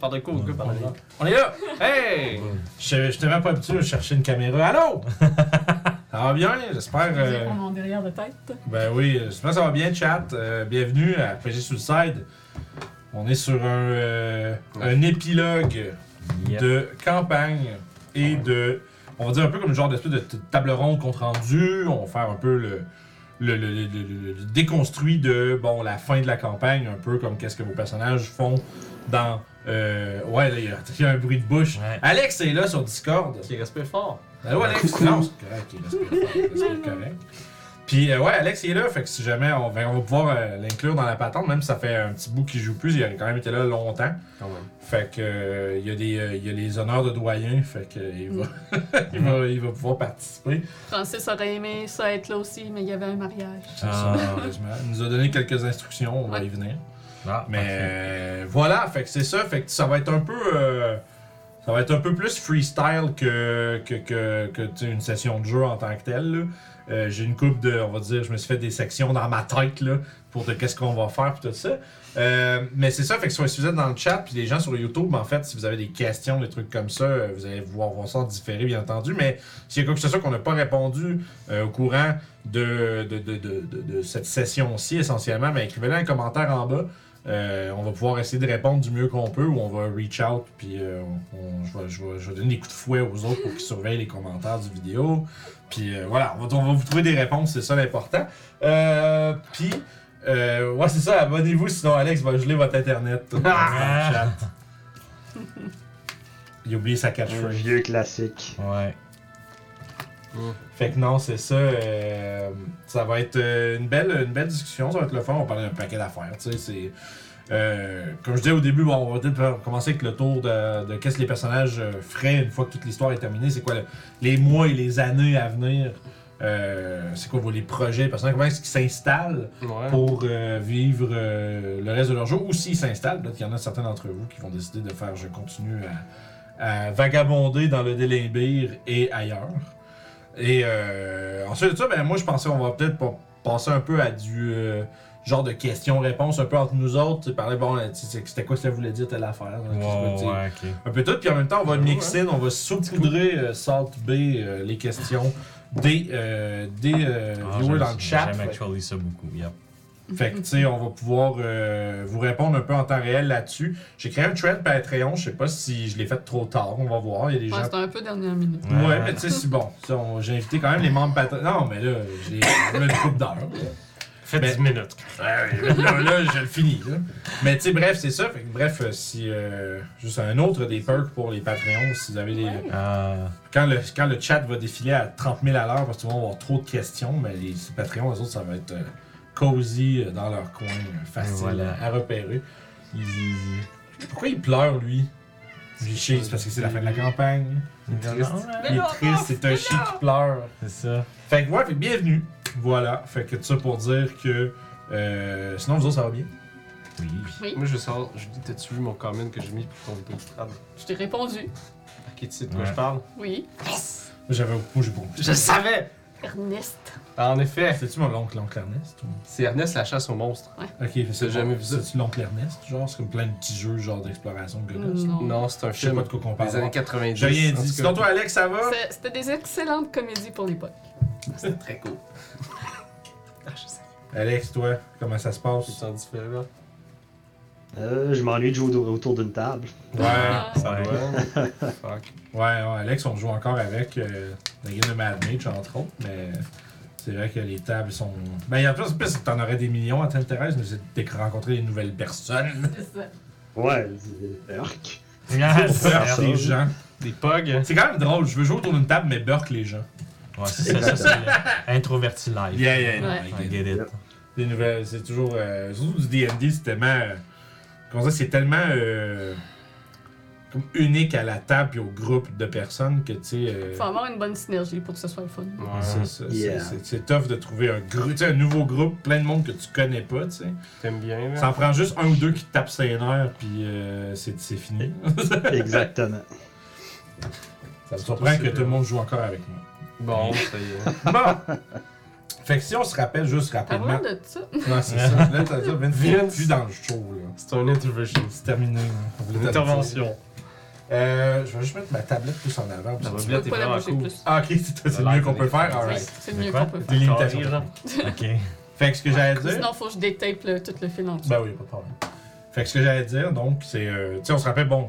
parles de quoi au gars? On est là! Hey! Je, je t'ai même pas habitué à chercher une caméra. Allô? ça va bien? J'espère. euh, On en derrière de tête. Ben oui, j'espère que ça va bien, chat. Euh, bienvenue à PG Suicide. On est sur un, euh, un épilogue Yep. de campagne et de. On va dire un peu comme une genre d'espèce de t- table ronde compte rendu. On va faire un peu le. Le, le- le- le- le déconstruit de bon la fin de la campagne, un peu comme qu'est-ce que vos personnages font dans. Euh, ouais, là, il y a- il y, a un bruit de bouche. Ouais. Alex est là sur Discord. Qui respire fort. Allô Alex? Non, c'est correct, il respire fort, correct. Puis euh, ouais, Alex il est là, fait que si jamais on va, on va pouvoir euh, l'inclure dans la patente, même si ça fait un petit bout qu'il joue plus, il a quand même été là longtemps. Quand même. Fait que euh, il y a des euh, il y a les honneurs de doyen, fait que euh, il va, il va il va pouvoir participer. Francis aurait aimé ça être là aussi, mais il y avait un mariage. C'est Ah. ça, malheureusement. Il nous a donné quelques instructions, on va y venir. Ah, Mais euh, voilà, fait que c'est ça, fait que ça va être un peu euh, ça va être un peu plus freestyle que que, que, que tu sais, une session de jeu en tant que telle. là. Euh, J'ai une coupe de, on va dire, je me suis fait des sections dans ma tête là, pour de qu'est-ce qu'on va faire puis tout ça. Euh, mais c'est ça, fait que si vous êtes dans le chat puis les gens sur YouTube, en fait, si vous avez des questions, des trucs comme ça, euh, vous allez pouvoir voir ça en différé bien entendu. Mais s'il y a quoi que ce soit qu'on n'a pas répondu euh, au courant de, de, de, de, de- de cette session-ci essentiellement, ben, écrivez-le un commentaire en bas. Euh, on va pouvoir essayer de répondre du mieux qu'on peut ou on va reach out puis euh, on- je, vais, je vais- je vais donner des coups de fouet aux autres pour qu'ils surveillent les commentaires du vidéo. Puis euh, voilà, on va, on va vous trouver des réponses, c'est ça l'important. Euh, puis, euh, ouais, c'est ça, abonnez-vous sinon Alex va geler votre internet. dans le chat. Il a oublié sa Un catchphrase. vieux classique. Ouais. Fait que non, c'est ça. euh, ça va être euh, une belle, une belle discussion. Ça va être le fun. On va parler d'un paquet d'affaires. Tu sais, c'est. euh, comme je disais au début, bon, on va peut-être commencer avec le tour de, de qu'est-ce que les personnages euh, feraient une fois que toute l'histoire est terminée. C'est quoi le- les mois et les années à venir. Euh, c'est quoi vos- les projets des personnages? Comment est-ce qu'ils s'installent Ouais. pour euh, vivre euh, le reste de leur jour ou s'ils s'installent. Peut-être qu'il y en a certains d'entre vous qui vont décider de faire je continue à, à vagabonder dans le Délimbir et ailleurs. Et euh, ensuite de ça, ben, moi je pensais qu'on va peut-être pa- passer un peu à du euh, genre de questions-réponses un peu entre nous autres. Tu parler, bon, c'était quoi que ça voulait dire telle affaire. là, Ouais, un peu tout, puis en même temps, on va mixer, on va saupoudrer euh, Salt Bay euh, les questions des, euh, des Ah, viewers dans le chat. J'aime actually ça beaucoup. Yep. Fait que, tu sais, on va pouvoir euh, vous répondre un peu en temps réel là-dessus. J'ai créé un thread Patreon, je sais pas si je l'ai fait trop tard, on va voir. Il y a des Ouais, gens. c'était un peu dernière minute. Ouais, Ouais. mais tu sais, c'est bon. On- J'ai invité quand même les membres Patreon. Non, mais là, j'ai une coupe d'heures. Fait Ben- 10 minutes. Ouais, là, là, je le finis. Là. Mais tu sais, bref, c'est ça. Fait que, bref, euh, si. euh, juste un autre des perks pour les Patreons, si vous avez des. Ouais. Ah, Quand le, quand le chat va défiler à 30 000 à l'heure, parce que tu vas avoir trop de questions, mais les Patreons, les autres, ça va être cozy euh, dans leur coin, euh, facile Voilà. à repérer. Pourquoi il pleure, lui? Lui, chie, c'est parce que c'est la fin de la campagne. triste. Il est triste, c'est un chien qui pleure. C'est ça. Fait que, ouais, fait bienvenue. Voilà. Fait que tout ça pour dire que. euh, sinon, vous autres, ça va bien? Oui. Oui, Moi, je sors. Je dis, t'as-tu vu mon comment que j'ai mis pour ton Autostrade? je t'ai répondu. Ok, tu sais de quoi Ouais. je parle? Oui. J'avais. Moi, j'ai pas. Je savais! Ernest. En effet, C'est-tu mon oncle, l'oncle Ernest ou- c'est Ernest la chasse aux monstres. Ok, fait que c'est jamais vu ça? C'est-tu l'oncle Ernest Genre, c'est comme plein de petits jeux, genre d'exploration de gosses. Non. Non, c'est un Je sais film pas de quoi qu'on parle. des années 90. J'ai rien En tout dit. cas, Sinon, toi, Alex, ça va? C'est- C'était des excellentes comédies pour l'époque. C'était très cool. Ah, je sais. Alex, toi, comment ça se passe? C'est en différent. Euh, je m'ennuie de jouer au- autour d'une table. Ouais, Ah. Ça Ouais. va. Fuck. ouais, ouais, Alex, on joue encore avec euh, la game de Mad Mage, entre autres, mais c'est vrai que les tables sont. Ben, il y a plus, plus que t'en aurais des millions à Thérèse, mais c'est de rencontrer des nouvelles personnes. C'est ça. Ouais, Burk. Ça. les gens. Des pogs. C'est quand même drôle, je veux jouer autour d'une table, mais burk les gens. Ouais, c'est ça, ça, c'est introverti live. Yeah, yeah, Ouais. I get it. get it. Des nouvelles, c'est toujours. euh, surtout du DD, c'est tellement. Comment ça, c'est tellement. euh, comme unique à la table et au groupe de personnes que tu sais. euh, Faut avoir une bonne synergie pour que ce soit le fun. Ouais. c'est ça, c'est- Yeah. c'est- c'est tough de trouver un, un nouveau groupe, plein de monde que tu connais pas, tu sais. T'aimes bien, là? Ça en prend juste un ou deux qui te tapent ses nerfs, puis euh, c'est fini. Exactement. ça me surprend que tout le monde joue encore avec moi. Bon, ça y est. Bon! Fait que si on se rappelle juste rapidement. vraiment de ça? Non, c'est ça. Là, t'as Vince, Vince. plus dans le show, là. C'est un intervention. C'est terminé. Une t'avertir. intervention. Euh, je vais juste mettre ma tablette plus en avant. La Tablette est pas la vraiment bouger cool. plus? Ah, ok, c'est le mieux qu'on peut faire? Alright. c'est le mieux qu'on peut faire. genre. Ok. Fait que ce que j'allais dire. Sinon, faut que je détape le- tout le fil en dessous. Ben oui, pas de problème. Fait que ce que j'allais dire, donc, c'est. euh, tu sais, on se rappelle, bon,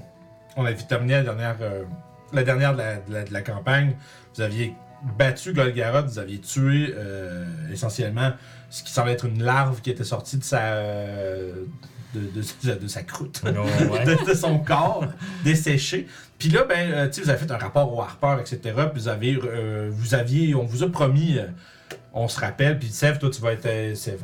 on avait terminé la dernière, euh, la dernière de la, de la- de la campagne. Vous aviez battu Golgaroth, vous aviez tué euh, essentiellement ce qui semblait être une larve qui était sortie de sa. euh, de, de- de sa croûte. Oh, ouais. de, son corps desséché. Puis là, ben, euh, vous avez fait un rapport au Harper, etc. Puis vous avez, euh, vous aviez, on vous a promis, on se rappelle. Puis Sev, toi, tu vas être,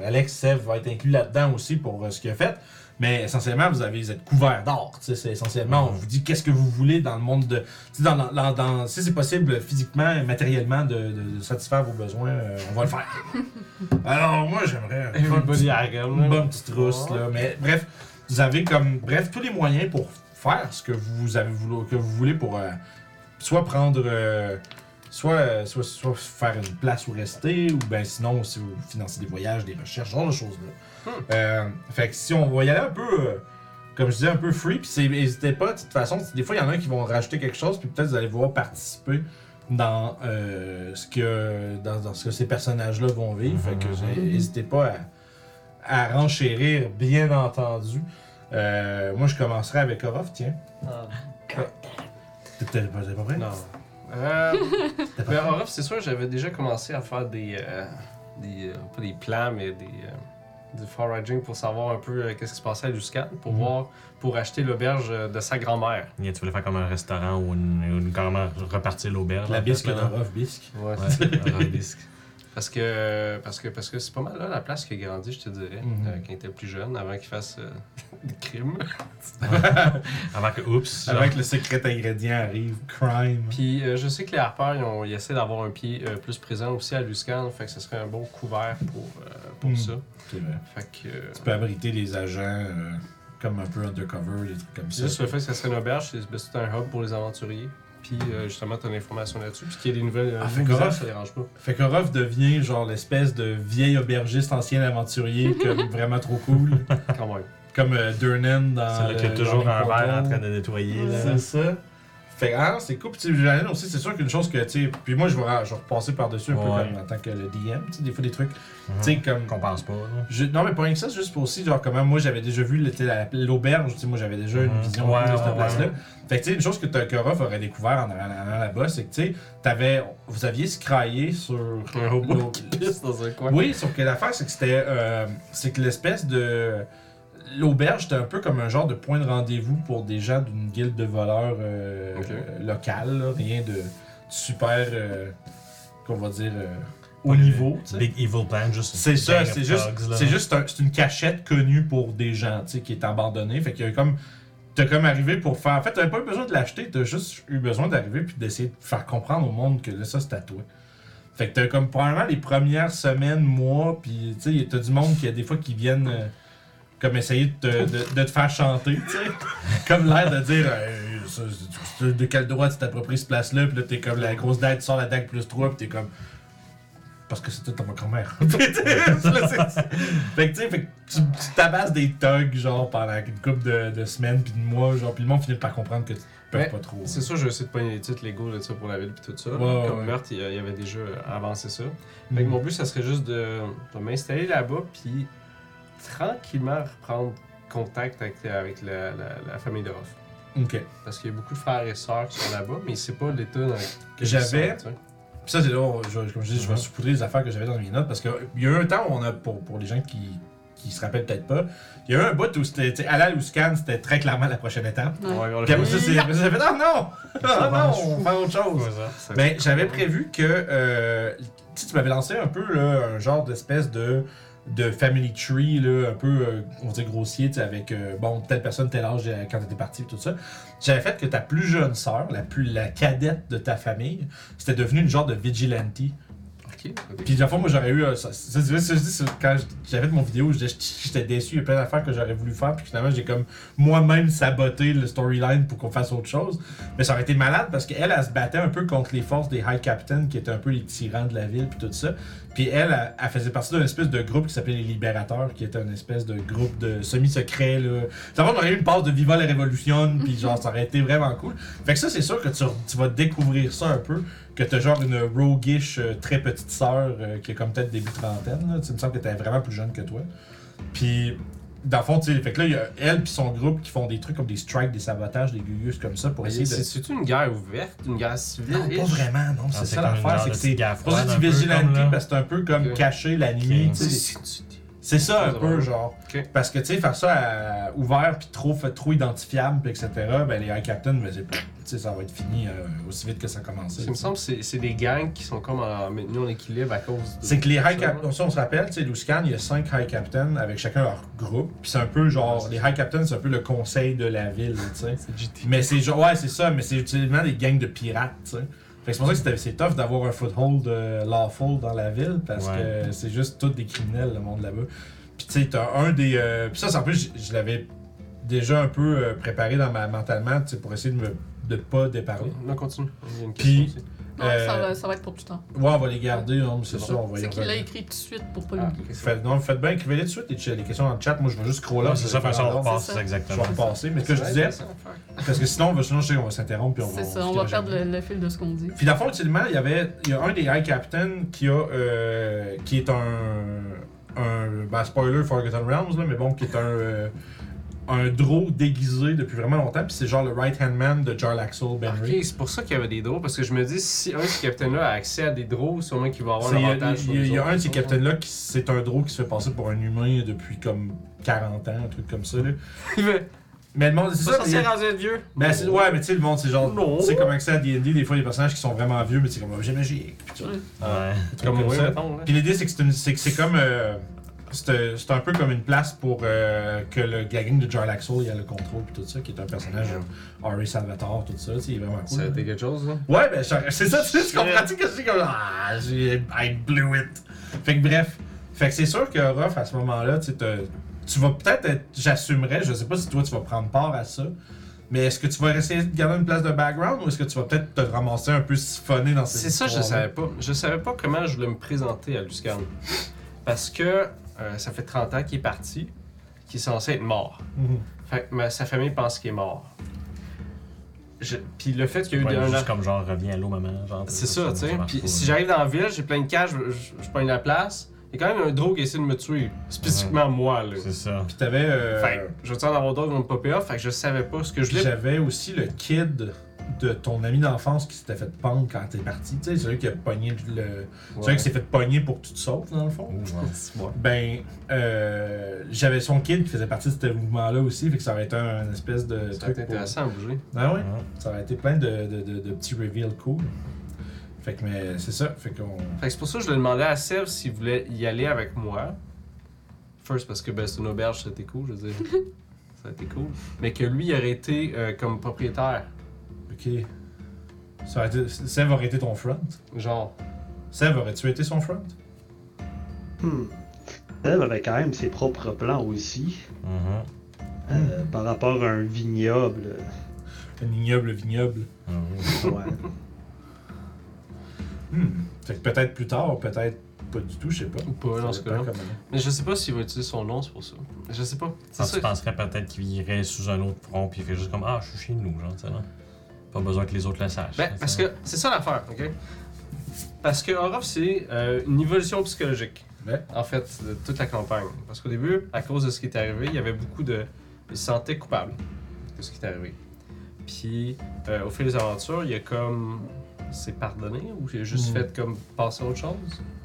Alex, Sev va être inclus là-dedans aussi pour ce qu'il a fait. Mais essentiellement, vous avez, vous êtes couvert d'or. C'est essentiellement, on vous dit qu'est-ce que vous voulez dans le monde de, dans, dans, dans- si c'est possible physiquement, et matériellement de, de- de satisfaire vos besoins, euh, on va le faire. Alors moi, j'aimerais un bon Everybody petit- Hagen. une bonne petite rousse, là. Mais bref, vous avez comme, bref, tous les moyens pour faire ce que vous avez voulu, que vous voulez pour euh, soit prendre, euh, soit, soit, soit faire une place où rester, ou ben sinon, si vous financez des voyages, des recherches, ce genre de choses-là. Hmm. Euh, fait que si on va y aller un peu, euh, comme je disais, un peu free, puis c'est- n'hésitez pas, de toute façon, des fois, il y en a qui vont rajouter quelque chose, puis peut-être vous allez pouvoir participer dans, euh, ce, que, dans, dans ce que ces personnages-là vont vivre. Fait que Mhm. n'hésitez pas à, à renchérir, bien entendu. Euh, moi, je commencerai avec Orof, tiens. T'es peut-être pas, pas prêt? Non. Euh, prêt? Orof, c'est sûr, j'avais déjà commencé à faire des. euh, des euh, pas des plans, mais des. Du foraging pour savoir un peu euh, qu'est-ce qui se passait à Luscan, pour Mhm. voir, pour acheter l'auberge euh, de sa grand-mère. Yeah, tu voulais faire comme un restaurant ou une, une- carrément repartir l'auberge. La bisque là. d'Orof, bisque. Ouais, Ouais, bisque. Parce que parce que parce que c'est pas mal là la place qui a grandi, je te dirais, euh, quand il était plus jeune, avant qu'il fasse euh, des crimes. Avant que, oups. genre, Avec le secret ingrédient arrive, crime. Puis euh, je sais que les Harper, ils, ont, ils essaient d'avoir un pied euh, plus présent aussi à Luscan, fait que ce serait un bon couvert pour, euh, pour Mhm. ça. C'est vrai. Fait que euh, Tu peux abriter les agents euh, comme un peu undercover, des trucs comme ça. juste le fait que ça serait une auberge, c'est c'est un hub pour les aventuriers. Puis euh, justement, t'as l'information là-dessus. Puis qu'il y ait des nouvelles Ah, fait que ça dérange pas. Fait que Ruff devient genre l'espèce de vieil aubergiste ancien aventurier comme vraiment trop cool. Quand même. Comme euh, Durnan dans. Celle-là qui a le toujours Burning un verre en train de nettoyer. là. C'est ça. Fait que, ah, c'est cool. Puis, aussi, c'est sûr qu'une chose que, tu sais, puis moi, je vais, je vais repasser par-dessus un peu comme en tant que le DM, tu sais, des fois des trucs, Mhm. tu sais, comme. Qu'on pense pas. là. je- non, mais pas rien que ça, c'est juste pour aussi, genre, comment moi, j'avais déjà vu le- la- l'auberge, tu sais, moi, j'avais déjà une Mhm. vision Ouais, de cette ouais, place-là. Fait que, tu sais, une chose que, Ruff aurait découvert en allant là-bas, c'est que, tu sais, t'avais, vous aviez scraillé sur. Un robot l'au- qui pisse dans un coin. oui, sauf que l'affaire, c'est que c'était. euh, c'est que l'espèce de. L'auberge, c'était un peu comme un genre de point de rendez-vous pour des gens d'une guilde de voleurs euh, euh, locale. là. Rien de super. euh, qu'on va dire. euh, haut Pas le niveau. Big Evil Plan, juste. C'est ça, c'est juste, c'est juste un- c'est une cachette connue pour des gens, tu sais, qui est abandonnée. Fait qu'il y a comme, t'as comme arrivé pour faire, en fait, t'avais pas eu besoin de l'acheter, t'as juste eu besoin d'arriver puis d'essayer de faire comprendre au monde que là, ça, c'est à toi. Fait que t'as comme probablement les premières semaines, mois, puis tu sais, t'as du monde qui a des fois qui viennent euh, comme essayer de te, de, de te faire chanter, tu sais. comme l'air de dire, euh, de quel droit tu t'appropries cette place-là, puis là, t'es comme la grosse dague, tu sors la dague plus 3, puis t'es comme. Parce que c'était ma grand-mère. Là, fait que tu sais, fait que tu, tu tabasses des thugs, genre, pendant une couple de, de semaines, puis de mois, genre, puis le monde finit par comprendre que tu peux pas trop. C'est sûr, je vais essayer de pogner les titres légaux de ça pour la ville puis tout ça. Ouais, Comme ouais. il y avait déjà avancé ça. Mm. Fait que mon but, ça serait juste de, de m'installer là-bas, puis tranquillement reprendre contact avec, avec la, la- la famille de. Ok. Parce qu'il y a beaucoup de frères et sœurs qui sont là-bas, mais c'est pas l'état dans ils J'avais-. Puis ça, c'est là, où je- comme je dis, je vais saupoudrer les affaires que j'avais dans mes notes parce qu'il y a eu un temps où on a, pour, pour les gens qui, qui se rappellent peut-être pas, il y a eu un bout où c'était, aller à Luscan, c'était très clairement la prochaine étape. Ouais. Ouais, on Puis après ça, c'est, après ça, j'ai fait, non! Ah non, on va faire autre chose! Ouais, ça. Ben, j'avais prévu que euh, tu sais, tu m'avais lancé un peu là, un genre d'espèce de, de family tree, là, un peu, euh, on va dire grossier, avec, euh, bon, telle personne, tel âge euh, quand t'étais parti, tout ça. J'avais fait que ta plus jeune sœur, la plus la cadette de ta famille, c'était devenue une genre de vigilante. Puis la fois, moi, j'aurais eu. euh, ça- c'est- c'est- c'est- quand j'avais fait mon vidéo, j'étais déçu. Il y a plein d'affaires que j'aurais voulu faire. Puis finalement, j'ai comme moi-même saboté le storyline pour qu'on fasse autre chose. Mais ça aurait été malade parce qu'elle, elle se battait un peu contre les forces des High Captains qui étaient un peu les tyrans de la ville. Puis tout ça. Puis elle, elle, elle faisait partie d'un espèce de groupe qui s'appelait les Libérateurs, qui était une espèce de groupe de semi-secret, là. Ça va, on aurait eu une passe de Viva la Révolution, puis genre, ça aurait été vraiment cool. Fait que ça, c'est sûr que tu, tu vas découvrir ça un peu, que t'as genre une roguish euh, très petite sœur euh, qui est comme peut-être début trentaine, là. Tu me semble que t'es vraiment plus jeune que toi. Puis, dans le fond, tu sais, fait que là, il y a elle puis son groupe qui font des trucs comme des strikes, des sabotages, des gugus comme ça pour essayer de. C'est une guerre ouverte, une guerre civile? Non, pas vraiment, non, c'est ça l'affaire, c'est que c'est. pour ça vigilante, parce que c'est un peu comme caché la nuit, tu sais. C'est ça un peu, genre. Parce que, tu sais, faire ça à- ouvert puis trop, fait- trop identifiable, puis etc., ben les High Captain, ben, c'est- tu sais, ça va être fini euh, aussi vite que ça a commencé. Il me semble que c'est- c'est des gangs qui sont comme en, maintenus en équilibre à cause de. C'est que les High Captain, ça on se rappelle, tu sais, Luscan, il y a cinq High Captain avec chacun leur groupe, puis c'est un peu genre, les High Captain, c'est un peu le conseil de la ville, tu sais. C'est GT. Mais c'est genre, ouais, c'est ça, mais c'est utilement des gangs de pirates, tu sais. Fait que c'est pour ça que c'est tough d'avoir un foothold euh, lawful dans la ville, parce Ouais. que c'est juste tous des criminels, le monde là-bas. Puis tu sais, t'as un des. euh, Puis ça, c'est en plus, je, je l'avais déjà un peu euh, préparé dans ma mentalement, pour essayer de me de pas déparler. Non, continue. Puis-. Non, Euh, ça, va, ça va être pour tout le temps. Ouais, on va les garder, non, mais c'est ça, on va y C'est qu'il l'a écrit tout de suite pour pas Ah, l'oublier? ok, c'est Faites, non, faites bien, écrivez-les tout de suite les, les questions dans le chat. Moi, je vais juste scroller. Ouais, c'est ça, faire ça, on Je repasse, exactement. vais repasser. Mais ce que je disais, parce que sinon, on va, sinon je sais qu'on va s'interrompre. puis on C'est va- ça, on va perdre le, fil de ce qu'on dit. Puis, le fond, ultimement, il y avait il y a un des High Captain qui a. euh, qui est un. un ben, spoiler Forgotten Realms, là, mais bon, qui est un. Un draw déguisé depuis vraiment longtemps, puis c'est genre le right-hand man de Jarl Axel Benry. Ok, c'est pour ça qu'il y avait des draws, parce que je me dis, si un de ces capitaines-là a accès à des draws, sûrement qu'il va avoir C'est- Il y a, l'avantage. sur il y a- les y un de ces captains-là qui c'est un draw qui se fait passer pour un humain depuis comme 40 ans, un truc comme ça. Là. Mais le monde, c'est ça. ça, c'est rendu être vieux. Ben, c'est- ouais, mais tu sais, le monde, c'est genre. Comme accès à DD, des fois, il y a des personnages qui sont vraiment vieux, mais c'est comme objet magique. Puis, tu vois, Ouais. Trucs Comme moi, ça. mettons. là. Puis l'idée, c'est que c'est une- c'est que c'est comme. euh, c'est c'est un peu comme une place pour euh, que le la gang de Jarl Axel il a le contrôle puis tout ça, qui est un personnage Henry Salvatore, tout ça, tu sais, il est vraiment cool. Ça a été quelque chose, là? Ouais, ben c'est ça, tu sais, tu comprends-tu que c'est comme Ah, I blew it. Fait que bref, fait que c'est sûr que Ruff, à ce moment-là, tu tu vas peut-être être, j'assumerais, je sais pas si toi tu vas prendre part à ça, mais est-ce que tu vas essayer de garder une place de background ou est-ce que tu vas peut-être te ramasser un peu siphonné dans ces C'est ça, je savais pas. Je savais pas comment je voulais me présenter à Luscan. Parce que euh, ça fait 30 ans qu'il est parti, qu'il est censé être mort. Mhm. Fait que ma- sa famille pense qu'il est mort. Je- Puis le fait qu'il y a eu Ouais, un juste comme genre, reviens à l'eau, maman. genre, C'est ça, tu sais. Puis si j'arrive dans la ville, j'ai plein de cash, je, je, je prends la place. Il y a quand même un drôle qui essaie de me tuer. Spécifiquement moi, là. C'est ça. Puis t'avais. euh, Fait que je veux en avoir d'autres vont me popper off, fait que je savais pas ce que je voulais. J'avais aussi le kid de ton ami d'enfance qui s'était fait pendre quand t'es parti. Tu sais, celui qui a pogné le. Celui qui s'est fait pogner pour que tu te sauves, dans le fond. Ouais. Ouais. Ben, euh, j'avais son kid qui faisait partie de ce mouvement-là aussi, fait que ça aurait été un, espèce de Ça a truc. pour- intéressant à bouger. Ah ouais? Ouais. Ça aurait été plein de, de, de, de petits reveals cool. Fait que, mais c'est ça. Fait qu'on. Fait que c'est pour ça que je lui demandais à Sev s'il voulait y aller avec moi. First, parce que ben, c'est une auberge, ça a été cool, je veux dire. ça a été cool. Mais que lui il aurait été euh, comme propriétaire. Ok. Ça aurait été, Sev aurait été ton front? Genre. Sev, aurais-tu été son front? Hmm. Seb avait quand même ses propres plans aussi. Mhm. euh, par rapport à un vignoble. Un ignoble vignoble. Mhm. Ouais. Hmm. Fait que peut-être plus tard, peut-être pas du tout, je sais pas. Ou pas dans Ça ce cas-là. Mais je sais pas s'il va utiliser son nom, c'est pour ça. Je sais pas. C'est Parce que ça. tu penserais peut-être qu'il irait sous un autre front, puis il fait juste comme Ah, je suis chez nous, genre, tu sais, là. Pas besoin que les autres le sachent. Ben, parce que c'est ça l'affaire, ok? Parce que Orof, c'est euh, une évolution psychologique. Ouais. En fait, de toute la campagne. Parce qu'au début, à cause de ce qui est arrivé, il y avait beaucoup de. Il se sentait coupable de ce qui est arrivé. Puis, euh, au fil des aventures, il a comme. s'est pardonné ou il a juste Mhm. fait comme passer à autre chose?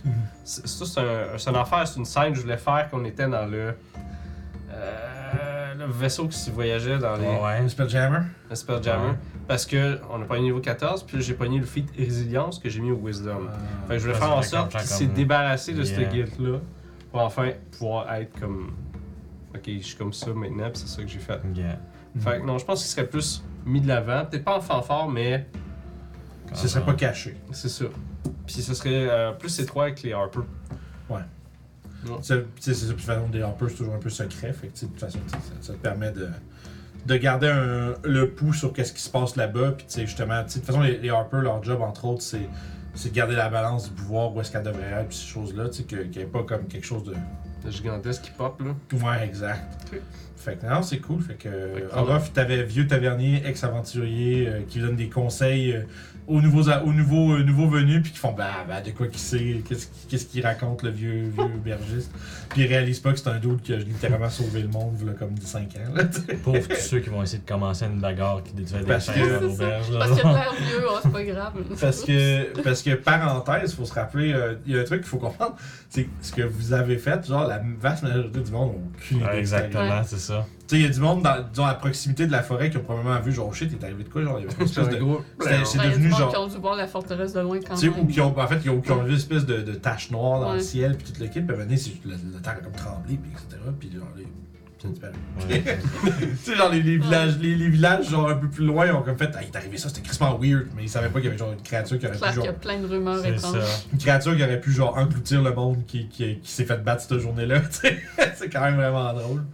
Mhm. C'est ça, c'est un, c'est une affaire, c'est une scène que je voulais faire qu'on était dans le. Euh, le vaisseau qui voyageait dans les. Ouais, Un Spelljammer? Le Spelljammer. Ouais. Parce que on a pogné niveau 14, puis là, j'ai pogné le feat résilience que j'ai mis au wisdom. Euh, Fait que je voulais faire en sorte qu'il s'est débarrassé de ce Yeah. guild-là pour enfin pouvoir être comme. Ok, je suis comme ça maintenant, puis c'est ça que j'ai fait. Yeah. Fait que non, je pense qu'il serait plus mis de l'avant. Peut-être pas en fanfare, mais Ce serait pas caché. c'est ça. Puis ce serait euh, plus étroit avec les Harper. C'est c'est ça, de toute façon, des Hoppers, c'est toujours un peu secret. Fait que, de toute façon, ça, ça te permet de, de garder un- le pouls sur qu'est-ce qui se passe là-bas. Puis, justement, de toute façon, les, les Harper, leur job, entre autres, c'est c'est de garder la balance du pouvoir où est-ce qu'elle devrait être, puis ces choses-là, tu sais, qu'il n'y ait pas comme quelque chose de. Gigantesque qui pop, là. Ouais, exact. Fait que non, c'est cool. Fait que Fait que, Orof, t'avais vieux tavernier, ex-aventurier, euh, qui donne des conseils euh, aux nouveaux, aux nouveaux, euh, nouveaux venus, puis qui font bah, bah de quoi qu'il sait, qu'est-ce qu'il qu'est-ce qu'il raconte le vieux, vieux bergiste. Puis il réalise pas que c'est un doute qui a littéralement sauvé le monde, là, comme 5 ans. Là. Pauvres tous ceux qui vont essayer de commencer une bagarre qui détruit des que- chaises à l'auberge. Parce qu'il a l'air vieux, oh, c'est pas grave. Parce que, parce que, parenthèse, faut se rappeler, euh, il y a un truc qu'il faut comprendre, c'est que ce que vous avez fait, genre, la vaste majorité du monde n'a aucune idée. Ouais, que exactement, c'est ça. Tu sais, il y a du monde dans, disons, à proximité de la forêt qui ont probablement vu, genre, shit, il est arrivé de quoi, genre, il y avait une espèce de. gros. C'est Ouais, il y a devenu genre- qui ont dû voir la forteresse de loin quand Tu sais, même. ou qui ont, en fait, qui ont, qui ont vu une espèce de, de tache noire dans le ciel, puis toute l'équipe, puis c'est- le, le terre a comme tremblé, puis etc. Puis genre, les. Ouais. tu sais, genre, les, les villages, les, les villages, genre, un peu plus loin, ont comme fait, ah, il est arrivé ça, c'était crissement weird, mais ils savaient pas qu'il y avait genre une créature qui aurait Claire pu, qu'il y a genre. plein de rumeurs étranges. ça. Une créature qui aurait pu, genre, engloutir le monde qui, qui, qui s'est fait battre cette journée-là, tu sais. c'est quand même vraiment drôle.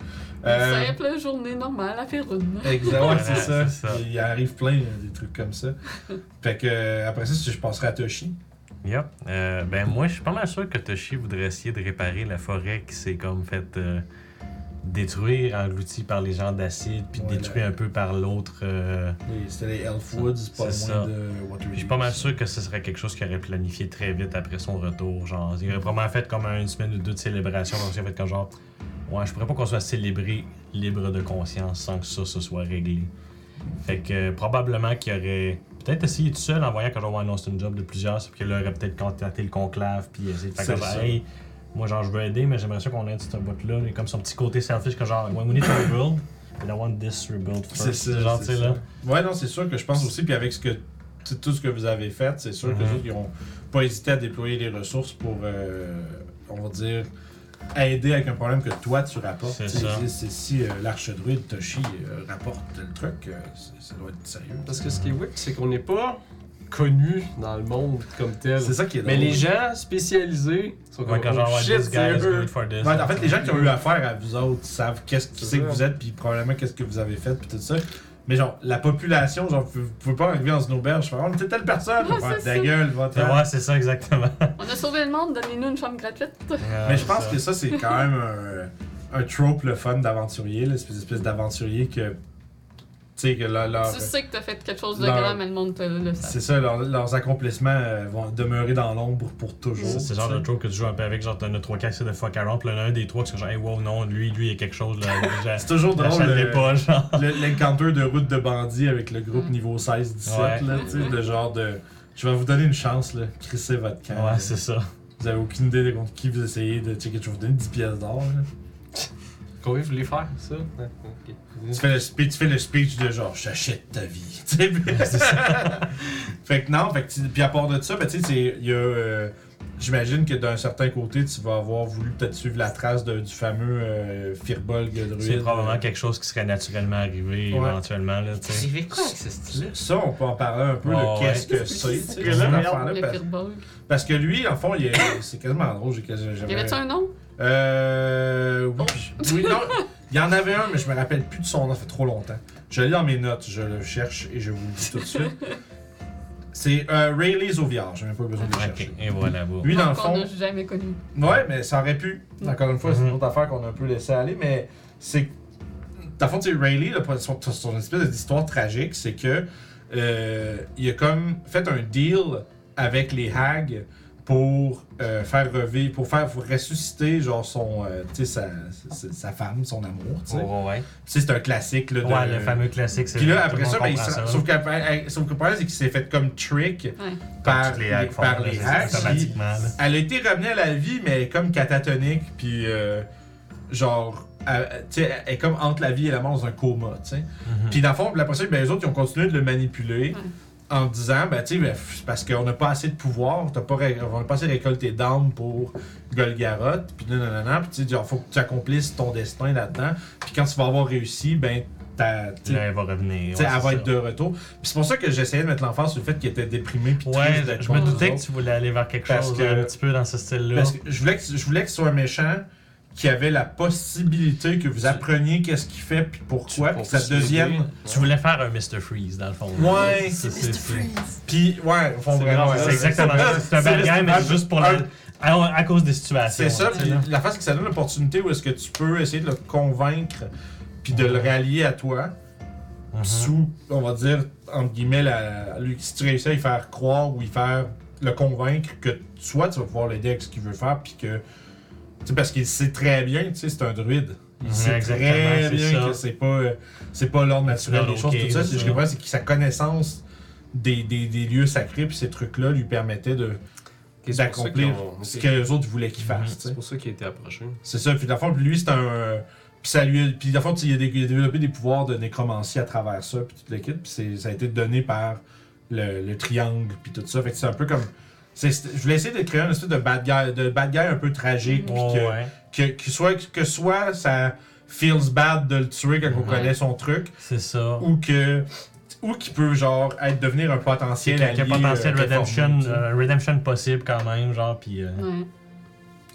Euh, Une simple journée normale à Ferune. Exact, ouais, c'est ça. c'est ça. Il arrive plein euh, des trucs comme ça. Fait que euh, après ça, si je passerai à Toshi. Yep. Euh, ben moi, je suis pas mal sûr que Toshi voudrait essayer de réparer la forêt qui s'est comme fait euh, détruire, engloutie par les gens d'acide, puis Ouais, détruit là. un peu par l'autre. euh, Les- C'était les Elfwoods, pas loin ça. de. Je suis pas mal sûr que ce serait quelque chose qu'il aurait planifié très vite après son retour. Genre, il aurait probablement fait comme une semaine ou deux de célébration. Donc, il fait comme genre, ouais, je pourrais pas qu'on soit célébré libre de conscience sans que ça se soit réglé. Fait que euh, probablement qu'il aurait peut-être essayé tout seul en voyant que non, c'est une job de plusieurs, sauf qu'il aurait peut-être contacté le conclave puis essayé de faire C'est comme ça. hey, moi genre je veux aider, mais j'aimerais ça qu'on aide ce bout-là. Il a comme son petit côté selfish que genre, when we need to rebuild, but I want this rebuild first. C'est ça. Genre, c'est tu sais, ça. là. Ouais, non, c'est sûr que je pense aussi, puis avec ce que, tout ce que vous avez fait, c'est sûr que Mhm. les autres, ils ont pas hésité à déployer les ressources pour, euh, on va dire, aider avec un problème que toi tu rapportes. C'est ça. c'est- c'est si euh, l'archedruide Toshi euh, rapporte le truc, euh, ça doit être sérieux. Parce que ce qui est weird, c'est qu'on n'est pas connu dans le monde comme tel. C'est ça qui est Mais drôle. les gens spécialisés sont comme Ouais, quand genre, oh, ouais, shit, this guy c'est is eux. good for this. Ouais, en fait, les gens qui ont eu affaire à vous autres savent qu'est-ce qui C'est c'est que vous êtes, puis probablement qu'est-ce que vous avez fait, puis tout ça. Mais genre, la population, genre, vous, pouvez pas arriver dans une auberge, faire, oh, t'es telle personne, Ouais, faire ta ça. gueule, va Ouais, c'est ça exactement. On a sauvé le monde, donnez-nous une chambre gratuite. Mais je pense que ça, c'est quand même un, un trope le fun d'aventurier, l'espèce espèce d'aventurier que. Tu sais, que leur- leur- Tu sais que t'as fait quelque chose de leur- grand, mais le monde te le sait. c'est ça, leur- leurs accomplissements euh, vont demeurer dans l'ombre pour toujours. C'est c'est le genre tu sais. de trope que tu joues un peu avec, genre t'en as trois qui essaient de fuck around, puis là, un des trois qui sont genre, hey wow, non, lui, lui, il y a quelque chose là. C'est toujours drôle. J'achèterai le- pas, genre. le- L'encounter de route de bandit avec le groupe Mm. niveau 16-17, Ouais. là, tu sais, de genre de. Je vais vous donner une chance, là. Crissez votre camp. Ouais, c'est ça. Vous avez aucune idée de contre qui vous essayez de checker. Je vais vous donner 10 pièces d'or, là. Vous voulez faire, ça? Tu fais le speech, tu fais le speech de genre, j'achète ta vie. Tu sais, puis- fait que non, fait que puis à part de ça, ben, tu sais, c'est- il y a. euh, J'imagine que d'un certain côté, tu vas avoir voulu peut-être suivre la trace de- du fameux euh, Firbolg druide. C'est probablement euh, quelque chose qui serait naturellement arrivé Ouais. éventuellement, là. J'ai quoi avec ce style-là? Ça, on peut en parler un peu de qu'est-ce ouais. que c'est. tu sais, Que parce, parce que lui, en fond, il est- c'est quasiment drôle. J'ai quasi- Y avait-tu un nom? Euh. Oui, Oh. oui, non. Il y en avait un, mais je me rappelle plus de son nom, ça fait trop longtemps. Je l'ai dans mes notes, je le cherche et je vous le dis tout de suite. C'est euh, Rayleigh Zauviard, j'ai même pas besoin de le chercher. et voilà, bon. Lui, dans le fond. n'a jamais connu. Ouais, mais ça aurait pu. Encore une fois, c'est une Mhm. autre affaire qu'on a un peu laissé aller, mais c'est. Dans le fond, tu sais, Rayleigh, là, son espèce d'histoire tragique, c'est que euh, il a comme fait un deal avec les hags pour euh, faire revivre, pour faire pour ressusciter genre son, euh, tu sais, sa, sa, sa femme, son amour, tu sais. Ouais, c'est un classique là, de. Ouais, le fameux classique, c'est Puis là, après le ça, ben, il ça. sauf que le problème, c'est qu'il s'est fait comme trick Ouais. par les hacks par les hacks. automatiquement, là. elle a été revenue à la vie, mais elle est comme catatonique, puis euh, genre, elle, tu sais, elle est comme entre la vie et la mort dans un coma, tu sais. Mhm. Puis dans le fond, la prochaine, ben, les autres, ils ont continué de le manipuler Ouais. En disant, ben, tu sais, ben, parce qu'on n'a pas assez de pouvoir, t'as pas, on n'a pas assez récolté d'armes pour Golgaroth, puis non, puis tu faut que tu accomplisses ton destin là-dedans, puis quand tu vas avoir réussi, ben, t'as. tu sais, Là, elle va revenir. tu sais, ouais, elle va ça. être de retour. Puis c'est pour ça que j'essayais de mettre l'emphase sur le fait qu'il était déprimé puis Ouais, d'être je me doutais que tu voulais aller vers quelque Parce chose que- un petit peu dans ce style-là. Parce que je voulais que je voulais que ce soit un méchant qu'il y avait la possibilité que vous appreniez qu'est-ce qu'il fait puis pourquoi, Pour puis ça devienne. Tu voulais faire un Mr. Freeze, dans le fond. Ouais, c'est Mr. c'est- Freeze. Puis ouais, ils font C'est vraiment. exactement ça. C'est un bad guy, mais juste pour à, cause des situations. C'est ça, puis la face, c'est que ça donne l'opportunité où est-ce que tu peux essayer de le convaincre puis de le rallier à toi Mhm. sous, on va dire, entre guillemets, la, lui, si tu réussis à y faire croire ou y faire le convaincre que soit tu vas pouvoir l'aider avec ce qu'il veut faire puis que. Sais, parce qu'il sait très bien, tu sais, c'est un druide. Il sait exactement, très bien ça. que c'est pas, euh, c'est pas l'ordre naturel des choses, tout ça. ce que je comprends, c'est que sa connaissance des, des, des lieux sacrés puis ces trucs-là lui permettait de d'accomplir ce que les autres voulaient qu'il fasse. Mhm. sais. C'est pour ça qu'il a été approché. C'est ça. Puis, dans le fond, lui, c'est un. Puis, ça lui puis, dans le fond, il a, développé des pouvoirs de nécromancie à travers ça, puis toute l'équipe. Puis, ça a été donné par le, le triangle, puis tout ça. Fait que c'est un peu comme. C'est- c'est- je voulais essayer de créer une espèce de bad guy, de bad guy un peu tragique, puis Ouais, que, ouais. que, que soit, que soit ça feels bad de le tuer quand on Ouais. connaît son truc, C'est ça. ou que. Ou qu'il peut, genre, être, devenir un potentiel qu'il y a- qu'il y a allié, potentiel euh, redemption, euh, redemption possible quand même, genre, puis. euh, Ouais.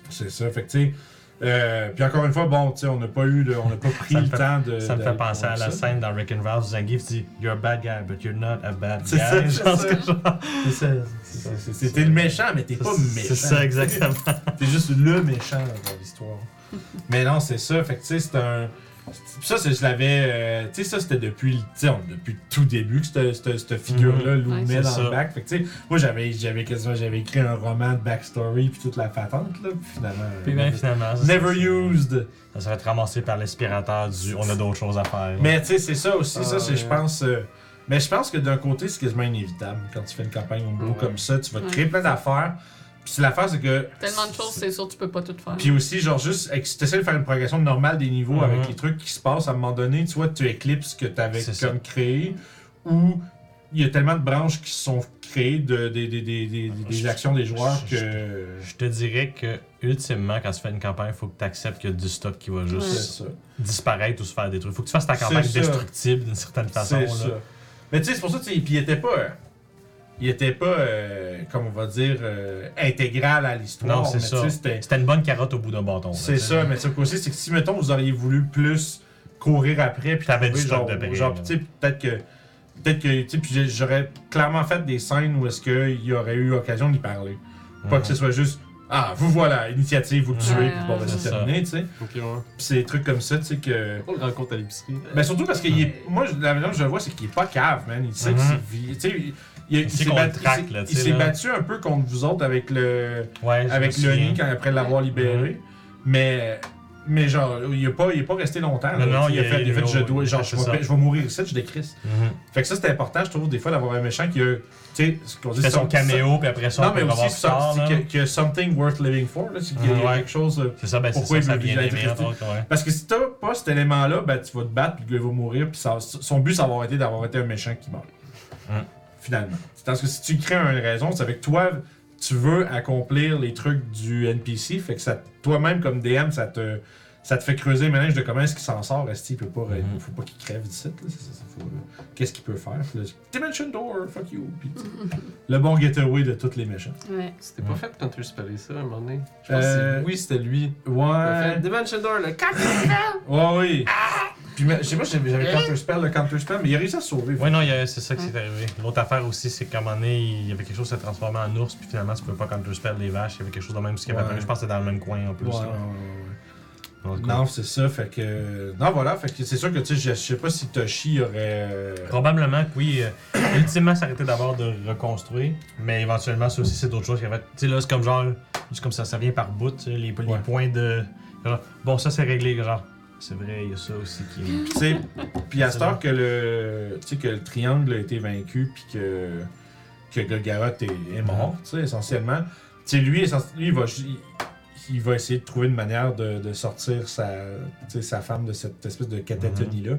C'est ça. Fait que, tu sais. Euh, puis encore une fois, bon, tu sais, on n'a pas eu de, on n'a pas pris le fait- temps de. Ça me fait penser à la ça. scène dans Rick and Ralph Zangief dit You're a bad guy, but you're not a bad guy. C'est ça, c'est Genre, ça. que genre- C'est ça. c'est ça, c'est- c'est- T'es le méchant, mais t'es pas méchant. C'est ça, exactement. T'es juste le méchant dans l'histoire. mais non, c'est ça. Fait que, tu sais, c'est un. Ça, je l'avais. euh, tu sais, ça, c'était depuis, depuis tout début que cette, figure-là loomait c'est dans ça. le bac. Fait que, tu sais, moi, j'avais, quasiment j'avais écrit un roman de backstory puis toute la patente, là. Puis finalement. Puis ben, finalement. Never used. Ça serait être ramassé par l'aspirateur du On a d'autres choses à faire. Mais tu sais, c'est ça aussi, Ah, ça, c'est, je ouais. pense. euh, mais je pense que d'un côté, c'est quasiment inévitable. Quand tu fais une campagne au bout Ouais. comme ça, tu vas te créer plein d'affaires. Puis l'affaire, c'est que. Tellement de choses, c'est sûr, tu peux pas tout faire. Puis aussi, genre, juste, tu essaies de faire une progression normale des niveaux Mhm. avec les trucs qui se passent, à un moment donné, tu vois, tu éclipses ce que tu avais comme créé, ou il y a tellement de branches qui se sont créées de, des- des- des- des- des actions des joueurs je- que. Je te dirais que, ultimement, quand tu fais une campagne, il faut que tu acceptes qu'il y a du stock qui va juste disparaître ou se faire détruire. faut que tu fasses ta campagne destructible d'une certaine façon. C'est là. ça. Mais tu sais, c'est pour ça, tu sais, puis il était pas. Il était pas, euh, comme on va dire, euh, intégral à l'histoire. Non, c'est mais ça. c'était- C'était une bonne carotte au bout d'un bâton. C'est tu sais. ça, mais ce aussi, c'est que si, mettons, vous auriez voulu plus courir après, puis T'avais du genre, de près, genre, tu sais, peut-être que, peut-être que, tu sais, puis j'ai- j'aurais clairement fait des scènes où est-ce qu'il y aurait eu occasion d'y parler. Pas que ce soit juste, ah, vous voilà, initiative, vous le tuez, Ouais, puis bon, ben, c'est c'est terminé, tu sais. Ouais. Puis c'est des trucs comme ça, tu sais, que... On le rencontre à l'épicerie. Ben surtout parce que il est- moi, la manière dont je le vois, c'est qu'il est pas cave, man. Il sait que Mhm. c'est... Tu sais, il, s'est battu, un peu contre vous autres avec le... Ouais, avec nid quand après l'avoir libéré. Mais, mais genre, il est pas, pas resté longtemps. Non, là. non, il, a fait, il a fait je dois, genre, a je vais, ça. je vais mourir ici, je décrisse. Mhm. Fait que ça, c'est important, je trouve, des fois, d'avoir un méchant qui a, tu sais, ce qu'on dit. Fait son some- caméo, puis après ça, Non, on mais peut revoir aussi, c'est là. que, que something worth living for, là, c'est qu'il y a Mhm, ouais. quelque chose. C'est ça, ben Pourquoi ça, ça il veut ouais. Parce que si t'as pas cet élément-là, ben, tu vas te battre, puis le gars va mourir, puis ça- son but, ça va avoir été d'avoir été un méchant qui meurt. Hum. Finalement. C'est Parce que si tu crées une raison, c'est avec toi, tu veux accomplir les trucs du NPC, fait que ça, toi-même, comme DM, ça te, ça te fait creuser le ménage de comment est-ce qu'il s'en sort. Est-ce qu'il peut pas, Mhm. faut pas qu'il crève d'ici, là. c'est- c'est- faut, euh, Qu'est-ce qu'il peut faire? Là, Dimension Door, fuck you. Puis, le bon getaway de tous les méchants. Ouais. C'était pas Ouais. fait Counter Spell ça à un moment donné? Je pense que Euh, c'est- oui, c'était lui. Ouais. fait Dimension Door, le 4 Ouais, oui. Puis, je sais pas j'avais j'avais Counterspell, le Counterspell, mais il a réussi à se sauver. Ouais, non, il y a- c'est ça qui s'est arrivé. L'autre affaire aussi, c'est qu'à un moment donné, il y avait quelque chose qui s'est transformé en ours, puis finalement, tu peux pas counterspell les vaches. Il y avait quelque chose de même, ce qui avait Ouais. apparu. Je pense que c'était dans le même coin en plus. Non, c'est ça, fait que. Non, voilà, fait que c'est sûr que, tu sais, je sais pas si Toshi aurait. euh, Probablement que oui. euh, ultimement, été d'abord de reconstruire, mais éventuellement, ça aussi, c'est d'autres choses qui avaient. Tu sais, là, c'est comme genre. C'est comme ça, ça vient par bout, les, les Ouais. points de. bon, ça, c'est réglé, genre. C'est vrai, il y a ça aussi qui est. Tu sais, puis à cette heure que le, tu sais, que le triangle a été vaincu, puis que, que Golgaroth est, est mort, tu sais, essentiellement. Tu sais, lui, lui il, va, il, il va essayer de trouver une manière de, de sortir sa, sa femme de cette espèce de catatonie-là.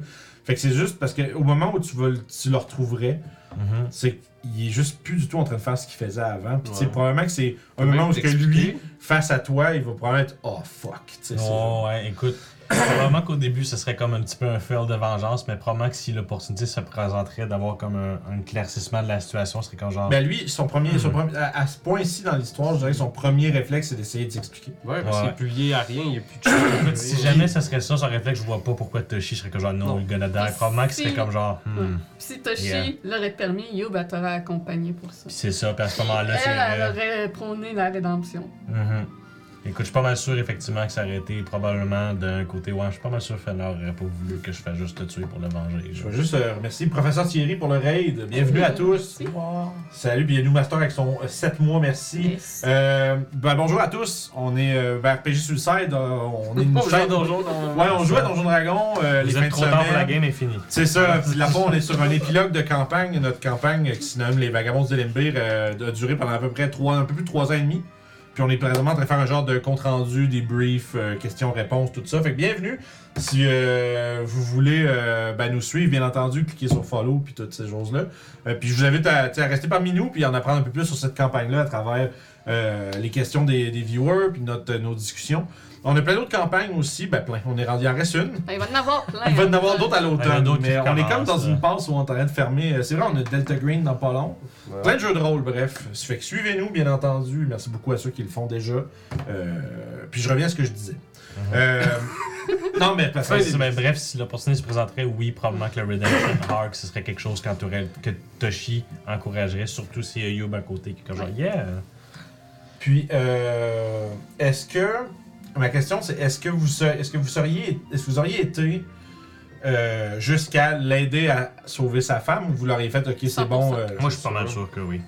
Fait que c'est juste parce qu'au moment où tu, vas, le- tu le retrouverais, Mhm. c'est qu'il est juste plus du tout en train de faire ce qu'il faisait avant. Puis tu sais, Ouais. probablement que c'est un moment où que lui, face à toi, il va probablement être « Oh, fuck! » Oh, ouais, écoute. Probablement qu'au début, ce serait comme un petit peu un fail de vengeance, mais probablement que si l'opportunité se présenterait d'avoir comme un, un éclaircissement de la situation, ce serait comme genre. Ben lui, son premier, son premier- à, à ce point-ci dans l'histoire, je dirais que son premier réflexe, c'est d'essayer de s'expliquer. Ouais, parce Ouais. qu'il est plus lié à rien, il n'y a plus de Écoute, si jamais ça serait ça, son réflexe, je vois pas pourquoi Toshi serait comme genre non, Non. le gonna die. Probablement que ce serait comme genre. Hmm. Si Toshi Yeah. l'aurait permis, Youb elle t'aurait accompagné pour ça. C'est ça, puis à ce moment-là, c'est. Elle, elle aurait prôné la rédemption. mhm. Écoute, je suis pas mal sûr effectivement que ça aurait été probablement d'un côté. Ouais, je suis pas mal sûr que Fenner aurait pas voulu que je fasse juste te tuer pour le venger. Je veux juste euh, remercier le professeur Thierry pour le raid. Bienvenue à tous. Merci. Salut, nous Master avec son 7 mois, merci. Yes. Euh, ben, bonjour à tous. On est euh, ben, RPG Suicide. euh, on est une On joue chaîne. à Donjon dans- Ouais, on joue à Donjon Dragon euh, les Vous fins êtes de trop tard pour la semaine. game est finie. C'est ça. Là-bas, on est sur un épilogue de campagne. Notre campagne, euh, qui se nomme Les Vagabonds de Limbir, euh, a duré pendant à peu près trois, un peu plus de trois ans et demi. Puis on est présentement en train de faire un genre de compte-rendu, des briefs, euh, questions-réponses, tout ça. Fait que bienvenue. Si euh, vous voulez euh, ben, nous suivre, bien entendu, cliquez sur follow puis toutes ces choses-là. Euh, puis je vous invite à, à rester parmi nous puis en apprendre un peu plus sur cette campagne-là à travers euh, les questions des, des viewers puis notre, nos discussions. On a plein d'autres campagnes aussi. Ben plein. On est rendu, il en reste une. Ben, il va en avoir plein. Il va y en avoir hein. d'autres à l'automne, mais on est comme dans là. une passe où on est en train de fermer. euh, C'est vrai, on a Delta Green dans pas long. Ouais. Plein de jeux de rôle, bref. Ça fait que suivez-nous, bien entendu. Merci beaucoup à ceux qui le font déjà. Euh, puis je reviens à ce que je disais. Euh, non, mais parce que Ouais, ben, bref, si l'opportunité se présenterait, oui, probablement que le Redemption Arc, ce serait quelque chose qu'entourait- que Toshi encouragerait, surtout s'il y a Youb à côté qui est comme genre, yeah! Puis, euh, est-ce que. Ma question, c'est est-ce que vous est-ce que vous seriez. Est-ce que vous auriez été. euh, jusqu'à l'aider à sauver sa femme ou vous l'auriez fait, ok, c'est 100%. bon. euh, Moi, je suis pas mal sûr que oui.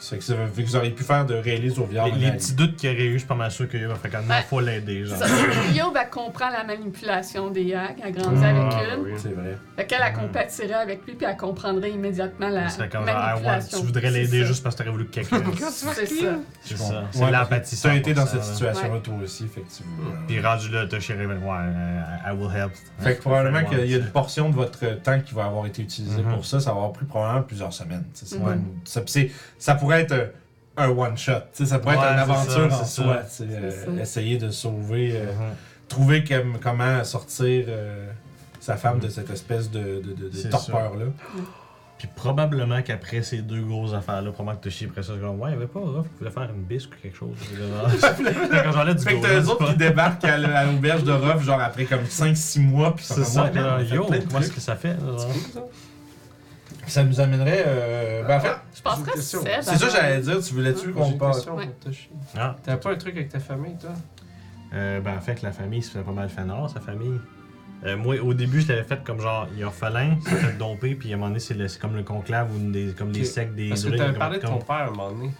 C'est que ça fait que vous auriez pu faire de réaliser au viol. Les, les petits doutes qu'il y aurait eu, je suis pas mal sûr que Youb a fait comme non, Ouais. faut l'aider, genre. Ça, Youb, elle comprend la manipulation des hacks, elle grandit Ah, avec une. oui. C'est vrai. Fait qu'elle, elle compatirait avec lui, puis elle comprendrait immédiatement la ah ouais, manipulation. tu voudrais l'aider juste parce que t'aurais voulu que quelqu'un. C'est ça. C'est ça. C'est Ouais, l'empathie. Tu as été dans 100%, cette là. situation-là, Ouais. toi aussi, effectivement. Puis rendu là, Toshi révèle, ouais, euh, I will help. Fait que probablement Ouais, qu'il y a une portion de votre temps qui va avoir été utilisée Mhm. pour ça. Ça va avoir pris probablement plusieurs semaines. ça, ça pourrait être euh, un one-shot. tu sais, Ça pourrait Ouais, être une aventure ça, en c'est soi. ça. tu euh, ça. essayer de sauver, euh, Mhm. trouver comme- comment sortir euh, sa femme de cette espèce de, de, de- de torpeur-là. Puis probablement qu'après ces deux grosses affaires-là, probablement que Toshi après ça, comme, ouais, il y avait pas Ruff qui voulait faire une bisque ou quelque chose. Quand j'en ai du Fait que t'as eux autres qui débarquent à l'auberge de Ruff, genre après comme 5-6 mois, puis ça, Ouais, puis man, là, on a fait yo, comment est-ce que ça fait? là, Ça nous amènerait. euh, ben, en fait, Je penserais question. Seb. c'est ça que j'allais dire. Tu voulais-tu J'ai qu'on parle? Ah, T'as pas un truc avec ta famille, toi? Euh, ben en fait, la famille, ça fait pas mal Fenor, sa famille. Euh, moi, au début, je l'avais fait comme genre, il est orphelin, il s'est fait domper, puis à un moment donné, c'est le- c'est comme le conclave ou une des, comme les Ok. sectes des Parce que t'avais parlé de ton père à un moment donné.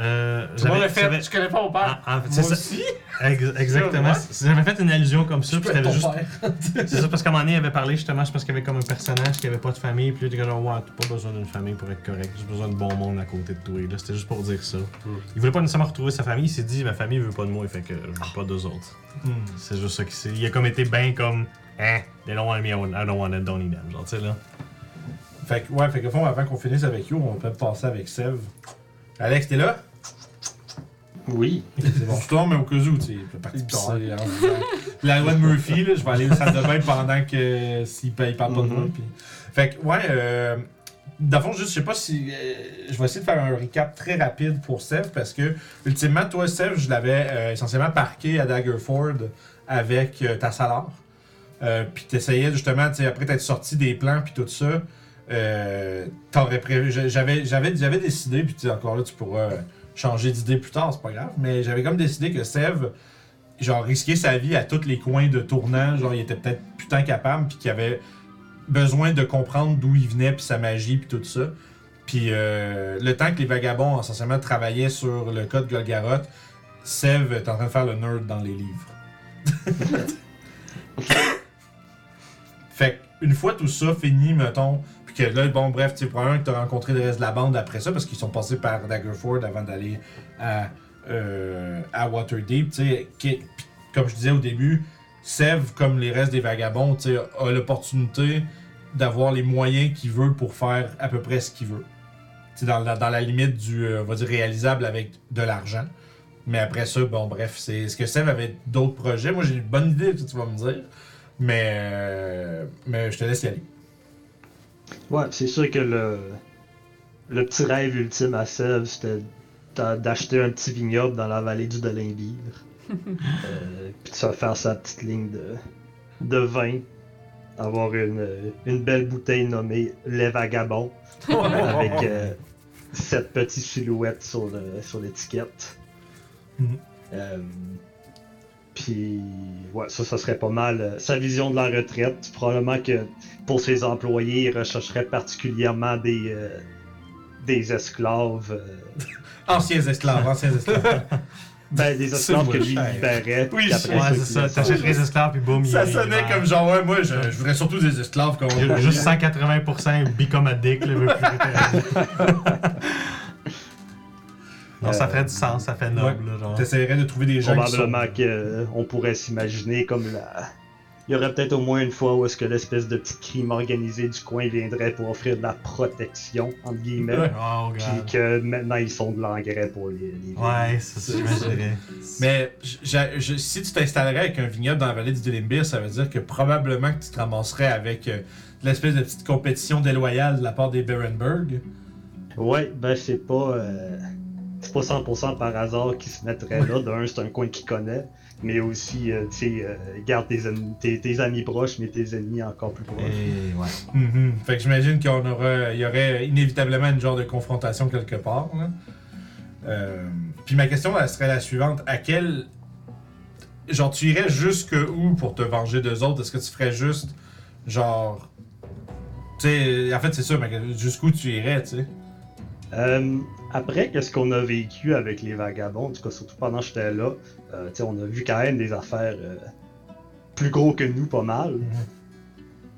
Euh, monde j'avais- fait. Je connais pas mon père. Ah, fait, Moi ça. aussi? Ex- exactement. J'avais fait une allusion comme ça, puis juste. C'est ça, parce qu'à un moment donné, il avait parlé justement, je pense qu'il y avait comme un personnage qui avait pas de famille, puis là, t'es genre, ouais, t'as pas besoin d'une famille pour être correct, j'ai besoin de bon monde à côté de toi. Là, c'était juste pour dire ça. Il voulait pas nécessairement retrouver sa famille, il s'est dit, ma famille veut pas de moi, fait que je veux pas d'eux autres. Hmm. C'est juste ça qu'il s'est. Il a comme été ben comme, hein, they don't want me, I don't- want don't need them. Genre, tu sais, là. Fait que, ouais, fait que, au fond, avant qu'on finisse avec You, on peut passer avec Sev. Alex, t'es là? Oui. C'est bon, je tourne, mais au cas où, tu sais, peut partir pisser en disant- La loi de Murphy, là, je vais aller au salle de bain pendant que s'il pa- il parle pas de moi. Mhm. puis- Fait que, ouais, euh, dans le fond, juste, je sais pas si. euh, je vais essayer de faire un recap très rapide pour Sev parce que, ultimement, toi, Sev, je l'avais euh, essentiellement parqué à Daggerford avec euh, ta salaire. Euh, puis t'essayais justement, tu sais, après t'être sorti des plans puis tout ça, euh, t'aurais prévu. J'avais, j'avais, j'avais décidé, puis encore là, tu pourras changer d'idée plus tard, c'est pas grave, mais j'avais comme décidé que Sev, genre, risquer sa vie à tous les coins de tournant, genre, il était peut-être putain capable, puis qu'il avait besoin de comprendre d'où il venait, puis sa magie, puis tout ça. Puis euh, le temps que les vagabonds, essentiellement, travaillaient sur le code Golgaroth, Sev est en train de faire le nerd dans les livres. fait une fois tout ça fini, mettons, que là, bon, bref, tu sais, probablement que tu as rencontré le reste de la bande après ça, parce qu'ils sont passés par Daggerford avant d'aller à, euh, à Waterdeep, tu sais, comme je disais au début, Sev, comme les restes des vagabonds, tu sais, a l'opportunité d'avoir les moyens qu'il veut pour faire à peu près ce qu'il veut. Tu sais, dans, la- dans la limite du, euh, on va dire, réalisable avec de l'argent. Mais après ça, bon, bref, c'est est-ce que Sev avait d'autres projets? Moi, j'ai une bonne idée, tu vas me dire. Mais, euh, mais je te laisse y aller. Ouais, c'est sûr que le, le petit rêve ultime à Sèvres, c'était d'a- d'acheter un petit vignoble dans la vallée du Dolimbir. euh, puis de se faire sa petite ligne de, de vin. Avoir une, une belle bouteille nommée Les Vagabonds, avec euh, cette petite silhouette sur le- sur l'étiquette. Mhm. Euh, puis, ouais, ça, ça serait pas mal. euh, sa vision de la retraite, probablement que pour ses employés, il rechercherait particulièrement des, euh, des esclaves. euh, Anciens esclaves, anciens esclaves. ben, des esclaves que lui libérait. Oui, Ouais, c'est ça. T'achèterais les esclaves, puis boum, ça sonnait comme genre, ouais, moi, je, je voudrais surtout des esclaves comme Juste 180% become addict, là, Non, ça ferait du sens, ça fait noble, genre. T'essaierais de trouver des gens qui sont... Probablement qu'on pourrait s'imaginer comme la. Il y aurait peut-être au moins une fois où est-ce que l'espèce de petit crime organisé du coin viendrait pour offrir de la protection, entre guillemets. Ouais. Oh, Puis que maintenant ils sont de l'engrais pour les. les Ouais, c'est ça, j'imaginerais. Mais je- je- si tu t'installerais avec un vignoble dans la vallée du Delimbir, ça veut dire que probablement que tu te ramasserais avec euh, l'espèce de petite compétition déloyale de la part des Berenberg. Ouais, ben c'est pas. euh, c'est pas 100% par hasard qu'ils se mettraient là. D'un, c'est un coin qu'ils connaît. Mais aussi, euh, tu sais, euh, garde tes, amis- tes, tes amis proches, mais tes ennemis encore plus proches. Et ouais. Mhm. Fait que j'imagine qu'il y en aura, il y aurait inévitablement une genre de confrontation quelque part. là. Euh, puis ma question elle serait la suivante à quel genre tu irais jusque où pour te venger d'eux autres? Est-ce que tu ferais juste genre tu sais en fait c'est ça mais jusqu'où tu irais tu sais? Euh, après, qu'est-ce qu'on a vécu avec les vagabonds, en tout cas, surtout pendant que j'étais là, euh, tu sais, on a vu quand même des affaires euh, plus gros que nous, pas mal.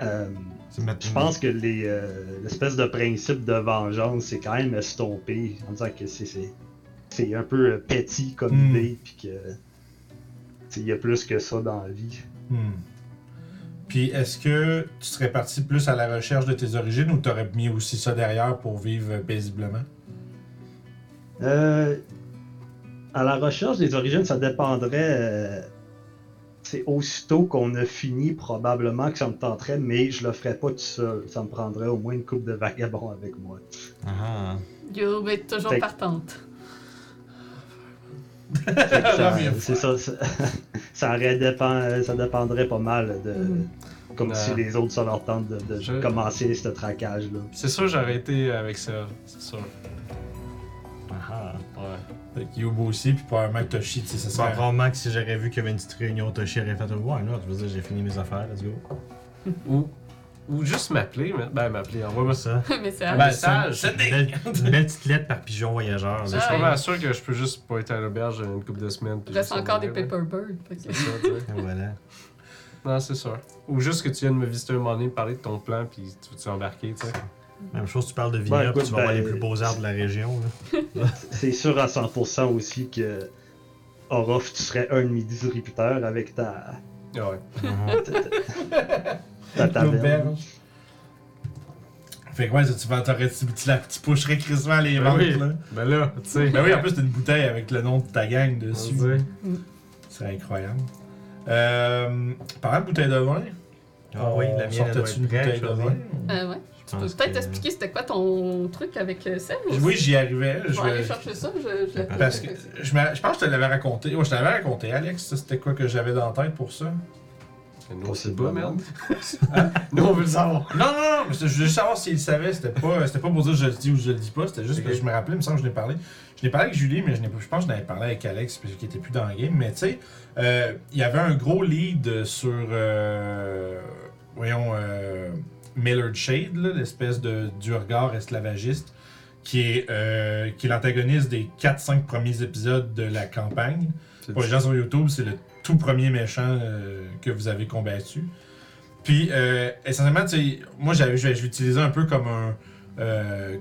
Euh, C'est mettre je pense que les, euh, l'espèce de principe de vengeance, c'est quand même estompé, en disant que c'est, un peu euh, petit comme Mm. idée, puis que il y a plus que ça dans la vie. Hmm. Puis est-ce que tu serais parti plus à la recherche de tes origines ou t'aurais mis aussi ça derrière pour vivre paisiblement? Euh, à la recherche des origines, ça dépendrait. euh, c'est aussitôt qu'on a fini, probablement que ça me tenterait, mais je le ferais pas tout seul. Ça me prendrait au moins une coupe de vagabonds avec moi. Ah. Yo, mais toujours Fait- partante. C'est ça. Ça, dépend- ça dépendrait pas mal de. Mhm. Comme si les autres, ça leur tente de, de Je- commencer ce traquage-là. C'est sûr, j'aurais été avec ça. C'est sûr. Ouais. Fait que Yubo aussi, puis probablement que Toshi, tu sais, ça Bon, serait... probablement que si j'aurais vu qu'il y avait une petite réunion, Toshi aurait fait Ouais, là, tu veux dire, j'ai fini mes affaires, let's go. Ou, ou juste m'appeler. mais- Ben, m'appeler. Envoie-moi ça. Ça. mais c'est Ben, vrai. message. c'est- Une belle, une belle petite lettre par pigeon voyageur. Je suis pas ouais. mal sûr que je peux juste pas être à l'auberge une couple de semaines. puis Il reste juste encore des revenir, là. paperbirds. fait que- C'est ça, tu sais. Et Voilà. Non, c'est sûr. Ou juste que tu viennes me visiter un moment donné, parler de ton plan, puis tu veux-tu embarquer, tu sais. Même chose, tu parles de vignoble, écoute, tu vas voir ben- les plus beaux arbres de la région. C'est sûr à 100% aussi que. Orof, tu serais un demi-distributeur avec ta, Ah ouais. ta taverne. Fait que ouais, tu vas, t'aurais, tu, tu, la- tu pusherais crissement les Ben ventes, oui. là. Ben là, tu sais. Ben oui, en plus, t'as une bouteille avec le nom de ta gang dessus. C'est incroyable. Euh, parlant de bouteille de vin, Ah oui, la mienne, être une prête, bouteille de vin? Euh, ouais. Tu peux peut-être que- expliquer c'était quoi ton truc avec euh, Seb aussi? Oui, j'y arrivais. Je vais aller chercher ça. Je, je l'ai pas Parce que je, me- je pense que je te l'avais raconté. Ouais, je te l'avais raconté, Alex. Ça, C'était quoi que j'avais dans la tête pour ça? Mais Nous, on sait pas, merde. Nous, on veut le savoir. Non, non, non, je voulais juste savoir s'il le savait. C'était pas, c'était pas pour dire je le dis ou je le dis pas. C'était juste que je me rappelais, il me semble que je l'ai parlé. Je l'ai parlé avec Julie, mais je, n'ai pas- je pense que je l'avais parlé avec Alex, parce qu'il était plus dans le game. Mais tu sais, euh, il y avait un gros lead sur. euh, voyons. euh, Millard Shade, l'espèce de Durgar esclavagiste, qui est, euh, qui est l'antagoniste des 4-5 premiers épisodes de la campagne. Pour les gens sur YouTube, c'est le tout premier méchant euh, que vous avez combattu. Puis, euh, essentiellement, moi, j'avais, je, l'utilisais un peu comme un.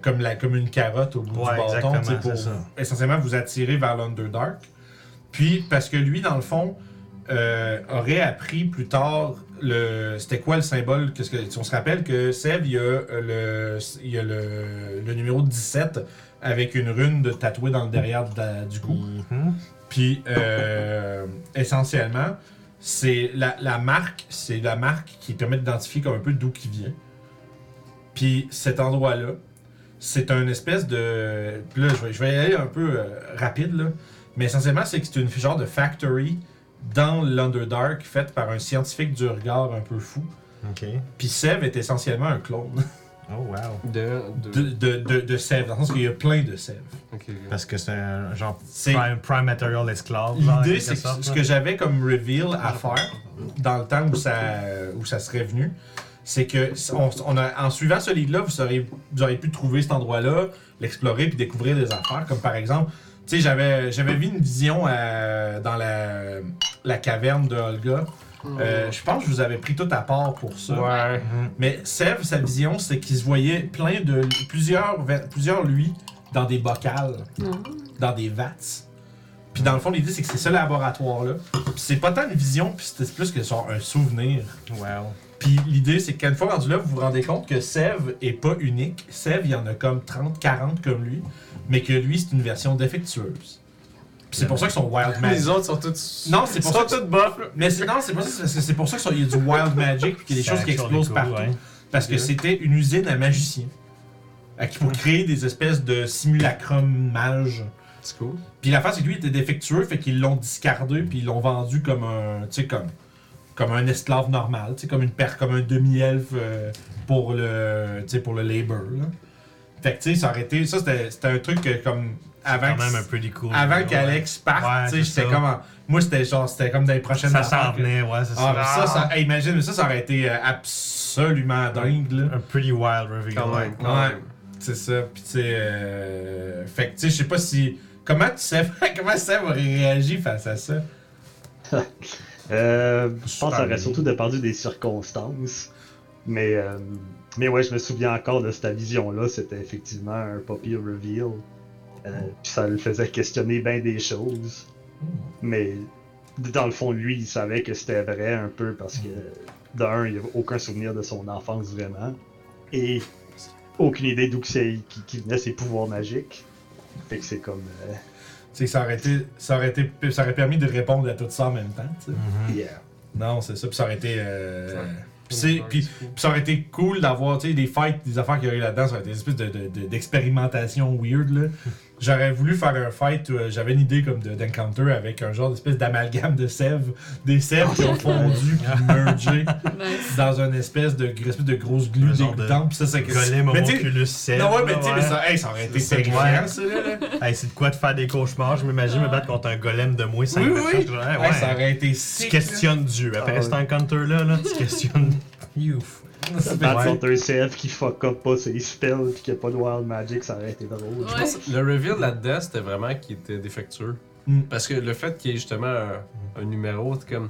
comme, la, comme une carotte au bout Ouais, du bâton, pour ça. essentiellement vous attirer vers l'Underdark. Puis, parce que lui, dans le fond, euh, aurait appris plus tard le. C'était quoi le symbole qu'est-ce que, On se rappelle que Seb, il y a, euh, le, il y a le, le numéro 17 avec une rune de tatouée dans le derrière de du cou. Mhm. Puis, euh, essentiellement, c'est la, la marque, c'est la marque qui permet d'identifier comme un peu d'où qui vient. Puis, cet endroit-là, c'est un espèce de. puis Là, je vais, je vais y aller un peu euh, rapide, là. Mais essentiellement, c'est que c'est une genre de factory dans l'Underdark faite par un scientifique du regard un peu fou. Ok. Puis, Sev est essentiellement un clone Oh wow. De. de, de, de, de Sev, dans le sens qu'il y a plein de Sev. Ok, ok. Parce que c'est un genre C'est- prime, prime material esclave. L'idée, c'est que ce que j'avais comme reveal à faire dans le temps où ça, où ça serait venu, c'est que on, on a, en suivant ce lead-là, vous, auriez- vous auriez pu trouver cet endroit-là, l'explorer puis découvrir des affaires. Comme par exemple, tu sais, j'avais, j'avais vu une vision euh, dans la, la caverne de Olga. Euh, je pense que je vous avais pris tout à part pour ça. Ouais. Mais Sev, sa vision, c'est qu'il se voyait plein de. plusieurs, plusieurs lui dans des bocals Non. dans des vats. Puis dans le fond, l'idée, c'est que c'est ce laboratoire-là. Puis c'est pas tant une vision, puis c'est plus que genre un souvenir. Wow. Puis l'idée, c'est qu'une fois rendu là, vous vous rendez compte que Sev est pas unique. Sev, il y en a comme 30, 40 comme lui, mais que lui, c'est une version défectueuse. Puis c'est pour ça qu'ils sont Wild Les Magic. autres sont tous. Non, c'est pour ils sont ça que- tous buff. Mais c'est, non, c'est pas ça, c'est parce que c'est pour ça qu'il y a du Wild Magic, puis qu'il y a des Ça choses qui explosent partout. ouais. Parce que c'était une usine à magiciens. À qui pour créer des espèces de simulacrum mages. C'est cool. Puis la face, c'est que lui il était défectueux, fait qu'ils l'ont discardé, puis ils l'ont vendu comme un, tu sais, comme, comme un esclave normal, comme une per, comme un demi-elfe euh, pour le, tu sais, pour le labor. Là. Fait que tu sais, ça aurait été, ça c'était, c'était un truc que, comme avant, Quand même que- un pretty cool. avant ouais. qu'Alex parte, Ouais, tu sais, j'étais comme, en- moi c'était genre, c'était comme dans les prochaines Ça s'en venait, ouais, c'est Ah, ça. ça, ça, hey, imagine, mais ça, ça aurait été euh, absolument dingue, là. Un pretty wild reveal. Quand ouais. même. quand Ouais. C'est ça. Puis tu sais, euh... fait que tu sais, je sais pas si comment tu sais comment Seb aurait réagi face à ça? Euh, je pense que ça aurait surtout dépendu des circonstances. Mais, euh, mais ouais, je me souviens encore de cette vision-là. C'était effectivement un poppy reveal. Euh, puis ça le faisait questionner bien des choses. Mais dans le fond, lui, il savait que c'était vrai un peu parce que, d'un, il avait aucun souvenir de son enfance vraiment. Et aucune idée d'où qui, qui venaient ses pouvoirs magiques. Fait que c'est comme. euh, ça aurait été, ça aurait été, ça aurait permis de répondre à tout ça en même temps. tu sais. Mhm. yeah. Non, c'est ça. Puis ça aurait été. euh, Ouais. Puis, c'est- puis- puis ça aurait été cool d'avoir tu sais, des fights, des affaires qu'il y aurait là-dedans. Ça aurait été une espèce de- de- de- d'expérimentation weird. là. J'aurais voulu faire un fight. où, euh, J'avais une idée comme de- d'encounter avec un genre d'espèce d'amalgame de sève. Des sèves qui ont fondu puis mergé Nice. dans une espèce de, espèce de grosse de dégoûtante. Puis ça, c'est Golem tu sais- homunculus sève. Non, ouais, mais tu sais, mais ça, hey, ça aurait été C'est terrifiant, ça, là. là. Hey, c'est de quoi de faire des cauchemars. Je m'imagine me battre contre un golem de moins 5 Oui, oui. Ouais, ouais. Hey, ça aurait été Tu questionnes Dieu. Après Ah, cet encounter-là, là, tu questionnes. Youf. Contre un CF qui fuck up pas ses spells pis qu'il n'y a pas de wild magic, ça aurait été drôle. Ouais. Le reveal là-dedans, c'était vraiment qu'il était défectueux. Mm. Parce que le fait qu'il y ait justement un, un numéro, t'es comme.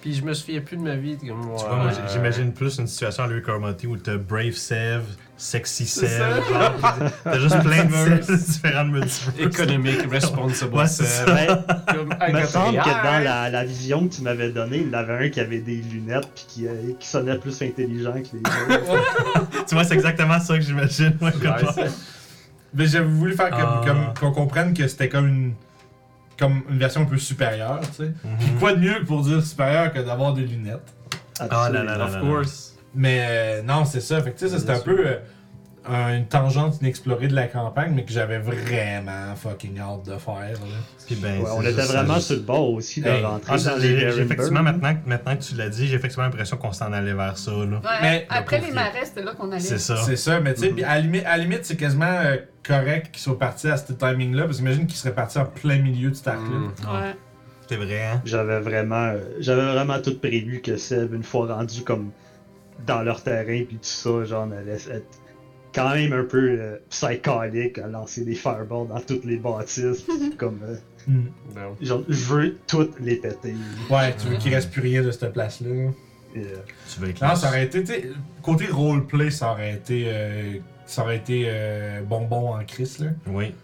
Puis je me souviens plus de ma vie, comme. Tu vois, moi, j- j'imagine plus une situation à Louis où t'as Brave Sev, Sexy C'est Sev, genre, pis t'as juste plein de Sev différents de multiverses. Économique, responsible, Ouais, c'est Sev. ça. Ben, Comme, Il me semble que dans la, la vision que tu m'avais donnée, il y en avait un qui avait des lunettes puis qui, euh, qui sonnait plus intelligent que les autres. Tu vois, c'est exactement ça que j'imagine. Ouais, Mais j'avais voulu faire comme, Ah. comme- qu'on comprenne que c'était comme une, comme une version un peu supérieure, tu sais. Puis Mhm. quoi de mieux pour dire supérieur que d'avoir des lunettes? Ah là là là Of course. Mais euh, non, c'est ça. Fait que tu sais, c'était un peu euh, un- une tangente inexplorée de la campagne, mais que j'avais vraiment fucking hâte de faire. là. Puis ben, Ouais, on était vraiment juste- sur le bord aussi de Hey. rentrer Ah, dans les effectivement, maintenant, que- maintenant que tu l'as dit, j'ai effectivement l'impression qu'on s'en allait vers ça. Là. Ouais, Mais- après le les marais, c'était là qu'on allait. C'est ça. C'est ça, mais tu sais, Mhm. puis à la limite, à la limite, c'est quasiment euh, correct qu'ils soient partis à ce timing-là, parce qu'imagine qu'ils seraient partis en plein milieu du stack là. Mm. Ah, Ouais. C'est vrai, hein? J'avais vraiment, euh, j'avais vraiment tout prévu que Seb, une fois rendu comme dans leur terrain puis tout ça, genre, on allait être quand même un peu euh, psycholique à lancer des fireballs dans toutes les bâtisses. comme, euh, Mm. Non. genre, je veux toutes les péter. Ouais, tu veux qu'il reste plus rien de cette place-là. Euh, Tu veux être Non, ça aurait été, côté roleplay, ça aurait été, euh, ça aurait été euh, bonbon en crise, là. Oui.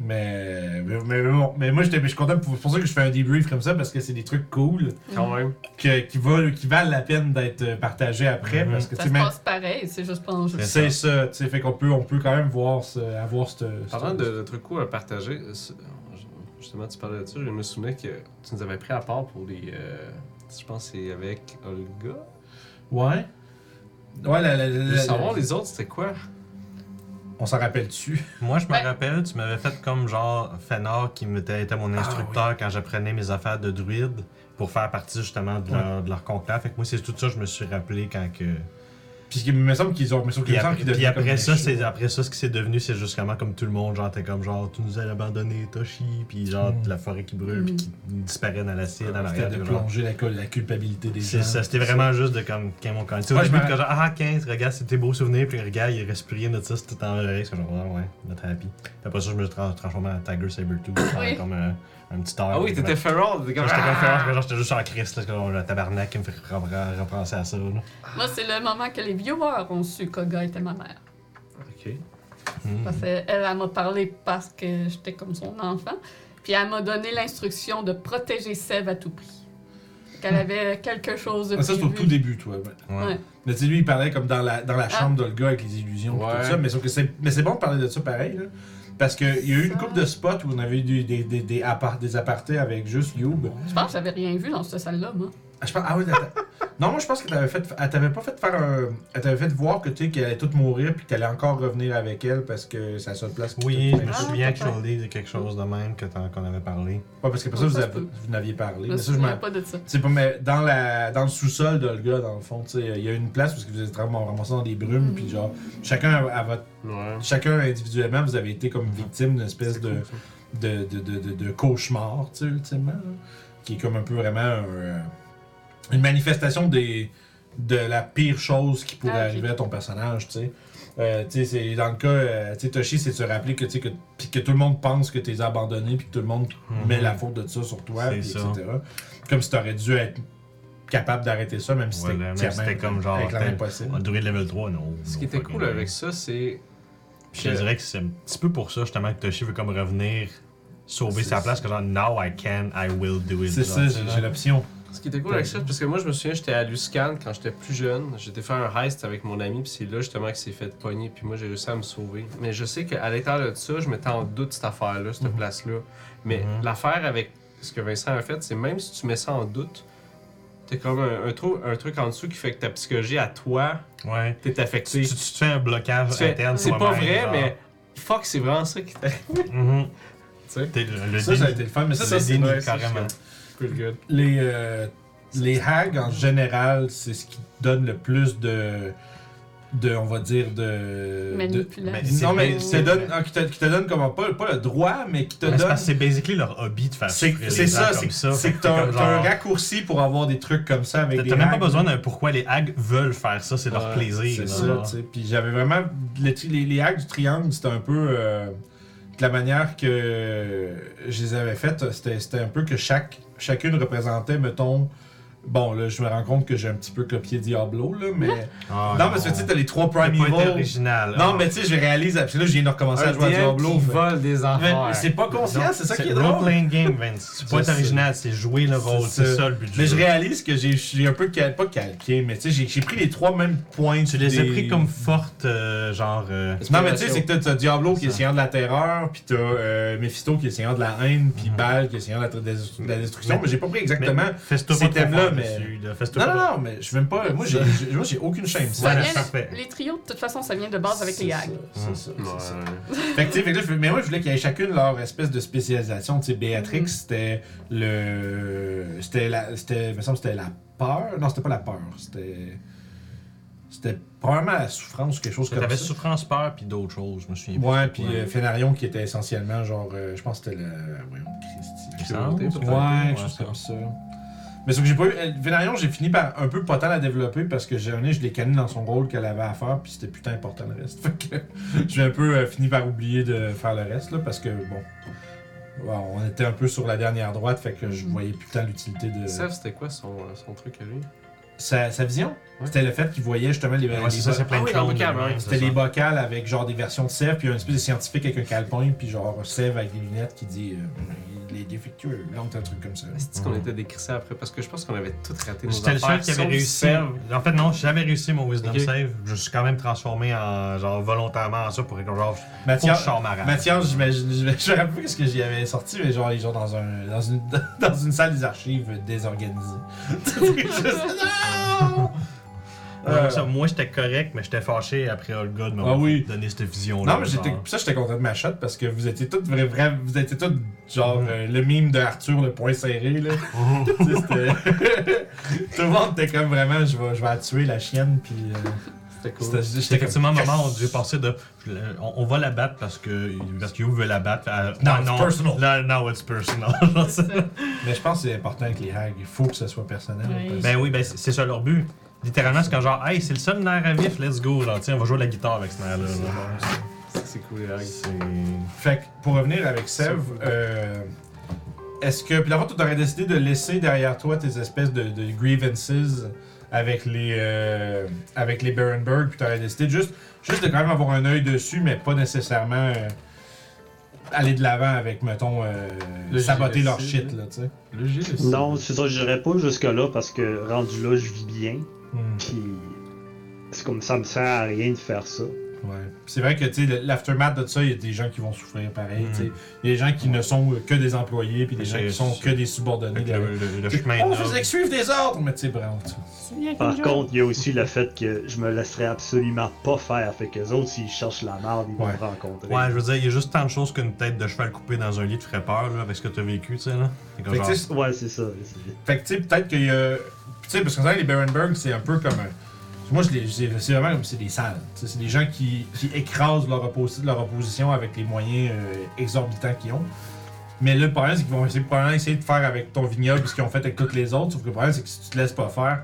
Mais, mais, mais bon, mais moi j'étais je suis content pour, c'est pour ça que je fais un debrief comme ça parce que c'est des trucs cool Quand même. que, qui, valent, qui valent la peine d'être euh, partagés après Mhm. parce que Ça tu se même- passe pareil, c'est juste pas en jeu. c'est ça, tu sais, fait qu'on peut, on peut quand même voir ce, avoir ce. Parlant de, de trucs cool à partager, justement, tu parlais de ça, je me souvenais que tu nous avais pris à part pour les. euh, je pense que c'est avec Olga. Ouais. Ouais, la, la- savoir les autres, c'était quoi? On s'en rappelle dessus. Moi, je me Ben- rappelle, tu m'avais fait comme genre Fenor qui m'était était mon instructeur quand j'apprenais mes affaires de druide pour faire partie justement de leur, de leur conclave. Fait que moi, c'est tout ça que je me suis rappelé quand que. Puis il me semble qu'ils ont. Mais sauf qu'il Puis me semble après, qu'ils puis après comme ça, c'est après ça, ce qui s'est devenu, c'est justement comme tout le monde, genre, t'es comme genre, tu nous as abandonné, Toshi, puis genre, Mm. la forêt qui brûle, puis qui disparaît dans l'acide, dans C'était l'arrière. de plonger la, la culpabilité des gens. C'est ça, c'était vraiment juste de comme, quand mon candidat. Au je début, genre, ah, 15, regarde, c'était beau souvenir, puis regarde, il reste plus rien de ça, c'était tout en c'est genre, ouais, ouais, notre happy. Puis après ça, je me suis tra- transformé en Tiger Sabertooth, Oui. comme un, un petit art. Ah oui, t'étais feral. J'étais comme. Ah! genre, j'étais juste en Christ, là, comme le tabarnak qui me fait repenser à ça, là. Moi, c'est le moment que les viewers ont su qu'Oga était ma mère. Ok. Mm. Parce qu'elle, elle m'a parlé parce que j'étais comme son enfant. Puis elle m'a donné l'instruction de protéger Sève à tout prix. Qu'elle avait quelque chose de Ah, ça, c'est au tout début, toi. ouais. Ouais. Ouais. Mais tu sais, lui, il parlait comme dans la, dans la chambre d'Olga avec les illusions et Ouais. tout ça. Mais, sauf que c'est, mais c'est bon de parler de ça pareil, là. Parce qu'il y a eu une Ça. couple de spots où on avait eu des, des, des apartés avec juste Youb. Je pense que j'avais rien vu dans cette salle-là, moi. Ah, je pense, ah oui, attends. non, moi je pense qu'elle t'avait fait. Elle t'avait pas fait faire un. Elle t'avait fait voir que tu sais qu'elle allait toute mourir puis qu'elle allait encore revenir avec elle parce que c'est la seule place qui Oui, je me souviens que. Charlie disait quelque chose de même que t'en- qu'on avait parlé. Pas parce que pour ça, vous, Ça avez- vous n'aviez parlé. Je me Mais ça, je souviens pas de ça. C'est pas, mais dans, la, dans le sous-sol d'Olga, dans le fond, tu sais, il y a une place où vous êtes vraiment ramassé dans des brumes, puis genre, chacun à, à votre. Ouais. Chacun individuellement, vous avez été comme victime d'une espèce de, de, de, de, de, de cauchemar, tu sais, ultimement. là, qui est comme un peu vraiment un, euh, une manifestation des, de la pire chose qui pourrait Ah, arriver à ton personnage, tu sais. Euh, tu sais, c'est dans le cas, euh, tu Toshi, c'est de se rappeler que, que, puis que tout le monde pense que t'es abandonné, puis que tout le monde Mhm. met la faute de ça sur toi, ça. etc. Comme si t'aurais dû être capable d'arrêter ça, même si Voilà, c'était comme genre, de level 3, non. Ce no qui était cool avec ça, c'est. Je te dirais que c'est un petit peu pour ça justement que Toshi veut comme revenir sauver sa place, que genre now I can, I will do it. C'est ça, j'ai l'option. Ce qui était cool avec ça, parce que moi je me souviens, j'étais à Luscan quand j'étais plus jeune. J'étais faire un heist avec mon ami, puis c'est là justement qu'il s'est fait pogner, puis moi j'ai réussi à me sauver. Mais je sais qu'à l'intérieur de ça, je mettais en doute cette affaire-là, cette Mhm. place-là. Mais Mhm. l'affaire avec ce que Vincent a fait, c'est même si tu mets ça en doute, t'as comme un, un, trou- un truc en dessous qui fait que ta psychologie à toi, Ouais. t'es affecté. tu- tu te fais un blocage fais- interne. C'est pas vrai, genre. mais fuck, c'est vraiment ça qui t'a. Tu sais? T'es le, le Ça, ça a déni. été le fun, mais ça, Le c'est déni, ouais, ça, carrément. Pretty good. les, euh, les hags en général, c'est ce qui donne le plus de. de on va dire, de. Manipulation. de- Mais c'est non, mais qui te donne, qui te, qui te donne comment pas, pas le droit, mais qui te Mais c'est donne. c'est basically leur hobby de faire C'est ça, comme c'est ça. c'est que t'as comme t'as un raccourci pour avoir des trucs comme ça avec T'as des t'as même pas besoin d'un pourquoi les hags veulent faire ça, c'est leur Ouais, plaisir. C'est là. ça, tu sais. Puis j'avais vraiment. Les, les, les hags du triangle, c'était un peu. euh, la manière que je les avais faites, c'était c'était un peu que chaque, chacune représentait, mettons. Bon, là, je me rends compte que j'ai un petit peu copié Diablo, là, mais. Ah, non, parce que tu sais, t'as les trois T'as pas été Primeval. original. Non, Ah. mais tu sais, je réalise. Parce que là, je viens de recommencer à jouer à Diablo. qui vole des affaires. c'est pas conscient, c'est ça qui est drôle. playing game, Vince. C'est pas C'est original, c'est jouer le rôle. C'est C'est ça. le but du Mais je réalise que j'ai- j'ai un peu cal- pas calqué, mais tu sais, j'ai- j'ai pris les trois mêmes points. Tu les as pris comme fortes, euh, genre. euh, Non, mais tu sais, c'est que t'as- Diablo qui est seigneur de la terreur, puis t'as euh, Mephisto qui est seigneur de la haine, puis Mhm. Baal qui est seigneur de la, de la destruction. Mais- j'ai pas pris exactement. ces thèmes-là, mais- Non, non, non, mais je veux même pas. Moi, j'ai moi, j'ai aucune shame. Ça Voilà, vient- parfait. les trios, de toute façon, ça vient de base avec les ça, C'est ça. Ouais. Fait que, tu sais, mais moi, je voulais qu'il y ait chacune leur espèce de spécialisation. Tu sais, Béatrix, Mhm. c'était le. C'était la. C'était. Il me semble que c'était la peur. Non, c'était pas la peur. C'était. C'était probablement la souffrance ou quelque chose comme T'avais ça. souffrance, peur, puis d'autres choses, je me souviens Ouais, puis euh, Fénarion qui était essentiellement genre. euh, je pense que c'était le. Voyons, Christy. Ouais, quelque Ouais, chose ça. comme ça. Mais ce que j'ai pas eu. euh, Vénarion, j'ai fini par un peu pas tant la développer parce que j'ai donné, je l'ai canné dans son rôle qu'elle avait à faire, puis c'était putain important le reste. Fait que j'ai un peu euh, fini par oublier de faire le reste, là, parce que bon. bon, on était un peu sur la dernière droite, fait que je voyais plus tant l'utilité de. Seth, c'était quoi son, son truc à lui? Sa, sa vision? Ouais. C'était le fait qu'il voyait justement les, Ouais, les ça, c'est plein Ah de oui, ouais. c'est C'était les bocals avec genre des versions de Sèvres, puis un espèce de scientifique avec un calepin, puis genre Sèvres avec des lunettes qui dit euh, il est défectueux, là, un truc comme ça. C'est qu'on était décrissé après parce que je pense qu'on avait tout raté nos J'étais le seul qui avait réussi. En fait, non, j'ai jamais réussi mon Wisdom. Save. Je suis quand même transformé en genre volontairement en ça pour que genre. Mathias. Mathias, j'imagine, je me je me rappelle plus ce que j'y avais sorti, mais genre, il est genre dans, un, dans, une, dans une salle des archives désorganisée. C'est juste, non! Ouais, Euh, ça, moi, j'étais correct, mais j'étais fâché après Olga de Ah m'avoir oui. donné cette vision-là. Non, mais j'étais, ça, j'étais content de ma shot parce que vous étiez tous vrai, vrai, vous étiez tous genre Mhm. euh, le mime de Arthur, le poing serré, là. C'était- Tout le monde était comme vraiment, je vais, je vais la tuer, la chienne, puis. euh, C'était cool. c'était- effectivement un comme, moment où j'ai passé de. On, on va la battre parce que parce que You veut la battre. à- Non, Ah, it's personal. Là, now it's personal. Mais je pense que c'est important avec les hags, il faut que ce soit personnel. Oui. ben oui, ben c'est c'est ça leur but. Littéralement, c'est quand genre, hey, c'est le seul nerf à vif, let's go. Genre, tiens, on va jouer de la guitare avec ce nerf-là. là. C'est- cool, les règles. C'est. Fait que pour revenir avec Sev, euh, est-ce que. Puis d'abord, tu aurais décidé de laisser derrière toi tes espèces de, de grievances avec les. euh, avec les Berenberg, puis tu aurais décidé juste, juste de quand même avoir un œil dessus, mais pas nécessairement. euh, aller de l'avant avec, mettons, euh, Le saboter leur shit, là, tu sais. Le G, le C. Non, c'est ça, j'irais pas jusque-là parce que rendu là, je vis bien. Hmm. Puis c'est comme ça me sert à rien de faire ça. Ouais. Puis C'est vrai que tu sais, l'aftermath de ça, il y a des gens qui vont souffrir pareil. Mm. tu sais. Il y a des gens qui ne sont que des employés, puis des gens qui sont que des subordonnés. Le, le- le chemin faisait que suivre des ordres, mais tu sais, bravo. Par contre, il y a aussi le fait que je me laisserais absolument pas faire. Fait que les autres, s'ils cherchent la merde, ils vont Ouais. me rencontrer. Ouais, je veux dire, il y a juste tant de choses qu'une tête de cheval coupée dans un lit te ferait peur, là, avec ce que t'as vécu, tu sais, là. Fait genre- tu Ouais, c'est ça. c'est- Fait que tu sais, peut-être qu'il y a. Tu sais, parce que ça, les Berenberg, c'est un peu comme un. Moi, je les, c'est vraiment comme c'est des sais, C'est des gens qui, qui écrasent leur, opposi- leur opposition avec les moyens euh, exorbitants qu'ils ont. Mais là, le problème, c'est qu'ils vont essayer, probablement essayer de faire avec ton vignoble ce qu'ils ont fait avec toutes les autres. Sauf que le problème, c'est que si tu te laisses pas faire,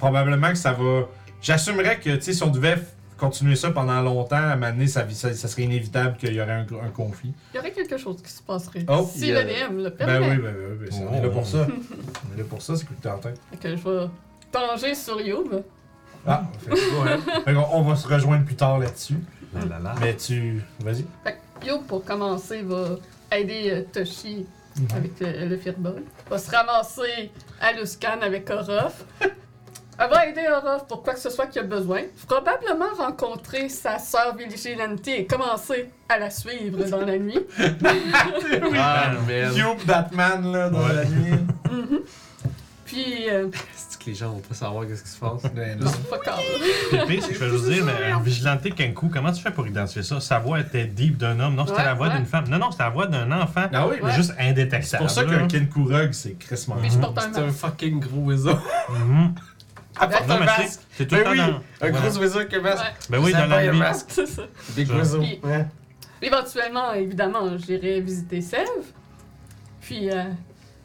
probablement que ça va. J'assumerais que, tu sais, si on devait continuer ça pendant longtemps, à un moment doné, ça, ça, ça serait inévitable qu'il y aurait un, un conflit. Il y aurait quelque chose qui se passerait. Oh, si a- le DM le Ben permet. oui, ben oui, ben, c'est- on est là pour ça. On est là pour ça, c'est que tu en tête. Fait que je vais tanger sur Youb. Ah, fait, fait qu'on- on va se rejoindre plus tard là-dessus. Là, là, là. Mais tu. Vas-y. Fait que Youb, pour commencer, va aider euh, Toshi avec le, le fireball. Va se ramasser à Luskan avec Orof. Va aider Orof pour quoi que ce soit qu'il a besoin. Probablement rencontrer sa sœur Vigilante et commencer à la suivre dans la nuit. Ah, man. Cube Batman, là, dans Ouais. la nuit. Mhm. Puis, euh, C'est que les gens vont pas savoir qu'est-ce qui se passe? Ben, non, pas grave. Puis le pire, c'est que je vais juste dire, mais un vigilante Kenku, comment tu fais pour identifier ça? Sa voix était deep d'un homme. Non, c'était Ouais, la voix ouais. d'une femme. Non, non, c'était la voix d'un enfant. Ah oui, Mais Ouais. juste c'est indétectable. pour ça qu'un Kenkurug, c'est crissement. Puis je porte un C'est un fucking gros wizard. Mhm. Ah, Non, un mais masque. c'est- c'est tout le Ben temps oui, dans. un gros wizard qui a un masque. Ouais, Ben oui, Ça dans la a un vie. masque. c'est ça. Big. Puis- Ouais. Éventuellement, évidemment, j'irai visiter Sèvres. Puis, euh,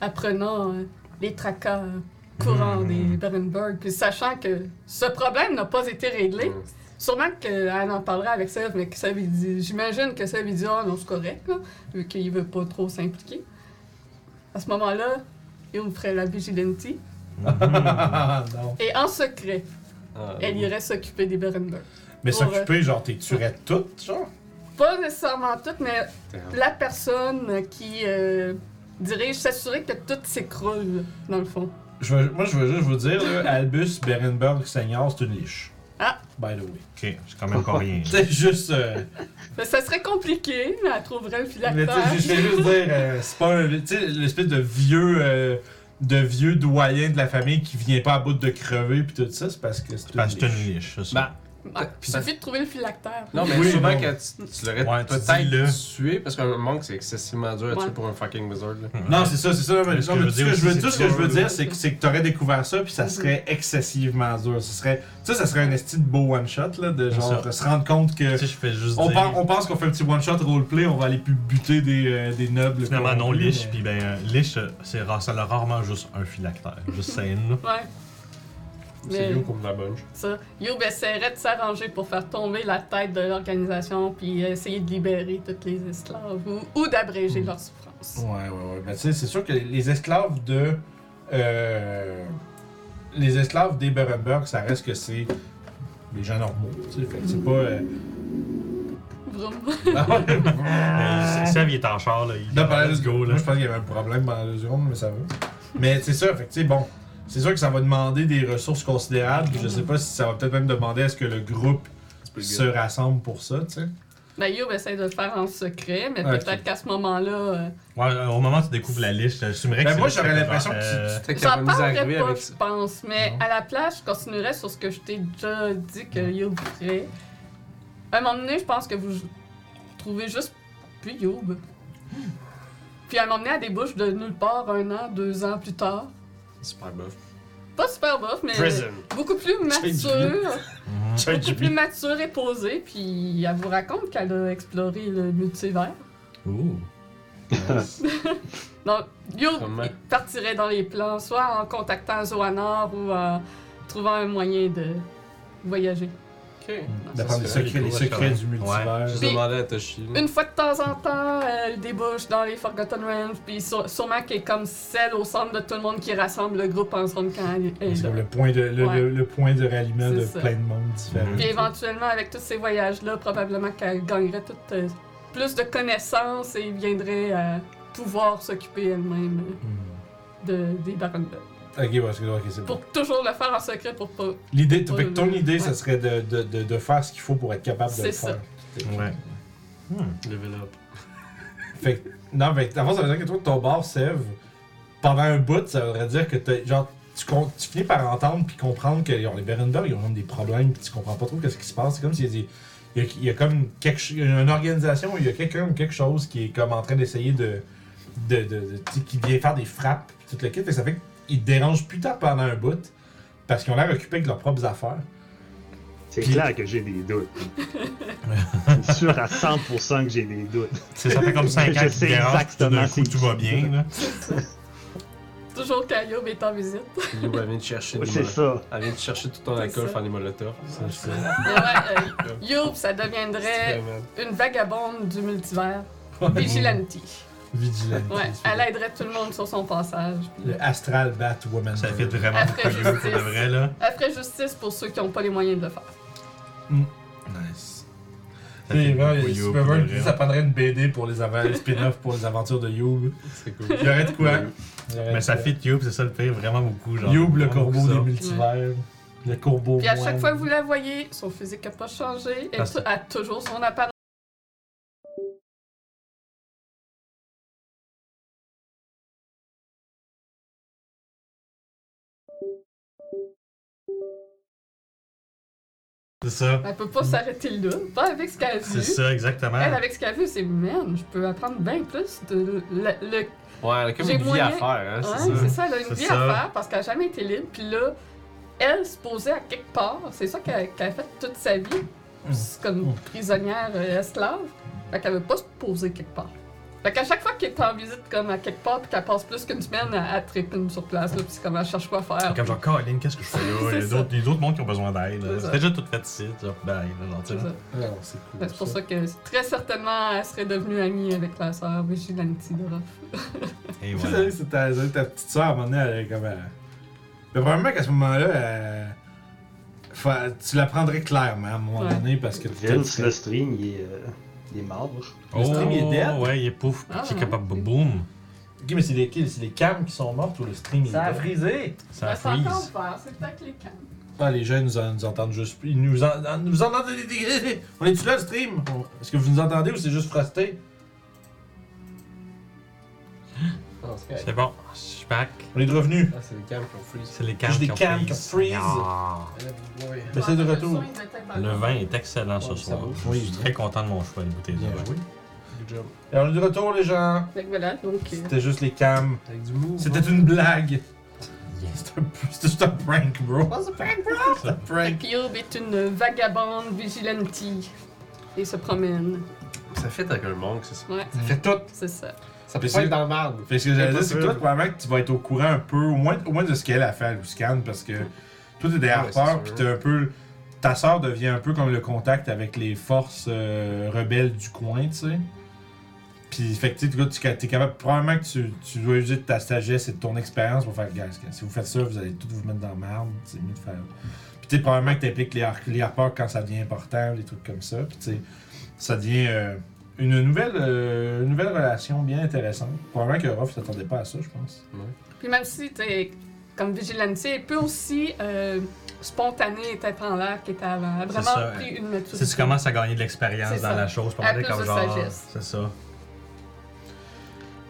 apprenant euh, les tracas euh, courants Mhm. des Berenberg, puis sachant que ce problème n'a pas été réglé, sûrement qu'elle en parlera avec Sèvres, mais que Sèvres, il dit, j'imagine que Sèvres, il dit, ah non, c'est correct, là, vu qu'il veut pas trop s'impliquer. À ce moment-là, il me ferait la vigilante. Non. Et en secret, Ah, elle irait s'occuper des Berenberg. Mais Pour, s'occuper, genre, t'es tuerais toutes, genre? Pas nécessairement toutes, mais la personne qui euh, dirige, s'assurer que tout s'écroule, dans le fond. Je veux- moi, je veux juste vous dire, là, Albus Berenberg Senior, c'est une liche. Ah. By the way. Ok, c'est quand même pas rien. C'est juste. euh, Mais ça serait compliqué, mais elle trouverait le mais tu sais, je vais juste dire, euh, c'est pas un. Tu sais, l'espèce de vieux. euh, de vieux doyen de la famille qui vient pas à bout de crever puis tout ça, c'est parce que c'est une une liche. niche, c'est ça. Bah, Ah, il suffit de trouver le phylactère. non, mais Oui, non. que tu, tu l'aurais Ouais, tu peut-être tué parce qu'un monk c'est excessivement dur à tuer Ouais. pour un fucking wizard. là. Non, c'est ça, c'est ça. Mais, Mais ce que mais je ce veux que dire ce que je veux dire, c'est que, c'est que t'aurais découvert ça, puis ça serait excessivement dur. Ce serait, ça, ça serait un esti de beau one shot là, de genre de se rendre compte que Tu sais, je fais juste on, dire. pense, on pense qu'on fait un petit one shot roleplay, on va aller plus buter des, euh, des nobles. Finalement, non, mais- puis ben, euh, liche, euh, c'est ça a rarement juste un phylactère. Juste scène. Ouais. C'est Mais vieux comme la bunch. ça, Youb essaierait de s'arranger pour faire tomber la tête de l'organisation puis essayer de libérer tous les esclaves ou, ou d'abréger leur souffrance. Ouais, ouais, ouais. Ben, tu sais, c'est sûr que les esclaves de. euh, les esclaves des Berenberg, ça reste que c'est des gens normaux, tu sais. Fait que c'est pas. euh. Ah. Euh, Sev, il est en char, là. Il Non, pendant let's le go, là. Moi, je pense qu'il y avait un problème pendant la seconde, mais ça va. Mais c'est ça, fait que tu sais, bon. C'est sûr que ça va demander des ressources considérables. Je sais pas si ça va peut-être même demander à ce que le groupe se rassemble pour ça, tu sais. Ben, Youb essaie de le faire en secret, mais Ok. peut-être qu'à ce moment-là. euh, Ouais, euh, au moment où tu découvres la liste, j'assumerais que Ben, c'est moi, j'aurais que l'impression que euh, Peut-être J'en qu'elle va nous parlerai arriver pas, avec je pense, mais Non. à la place, je continuerai sur ce que je t'ai déjà dit que Youb ferait. À un moment donné, je pense que vous trouvez juste plus Youb. Puis à un moment donné, elle débouche de nulle part un an, deux ans plus tard. Super bof. Pas super bof, mais Prison. beaucoup plus mature. beaucoup plus mature et posée. Puis elle vous raconte qu'elle a exploré le multivers. Ouh. Donc, il partirait dans les plans, soit en contactant Zoanor ou en trouvant un moyen de voyager. Ok. D'apprendre les secrets, les du multivers. Je Puis- demandais à Toshi. Une fois de temps en temps, elle débouche dans les Forgotten Realms, puis sur- sûrement qu'elle est comme celle au centre de tout le monde qui rassemble le groupe en se rendant quand elle est le point de, le, Ouais. le- le point de ralliement de ça. plein de monde différents. Mhm. Puis éventuellement, avec tous ces voyages-là, probablement qu'elle gagnerait toute, euh, plus de connaissances et viendrait à pouvoir s'occuper elle-même Hmm. euh, de, des Baron Ok, ouais, c'est ok, c'est bon. Pour toujours le faire en secret pour pas. L'idée, fait que ton ouais. idée, ça serait de, de, de, de faire ce qu'il faut pour être capable de le C'est ça. faire. Ouais. Hmm. Level up. Fait que, non, que, d'abord, ça veut dire que toi, ton bar sève, pendant un bout, ça voudrait dire que t'as, genre, tu, con- tu finis par entendre puis comprendre que genre, les Berendor, ils ont des problèmes puis tu comprends pas trop qu'est-ce qui se passe. C'est comme s'il y a des- il y a, il y a comme quelque, ch- une organisation où il y a quelqu'un ou quelque chose qui est comme en train d'essayer de, de, de, de- tu sais, qui vient faire des frappes puis tout le kit. Fait que ça fait qu'ils te dérangent plus tard pendant un bout parce qu'ils ont l'air occupés avec leurs propres affaires. C'est Puis- clair que j'ai des doutes. C'est sûr à 100% que j'ai des doutes. C'est- Ça fait comme 5 Je ans que tu sais exactement coup, c'est tout va bien, là. Toujours quand Youb est en visite. Youb, elle vient de chercher C'est ça. Elle vient de chercher tout ton alcool, faire des molotovs. C'est ça. Ouais, euh, ça deviendrait une vagabonde du multivers. Vigilante. Vigilante. Ouais, elle aiderait tout le monde sur son passage. puis Le Astral Batwoman. Ça fait vraiment Après beaucoup mieux pour de justice. vrai, là. Elle ferait justice pour ceux qui n'ont pas les moyens de le faire. Nice. Ça fait vrai, beaucoup pour de ça prendrait une BD pour les, spin-offs pour les aventures de Youb. C'est cool. Il y aurait de quoi. Il y aurait Mais de ça quoi. fit Youb, c'est ça le pire, vraiment beaucoup. Genre, Youb, le vraiment corbeau beaucoup des ça. multivers. Le corbeau Puis à moine. chaque fois que vous la voyez, son physique n'a pas changé. Elle Parce- a toujours son apparence. C'est ça. Elle peut pas s'arrêter là. Pas avec ce qu'elle a C'est vu. ça, exactement. Elle, avec ce qu'elle a vu, c'est man, je peux apprendre bien plus de le- le Ouais, elle a comme J'ai une vie moyen- à faire, hein, Ouais, c'est c'est ça. ça, elle a une C'est vie ça. à faire parce qu'elle n'a jamais été libre. Puis là, elle se posait à quelque part. C'est ça qu'elle a fait toute sa vie. C'est comme Mm. prisonnière euh, esclave. Fait qu'elle veut pas se poser quelque part. Fait qu'à chaque fois qu'elle est en visite comme à quelque part puis qu'elle passe plus qu'une semaine, elle, elle trépine sur place. Là, puis c'est comme elle cherche quoi faire. Comme genre, Colin, qu'est-ce que je fais là? Il y a d'autres- il y a d'autres mondes qui ont besoin d'aide. là. C'est déjà tout fait ici, genre, bye, là, genre, tu C'est sais. ça. Ah, c'est cool. Fait que C'est pour ça. ça que très certainement elle serait devenue amie avec la sœur Vigilante de Ruff. Et Tu voilà. sais, c'est ta, c'est ta petite soeur, à un moment donné, elle est comme. elle- Mais probablement qu'à ce moment-là, elle- fa- tu la prendrais clairement à un moment Ouais. donné parce que Vince, le stream, il est, euh, il est mort. Le stream, il est dead? Oh, ouais, il est pouf, Ah, qui est ouais. capable de boum. Ok, mais c'est les, c'est les cams qui sont mortes ou le stream Ça a est dead? frisé! Ça s'entend freeze. pas, c'est peut-être les camps. Ah, les jeunes nous, en- nous entendent juste plus. Ils nous, en, en- nous entendent. On est-tu là, le stream? On- Est-ce que vous nous entendez ou c'est juste frosté? Non, c'est correct. C'est bon, je suis back. On est de revenu. Ah, c'est les cams qui ont freeze. C'est les cams Juste des qui ont cams qui freeze. freeze. Ah. Mais c'est de retour. Le vin est excellent ce Ouais, ça soir. Je suis très content de mon choix de bouteille de Bien vin. joué. Good job. Et on est de retour, les gens. Fait que voilà, donc. euh, C'était juste les cams. Avec du mou. C'était une blague. C'était un- C'était juste un prank, bro. Oh, c'est prank, bro! C'est un prank. Youb est une vagabonde vigilante et se promène. Ça fait avec un monk, c'est ça. Ouais, Ça fait tout. c'est ça. Ça Puis peut pas être dans le marde. Fait que ce que j'allais dire, c'est que toi, probablement que tu vas être au courant un peu, au moins, au moins de ce qu'elle a fait à Luscan, parce que toi, t'es des Ah sûr. pis t'es un peu. Ta sœur devient un peu comme le contact avec les forces euh, rebelles du coin, tu sais. Puis, fait que tu es capable, probablement que tu, tu dois user de ta sagesse et de ton expérience pour faire, guys, si vous faites ça, vous allez tout vous mettre dans la merde, c'est mieux de faire. Puis, tu sais, probablement que tu impliques les harpeurs quand ça devient important, des trucs comme ça. Puis, tu sais, ça devient euh, une, nouvelle, euh, une nouvelle relation bien intéressante. Probablement que Ruff s'attendait pas à ça, je pense. Puis même si t'es comme vigilante, il peut aussi euh, spontané et tête en l'air qui était avant. Elle a C'est vraiment ça. pris une maturité. Si tu commences à gagner de l'expérience dans ça. la chose, plus comme de genre. C'est ça.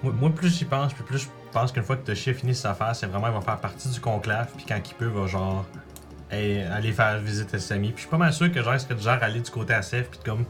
Moi, moi, plus j'y pense, puis plus je pense qu'une fois que Toshi a fini ses affaires, c'est vraiment, il va faire partie du conclave, puis quand il peut, il va genre. aller faire visite à ses amis. Puis je suis pas mal sûr que genre, il serait du genre aller du côté à Seth, puis de comme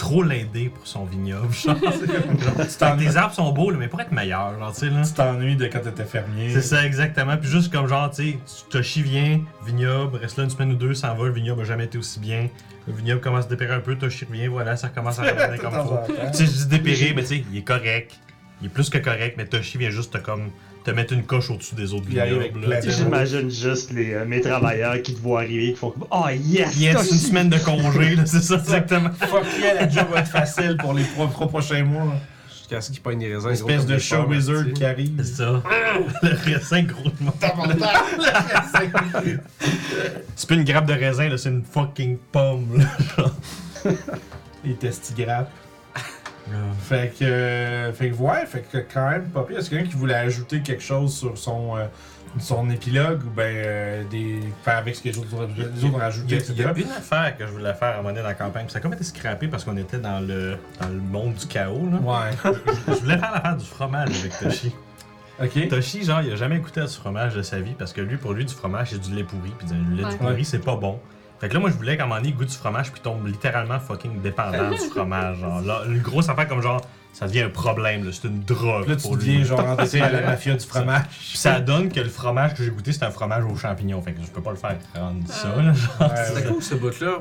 trop l'aider pour son vignoble. Genre, les arbres sont beaux, là, mais pour être meilleur, genre, tu sais, là. Tu t'ennuies de quand t'étais fermier. C'est ça, exactement. Puis juste comme genre, tu sais, Toshi vient, vignoble, reste là une semaine ou deux, s'en va, le vignoble a jamais été aussi bien. Le vignoble commence à dépérer un peu, Toshi revient, voilà, ça recommence à revenir comme faut. Tu sais, je dis dépérer, mais tu sais, il est correct. Il est plus que correct, mais Toshi vient juste te comme te mettre une coche au-dessus des autres vignobles. là. J'imagine juste les, euh, mes travailleurs qui te voient arriver, qui font comme Oh yes! Une semaine de congé, là, c'est ça, exactement. Fuck yeah, la job va être facile pour les trois, trois prochains mois. Jusqu'à ce qu'il pogne des raisins. Une espèce de show wizard qui arrive. C'est ça. Le raisin gros de monde. C'est pas une grappe de raisin, là, c'est une fucking pomme, là. Les testigrappes. Fait que, euh, fait que ouais, fait que quand même pas pire. Est-ce quelqu'un qui voulait ajouter quelque chose sur son, euh, son épilogue ou ben euh, des faire avec ce que les autres, les autres ont Il rajouté, y, a, il y a une affaire que je voulais faire à un moment donné dans la campagne, puis ça a comme été scrappé parce qu'on était dans le, dans le monde du chaos. Là. Ouais. Je voulais faire l'affaire du fromage avec Toshi. Ok. Toshi, genre, il a jamais goûté à du fromage de sa vie parce que lui, pour lui, du fromage, c'est du lait pourri. Puis du lait Ouais. pourri, c'est pas bon. Fait que là, moi, je voulais qu'à un moment donné, il goûte du fromage puis tombe littéralement fucking dépendant du fromage. Genre, là, une grosse affaire comme genre, ça devient un problème, là, c'est une drogue Là, tu pour lui. deviens genre endetté à la mafia du fromage. Puis ça donne que le fromage que j'ai goûté, c'est un fromage aux champignons. Fait que je peux pas le faire rendre ça, là, genre. Ouais, ouais. cool ce bout-là?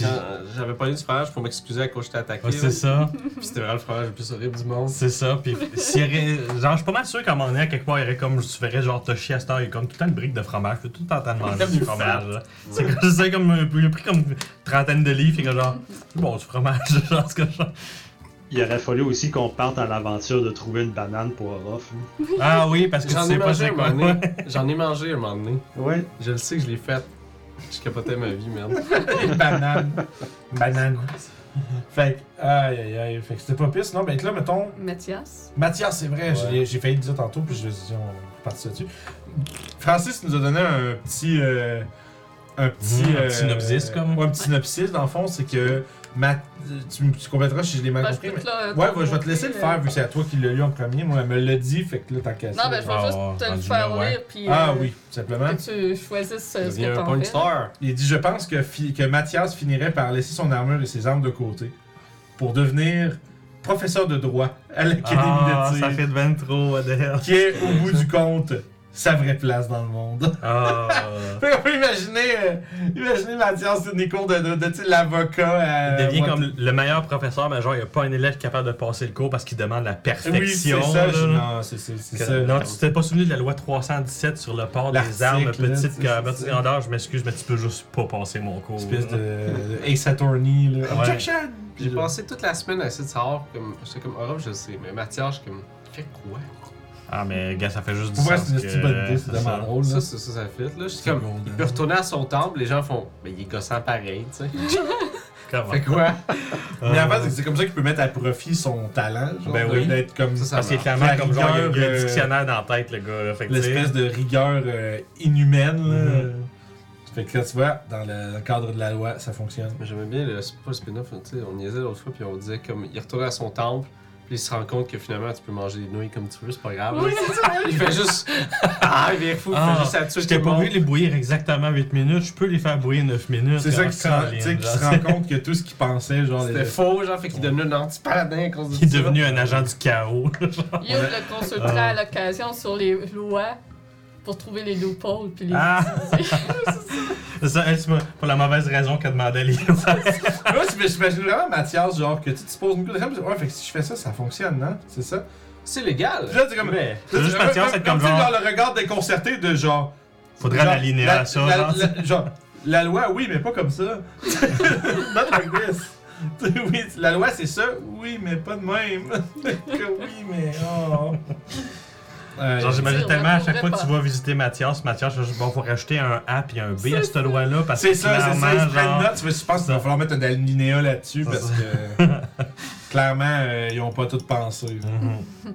Quand j'avais pas eu du fromage pour m'excuser à cause j'étais attaqué. Ouais, c'est ça. Puis c'était vraiment le fromage le plus horrible du monde. C'est ça, puis aurait. Genre, je suis pas mal sûr qu'à un moment donné, à quelque part, il y aurait comme. Tu verrais genre Toshi à cette heure, il y a comme tout le temps une brique de fromage, puis tout le temps en train de manger du fromage. C'est comme, je sais, comme. un peu- Il a pris comme une trentaine de livres, et que genre. Bon, du fromage, genre, ce que genre. Il aurait fallu aussi qu'on parte à l'aventure de trouver une banane pour Orof. là. Ah oui, parce que tu J'en ai sais pas mangé c'est un quoi. moment donné. J'en ai mangé un moment donné. Ouais. Je le sais que je l'ai fait. Je capotais ma vie, merde. Une banane. Une banane. Fait que, aïe aïe aïe. Fait que c'était pas pire. Sinon, ben là, mettons, Mathias. Mathias, c'est vrai, Ouais. j'ai- failli le dire tantôt, puis je vais dire, on va partir là-dessus. Francis nous a donné un petit. euh, un petit. Mmh, un euh, petit synopsis, comme. Ouais, un petit synopsis, dans le fond, c'est que. Tu, me- tu compléteras si je l'ai mal Ben, je compris. peux mais- te Ouais, te ouais, je vais te laisser le montrer, faire euh, vu que c'est à toi qui l'as lu en premier. Moi, elle me l'a dit, fait que là, t'as cassé. Non, ben, je vais Ah, juste ouais, te le rendu faire ouais. lire, puis. Ah euh, oui, simplement. Que tu choisisses euh, ce que un t'en point fais. star. Il dit Je pense que, fi- que Mathias finirait par laisser son armure et ses armes de côté pour devenir professeur de droit à l'Académie Ah, de tir. ça fait de ben trop, Adèle. Qui est, au bout du compte, sa vraie place dans le monde. Ah. Fait qu'on peut imaginer, euh, imaginer Mathias sur des cours de, de, de, l'avocat. Il euh, devient moi, comme le meilleur professeur, mais genre, il n'y a pas un élève capable de passer le cours parce qu'il demande la Oui, perfection. c'est ça. là. je- Non, c'est c'est- c'est Que- ça. non, tu t'es pas souvenu de la loi 317 sur le port des armes petites que- grandeur. Je m'excuse, mais tu peux juste pas passer mon cours. Espèce là. de, de Ace Attorney. Là. Ouais. Objection! J'ai passé toute la semaine à essayer de savoir. Comme, j'étais comme, Europe, je sais. Mais Mathias, je suis comme, fait quoi? Ah, mais gars, ça fait juste du Pour vrai, sens. c'est une bonne idée, c'est vraiment ça. drôle. Ça, ça, ça, ça fit. Là, je suis C'est comme, il peut retourner à son temple. Les gens font, mais il est gossant pareil, tu sais. Comment? fait quoi? Mais en fait, c'est- comme ça qu'il peut mettre à profit son talent. Genre, Ben oui. D'être comme Ça, ça Parce qu'il est clairement La comme genre, il y a- un euh, dictionnaire dans la tête, le gars. l'espèce de rigueur euh, inhumaine. là. Mhm. Fait que là, tu vois, dans le, cadre de la loi, ça fonctionne. Mais j'aimais bien le, pas le spin-off, tu sais, on niaisait l'autre fois, puis on disait comme, il retournait à son temple, puis il se rend compte que finalement, tu peux manger des nouilles comme tu veux, c'est pas grave. Oui, c'est ça. Il fait juste, ah, il vient fou, il Ah, fait juste à tuer Je t'ai pas monde. vu les bouillir exactement 8 minutes, je peux les faire bouillir 9 minutes. C'est ça qu'il se, rend- se rend compte que tout ce qu'il pensait, genre. C'était les- faux, genre, fait qu'il devenait un anti-paladin à cause de Il est devenu un agent du chaos. Youb le consultera à l'occasion sur les lois pour trouver les loopholes puis les Ah! C'est ça, elle, pour la mauvaise raison qu'elle demandait les. Moi, j'imagine vraiment Mathias, genre, que tu te poses une puis ouais, fait que si je fais ça, ça fonctionne, non? C'est ça? C'est légal. Puis là, c'est comme. Mais, Là, juste tu- Mathias, c'est comme même, tu sais, genre. le regard déconcerté de genre. Faudrait genre, l'aligner la- à ça. la- genre. la- genre, la loi, oui, mais pas comme ça. Not like this. oui, la loi c'est ça, oui, mais pas de même. que oui, mais oh. Genre, j'imagine tellement à chaque fois que tu vas visiter Mathias, Mathias, je bon, faut rajouter un A puis un B à cette loi-là parce que c'est ça, c'est clairement, ça, ils prennent genre, note. Je pense qu'il va falloir mettre un alinéa là-dessus C'est parce ça. que clairement, euh, ils ont pas tout pensé. Mhm.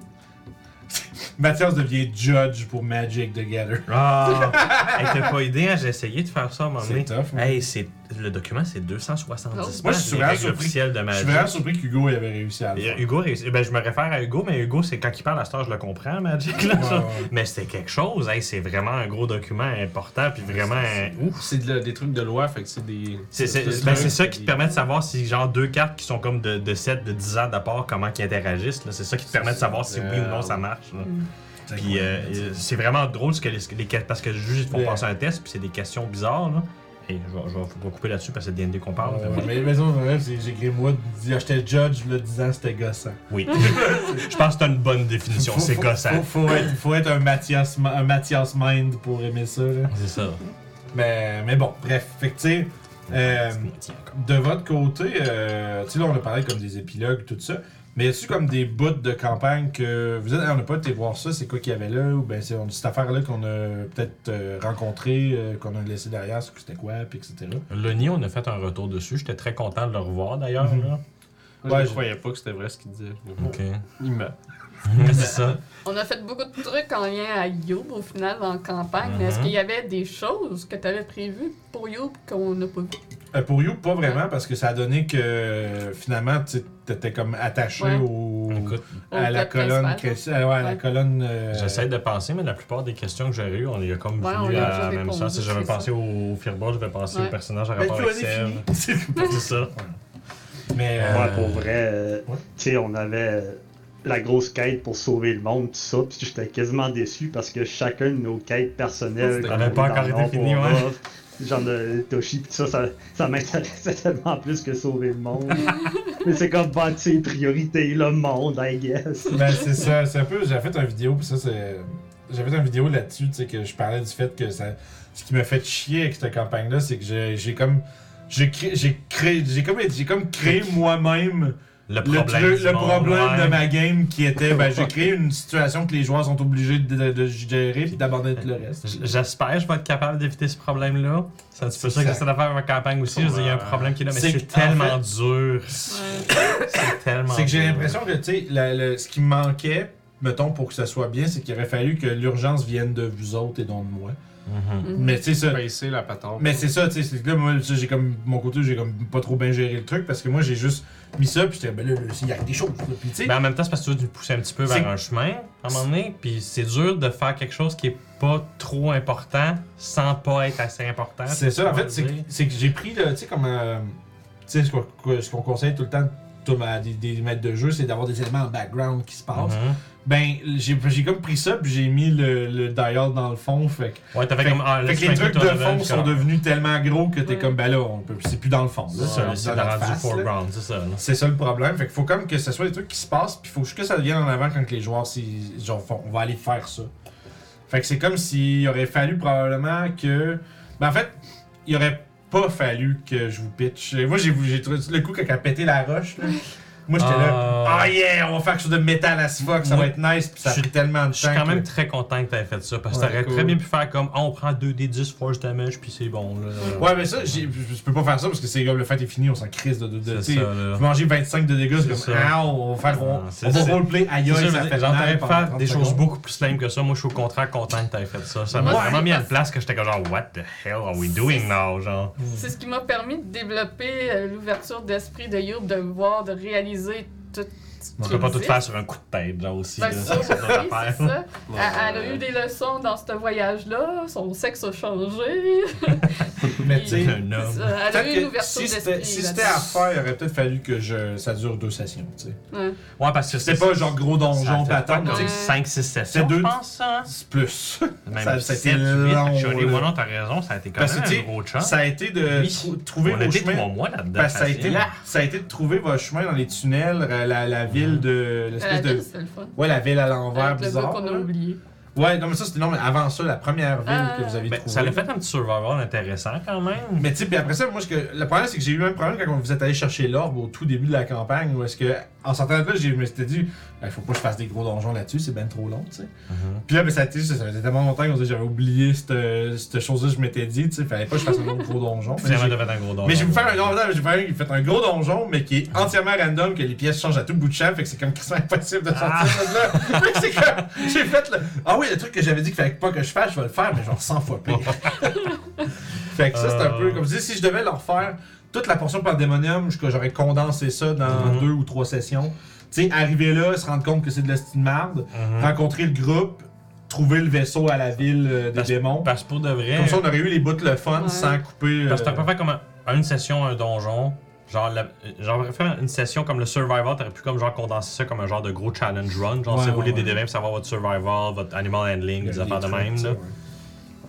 Mathias devient judge pour Magic the Gather. Ah! hey, t'as pas idée, hein? J'ai essayé de faire ça à un moment C'est donné. tough. hein. Hey, c'est... le document, c'est 270 Oh. pages. Moi, je suis vraiment surpris. de Je Magic. suis vraiment surpris qu'Hugo il avait réussi à le faire. Hugo, ben, je me réfère à Hugo, mais Hugo, c'est quand il parle à heure, je le comprends, Magic. Là, Ouais, ça. ouais. Mais c'était quelque chose, hey, c'est vraiment un gros document important, puis vraiment. C'est de des trucs de loi, fait que c'est des. Des ben, trucs, c'est ça qui te des- permet de savoir si, genre, deux cartes qui sont comme de, de 7, de 10 ans d'apport, comment ils interagissent. là. C'est ça qui te permet de savoir si oui ou non ça marche. là. Puis euh, c'est vraiment drôle ce que les, les parce que ils font passer un test, puis c'est des questions bizarres. Là. Et je vais, je vais- faut pas couper là-dessus parce que c'est D&D qu'on parle. Mais mais c'est- j'ai écrit moi, dit, j'étais judge, le 10 ans, c'était gossant. Oui. je pense que c'est une bonne définition. C'est gossant. Faut, faut être, faut être un, Mathias, un Mathias Mind pour aimer ça. Là. C'est ça. Mais, mais bon, bref. Fait que, tu sais, euh, de votre côté, euh, tu sais, là, on a parlé comme des épilogues, tout ça. Mais y comme des bouts de campagne que vous êtes, on n'a pas été voir ça, c'est quoi qu'il y avait là, ou ben c'est cette affaire-là qu'on a peut-être euh, rencontré, euh, qu'on a laissé derrière, c'était quoi, puis etc. Lenny, on a fait un retour dessus. J'étais très content de le revoir d'ailleurs. Là. Moi, Ouais, je croyais pas que c'était vrai ce qu'il disait. Ok. Il m'a. c'est ça. On a fait beaucoup de trucs en lien à Youb au final en campagne, mais est-ce Mhm. qu'il y avait des choses que tu avais prévues pour Youb qu'on n'a pas vu? Euh, pour You, pas vraiment, parce que ça a donné que finalement, tu sais, t'étais comme attaché Ouais. au, Écoute, Au à la colonne. principal. Euh, ouais, à la Ouais. colonne. euh, j'essaie de penser, mais la plupart des questions que j'ai eues, on y a comme Ouais, on venu y a à déjà même répondu, sens. Si j'avais c'est pensé au Fireball, j'avais pensé Ouais. au personnage à Ben, rapport avec est Sev. fini. C'est ça. Mais. Ouais, euh, pour vrai, euh, ouais. tu sais, on avait euh, la grosse quête pour sauver le monde, tout ça, puis j'étais quasiment déçu parce que chacun de nos quêtes personnelles, Ça avait pas encore été fini, ouais. Genre de Toshi, pis ça, ça, ça m'intéressait tellement plus que sauver le monde. Mais c'est comme, bah, tu sais, priorité, le monde, I guess. Ben, c'est ça, c'est un peu. J'ai fait une vidéo, puis ça, c'est. J'ai fait une vidéo là-dessus, tu sais, que je parlais du fait que ça. Ce qui m'a fait chier avec cette campagne-là, c'est que j'ai j'ai comme. J'ai créé. J'ai créé. J'ai comme, j'ai comme créé moi-même Le problème, le ouais. de ma game qui était. Ben, j'ai créé une situation que les joueurs sont obligés de, de, de gérer puis d'abandonner tout le reste. J'espère que je vais être capable d'éviter ce problème-là. C'est un petit peu ça que ça. j'essaie de faire avec ma campagne aussi. Il y a un problème qui est là, mais C'est en tellement dur. C'est tellement C'est que j'ai l'impression que, tu sais, ce qui me manquait, mettons, pour que ça soit bien, c'est qu'il aurait fallu que l'urgence vienne de vous autres et non de moi. Mhm. Mhm. Mais tu sais, ça. Baisser la patente. Mais c'est ça, tu sais, c'est que là, moi, j'ai comme, mon côté, j'ai comme pas trop bien géré le truc parce que moi, j'ai juste mis ça, puis j'étais, ben là, là, il y a des choses, là. Puis tu sais, Ben, en même temps, c'est parce que tu veux pousser un petit peu C'est- vers un chemin à un moment donné, puis c'est dur de faire quelque chose qui est pas trop important sans pas être assez important. c'est ça, en fait, c'est que, dire. c'est que j'ai pris, tu sais, comme, euh, tu sais, ce qu'on conseille tout le temps à des, des maîtres de jeu, c'est d'avoir des éléments en background qui se passent. Mhm. Ben, j'ai j'ai comme pris ça, puis j'ai mis le, le dial dans le fond, fait que Ouais, t'as fait, Fait, comme. Ah, fait laisse que les trucs de fond sont comme- devenus tellement gros que t'es Ouais. comme, ben là, on peut, c'est plus dans le fond. C'est ça, c'est foreground, c'est. C'est le problème. Fait qu'il faut comme que ce soit des trucs qui se passent, puis il faut juste que ça devienne en avant quand que les joueurs, genre, font, on va aller faire ça. Fait que c'est comme s'il aurait fallu probablement que. Ben en fait, il aurait pas fallu que je vous pitch. Moi, j'ai j'ai trouvé le coup quand elle a pété la roche, là. Moi, j'étais là. Ah. Ah yeah, on va faire quelque chose de métal as fuck, ça Moi, va être nice, puis ça a je suis- pris tellement de temps. Je suis quand que- même très content que t'aies fait ça, parce que Ouais, t'aurais cool. très bien pu faire comme, ah, on prend 2d10 force damage, puis c'est bon, là. Ouais, mais ça, je peux pas faire ça parce que c'est comme le fait est fini, on s'en crise de. de, de- C'est tu mangez 25 de dégâts, c'est comme. ça. Ah, on va faire. On, Ah, on va roleplay aïe, ça, fait faire 30 des choses beaucoup plus lame que ça. Moi, je suis au contraire content que t'aies fait ça. Ça m'a vraiment mis à une place que j'étais comme genre, what the hell are we doing now, genre? C'est ce qui m'a permis de développer euh, l'ouverture d'esprit de Youb, de voir, de réaliser tout ce On qui peut pas tout faire sur un coup de tête, genre aussi. Ben, là. ça, C'est oui, notre affaire. c'est ça. Ouais, Elle, elle a eu des leçons dans ce voyage-là, son sexe a changé. Mais tu sais, Un homme. C'est ça, Elle a eu une ouverture si c'était si à faire, il aurait peut-être fallu que je, ça dure deux sessions, tu sais. Ouais. Ouais, parce que C'était pas genre gros donjon patente, Ouais. tu sais. 5, 6 C'est sessions, deux- je pense, hein? C'est plus. Même Ça- ça a été 7, 8, long. Ouais, non, t'as raison, ça a été quand Parce même un gros chunk. ça a été de Oui. trouver On a vos été chemins. 3 mois là-dedans. Parce que ça a, été, facile. ça a été de trouver vos chemins dans les tunnels, la, la, la ville de. La L'espèce ville, de. c'était le fun. Ouais, la ville à l'envers bizarre. qu'on a là. oublié. Ouais, non, mais ça, c'était non, mais avant ça, la première ville Ah. que vous avez Ben, trouvée. ça l'a fait un petit survival intéressant quand même. Mais tu sais, puis après ça, moi, ce que, le problème, c'est que j'ai eu un problème quand vous êtes allé chercher l'orbe au tout début de la campagne, où est-ce que, en sortant de là, j'ai- je me suis dit, il faut pas que je fasse des gros donjons là-dessus, c'est ben trop long, tu sais. Mhm. Puis là, ben, ça, a été- ça faisait tellement longtemps que j'avais oublié cette, cette chose-là que je m'étais dit, tu sais, fallait pas que je fasse un autre gros donjon. J'ai- t'as fait un gros donjon. mais je vais vous faire un donjon, je vais faire un- gros donjon, mais qui est entièrement random, que les pièces changent à tout bout de champ, fait que c'est comme quasiment impossible de sortir de là. Fait que c'est comme, j'ai fait le, ah oui, le truc que j'avais dit qu'il fallait pas que je fasse, je vais le faire, mais genre 100 fois pire. fait que ça, c'est un peu, comme je dis, si je devais le refaire, toute la portion pandémonium, que j'aurais condensé ça dans Mhm. deux ou trois sessions. Tu sais, arriver là, se rendre compte que c'est de la style marde, Mhm. rencontrer le groupe, trouver le vaisseau à la ville euh, des Parce- démons. Parce que pour de vrai. Comme ça, on aurait eu les bouts le fun Ouais. sans couper. Parce que euh, t'aurais pas fait comme un- une session, un donjon. Genre, la- genre, j'aurais fait une session comme le survival, t'aurais pu comme genre condenser ça comme un genre de gros challenge run. Genre, Ouais, c'est ouais, rouler des ouais. pour savoir votre survival, votre animal handling, des affaires de même. Là.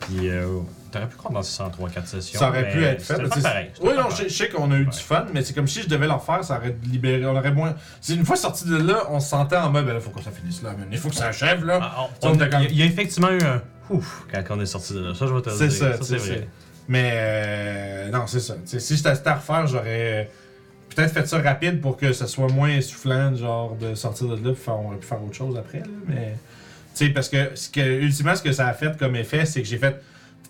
Puis, euh, t'aurais pu condenser ça en 3-4 sessions. Ça aurait pu être fait. mais pareil. Oui, non, je, je sais qu'on a eu Ouais. du fun, mais c'est comme si je devais le refaire, ça aurait libéré. On aurait moins. C'est une fois sorti de là, on se sentait en mode, ben là, faut que ça finisse là. Il faut que ça achève là. Ah, on- on Il y, a- effectivement eu un ouf quand on est sorti de là. Ça, je vais te le C'est dire. ça, Ça, c'est vrai. ça. Mais euh, non, c'est ça. T'sais, si j'étais à refaire, j'aurais peut-être fait ça rapide pour que ça soit moins essoufflant, genre de sortir de là, puis faire- on aurait pu faire autre chose après. Là, mais tu sais, parce que, ce que ultimement, ce que ça a fait comme effet, c'est que j'ai fait.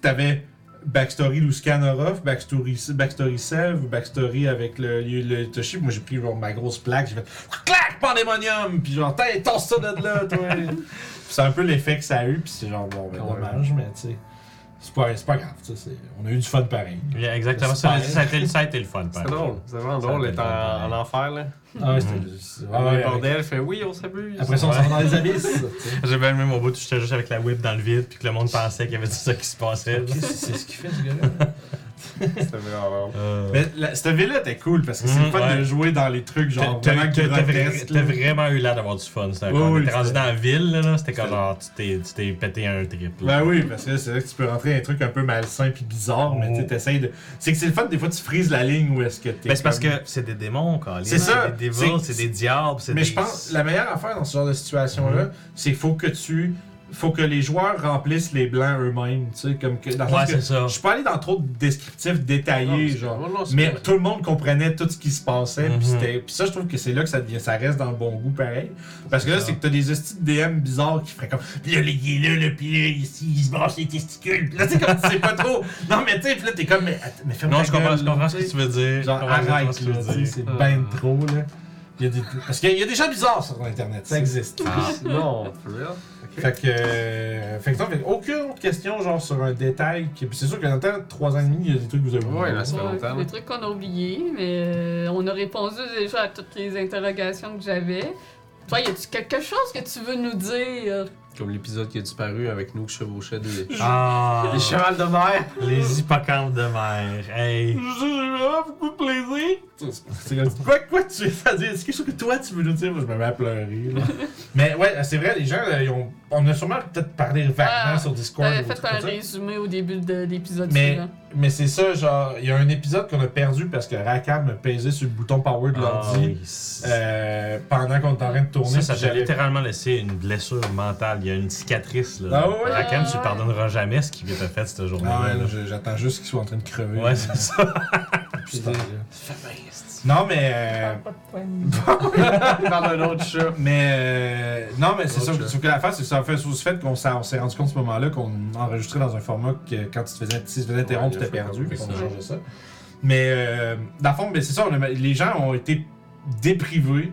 T'avais backstory Luskanoroff, backstory, backstory Sev, backstory avec le, le, le Toshi. Moi, j'ai pris genre ma grosse plaque, j'ai fait clac, pandémonium, puis genre, t'es, tosse ça de là, toi. C'est un peu l'effet que ça a eu, puis c'est genre, bon, ben, dommage, mais tu sais. C'est pas, c'est pas grave, tu sais, c'est- on a eu du fun pareil. Yeah, exactement. C'est Ça, ça, a été, ça a été le fun. C'est pareil. drôle, c'est vraiment drôle d'être en, en enfer là. Ah ouais, c'était c'est- ouais, le ouais, bordel fait oui, on s'abuse. Après ça, on s'en va dans les abysses. J'ai bien aimé mon bout, j'étais juste avec la whip dans le vide, puis que le monde pensait qu'il y avait tout ça qui se passait. c'est ce qu'il fait, ce gars-là? C'était vraiment. Euh, Mais la- cette ville-là était cool parce que c'est Mhm, le fun ouais. de jouer dans les trucs genre T'as vra- vraiment eu l'air d'avoir du fun. Oui, quand on oui, était rendu dans la ville, là, là, c'était comme genre, tu t'es- pété un trip. là. Ben oui, parce que c'est là que tu peux rentrer dans un truc un peu malsain puis bizarre, mais Mhm. tu t'essayes de. C'est que c'est le fun, des fois tu frises la ligne où est-ce que t'es. Ben, c'est parce que c'est des démons, quand C'est ça, C'est des devils, c'est des diables, Mais je pense la meilleure affaire dans ce genre de situation-là, c'est qu'il faut que tu. Faut que les joueurs remplissent les blancs eux-mêmes, tu sais, comme que. Dans le Ouais, que ça. je suis pas allé dans trop de descriptifs détaillés, Non, genre. non, Mais tout le monde comprenait tout ce qui se passait. Puis c'était- puis ça, je trouve que c'est là que ça, devient, ça reste dans le bon goût pareil. Parce que là, ça. c'est que t'as des hosties de DM bizarres qui feraient comme. Puis là, il est là, là, puis là, ici, il se branche les testicules. Puis là, tu sais, comme tu sais pas trop. Non, mais tu sais, là, t'es comme. Mais, ferme Non, je comprends, gueule, je comprends ce que tu veux dire. Genre, arrête, ce que tu là, veux tu sais, dire. c'est ben trop, là. Il y a des... Parce qu'il y a- il y a des gens bizarres sur Internet, ça existe. Ah. Non, for real? Fait que, euh, fait que non, fait aucune autre question, genre sur un détail. Qui... Puis c'est sûr que dans le temps, 3 ans et demi, il y a des trucs que vous avez Ouais, là, ça fait longtemps, Des trucs qu'on a oubliés, mais euh, on a répondu déjà à toutes les interrogations que j'avais. Toi, y a-tu quelque chose que tu veux nous dire? Comme l'épisode qui a disparu avec nous qui chevauchait des. Ah, Des chevals de mer! les hippocampes de mer. Hey. J'ai vraiment beaucoup de plaisir. C'est comme, quoi, quoi tu veux dire? C'est quelque chose que toi tu veux nous dire? Moi, je me mets à pleurer. là. Mais ouais, c'est vrai, les gens, là, ils ont, on a sûrement peut-être parlé vaguement Ah, sur Discord. T'avais ou fait un ça. résumé au début de l'épisode Mais, suivant. mais c'est ça, genre, il y a un épisode qu'on a perdu parce que Rakam me pesait sur le bouton power de Ah, l'ordi oui. Ça, euh, pendant qu'on était en train de tourner. ça puis t'a littéralement laissé une blessure mentale. Il y a une cicatrice. Là. Ah ouais? Rakam, tu Ah lui ouais. pardonneras jamais ce qu'il t'a fait cette journée. Ah ouais, j'attends juste qu'il soit en train de crever. Ouais, c'est ça. Puis c'est- Non, mais. euh, Pas de poignée. Il parle d'un autre chat. Mais euh, non, mais c'est ça. Sauf que l'affaire, c'est que ça a fait sous ce fait qu'on s'est, on rendu compte à ce moment-là qu'on enregistrait dans un format que quand tu te faisais, tu te faisais interrompre, Ouais, a perdu. qu'on a changé ça. Mais euh, dans le fond, c'est ça. on a- les gens ont été déprivés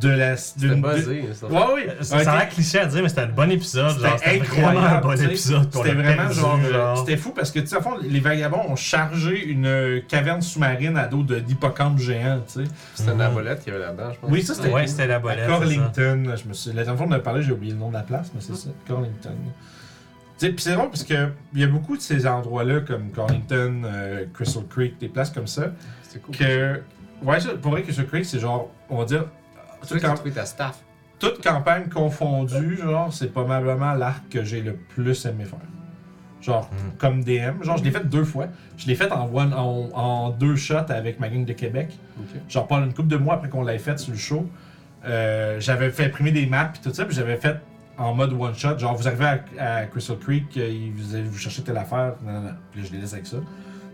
de la. C'était buzzé. de- Ouais, oui. Ça a l'air cliché à dire, mais c'était un bon épisode. C'était vraiment un incroyable. bon épisode. C'était vraiment perdu, genre. euh, genre. C'était fou parce que, tu sais, à fond, les vagabonds ont chargé une caverne sous-marine à dos de- d'hippocampes géants, tu sais. C'était Mhm. une abolette qu'il y avait là-dedans, je pense. Oui, ça, c'était Ouais, c'était la bolette. À c'est. Corlington, je me suis. La dernière fois qu'on a parlé, j'ai oublié le nom de la place, mais c'est ça, Corlington. Tu sais, puis c'est drôle parce que il y a beaucoup de ces endroits-là, comme Corlington, euh, Crystal Creek, des places comme ça, C'était cool. que. Ouais, ça, pour vrai, Crystal Creek, c'est genre, on va dire, toute, camp- staff. campagne confondue, genre, c'est probablement l'arc que j'ai le plus aimé faire. Genre, Mm. comme DM. Genre, je l'ai fait deux fois. Je l'ai fait en, one, en, en deux shots avec ma gang de Québec. Genre, pas une couple de mois après qu'on l'ait fait sur le show, euh, j'avais fait imprimer des maps et tout ça, puis j'avais fait en mode one shot. Genre, vous arrivez à, à Crystal Creek, euh, il- vous, vous cherchez telle affaire, non, non, non. Puis là, je les laisse avec ça.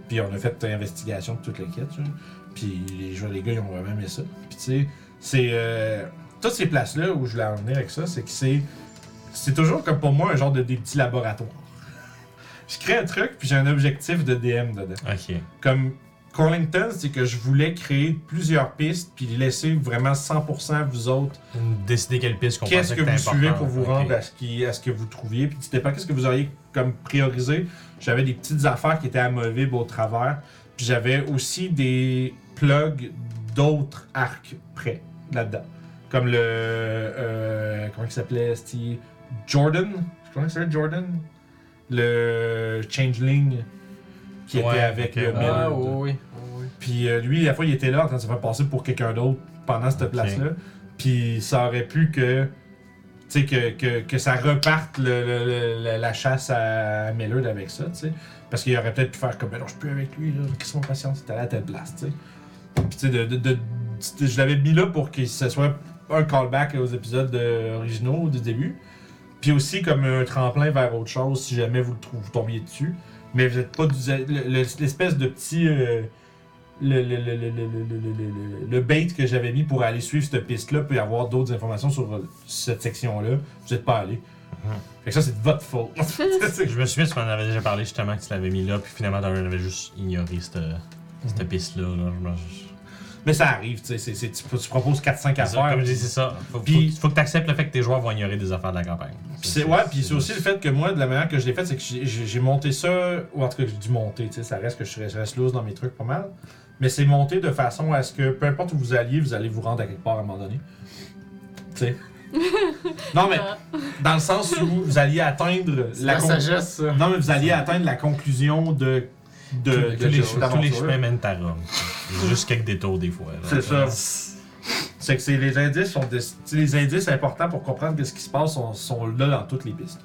Puis on a fait une investigation de toute genre. Puis les, les gars, ils ont vraiment aimé ça. Puis tu sais, c'est. euh, toutes ces places-là où je voulais en venir avec ça, c'est que c'est. C'est toujours comme pour moi un genre de des petits laboratoires. Je crée un truc, puis j'ai un objectif de DM dedans Ok. comme Corlington, c'est que je voulais créer plusieurs pistes puis laisser vraiment 100% vous autres Décider quelle piste qu'on qu'est-ce que vous suivez pour vous rendre à ce, qui, à ce que vous trouviez. Puis, tout dépend qu'est-ce que vous auriez comme priorisé. J'avais des petites affaires qui étaient amovibles au travers. Puis j'avais aussi des plugs d'autres arcs prêts là-dedans. Comme le. euh, comment il s'appelait Steve Jordan? Comment il s'appelait Jordan? Le Changeling qui Ouais, était avec ok, le ouais. Meld. Ah, oui, oui. oui. Puis euh, lui, la fois, il était là en train de se faire passer pour quelqu'un d'autre pendant cette place-là. Puis ça aurait pu que. Tu sais, que, que, que ça reparte le- le- le- la- chasse à Millard avec ça, tu sais. Parce qu'il aurait peut-être pu faire comme, ben non, je suis plus avec lui, là. Qu'est-ce qu'on patience, c'était à telle place, tu sais. Puis tu sais, de, de, de- je l'avais mis là pour que ce soit un callback aux épisodes originaux du début. Puis aussi comme un tremplin vers autre chose si jamais vous le trouvez, tombiez dessus. Mais vous n'êtes pas du. l'espèce de petit le, bait que j'avais mis pour aller suivre cette piste-là puis avoir d'autres informations sur cette section-là. Vous n'êtes pas allé. Fait que ça, c'est de votre faute. je me souviens, tu m'en avait déjà parlé justement que tu l'avais mis là, puis finalement, Darren avait juste ignoré cette, mmh. cette piste-là. Là. Mais ça arrive, tu sais. Tu, proposes 4-5 C'est ça, affaires. Comme je dis, c'est ça. Faut, Puis- faut, faut que tu acceptes le fait que tes joueurs vont ignorer des affaires de la campagne. Puis c'est, ouais, puis c'est aussi le fait que moi, de la manière que je l'ai fait, c'est que j'ai, monté ça, ou en tout cas, j'ai dû monter, tu sais, ça reste que je reste, loose dans mes trucs pas mal. Mais c'est monté de façon à ce que peu importe où vous alliez, vous allez vous rendre à quelque part à un moment donné. Tu sais. non, mais Ah. dans le sens où vous alliez atteindre C'est la, sagesse. Non, mais vous alliez atteindre la conclusion de. De, Tous- de les, tous chemins mènent à Rome. Juste quelques détours des fois. C'est ça. C'est que les indices sont des- les indices importants pour comprendre ce qui se passe sont, sont là dans toutes les pistes.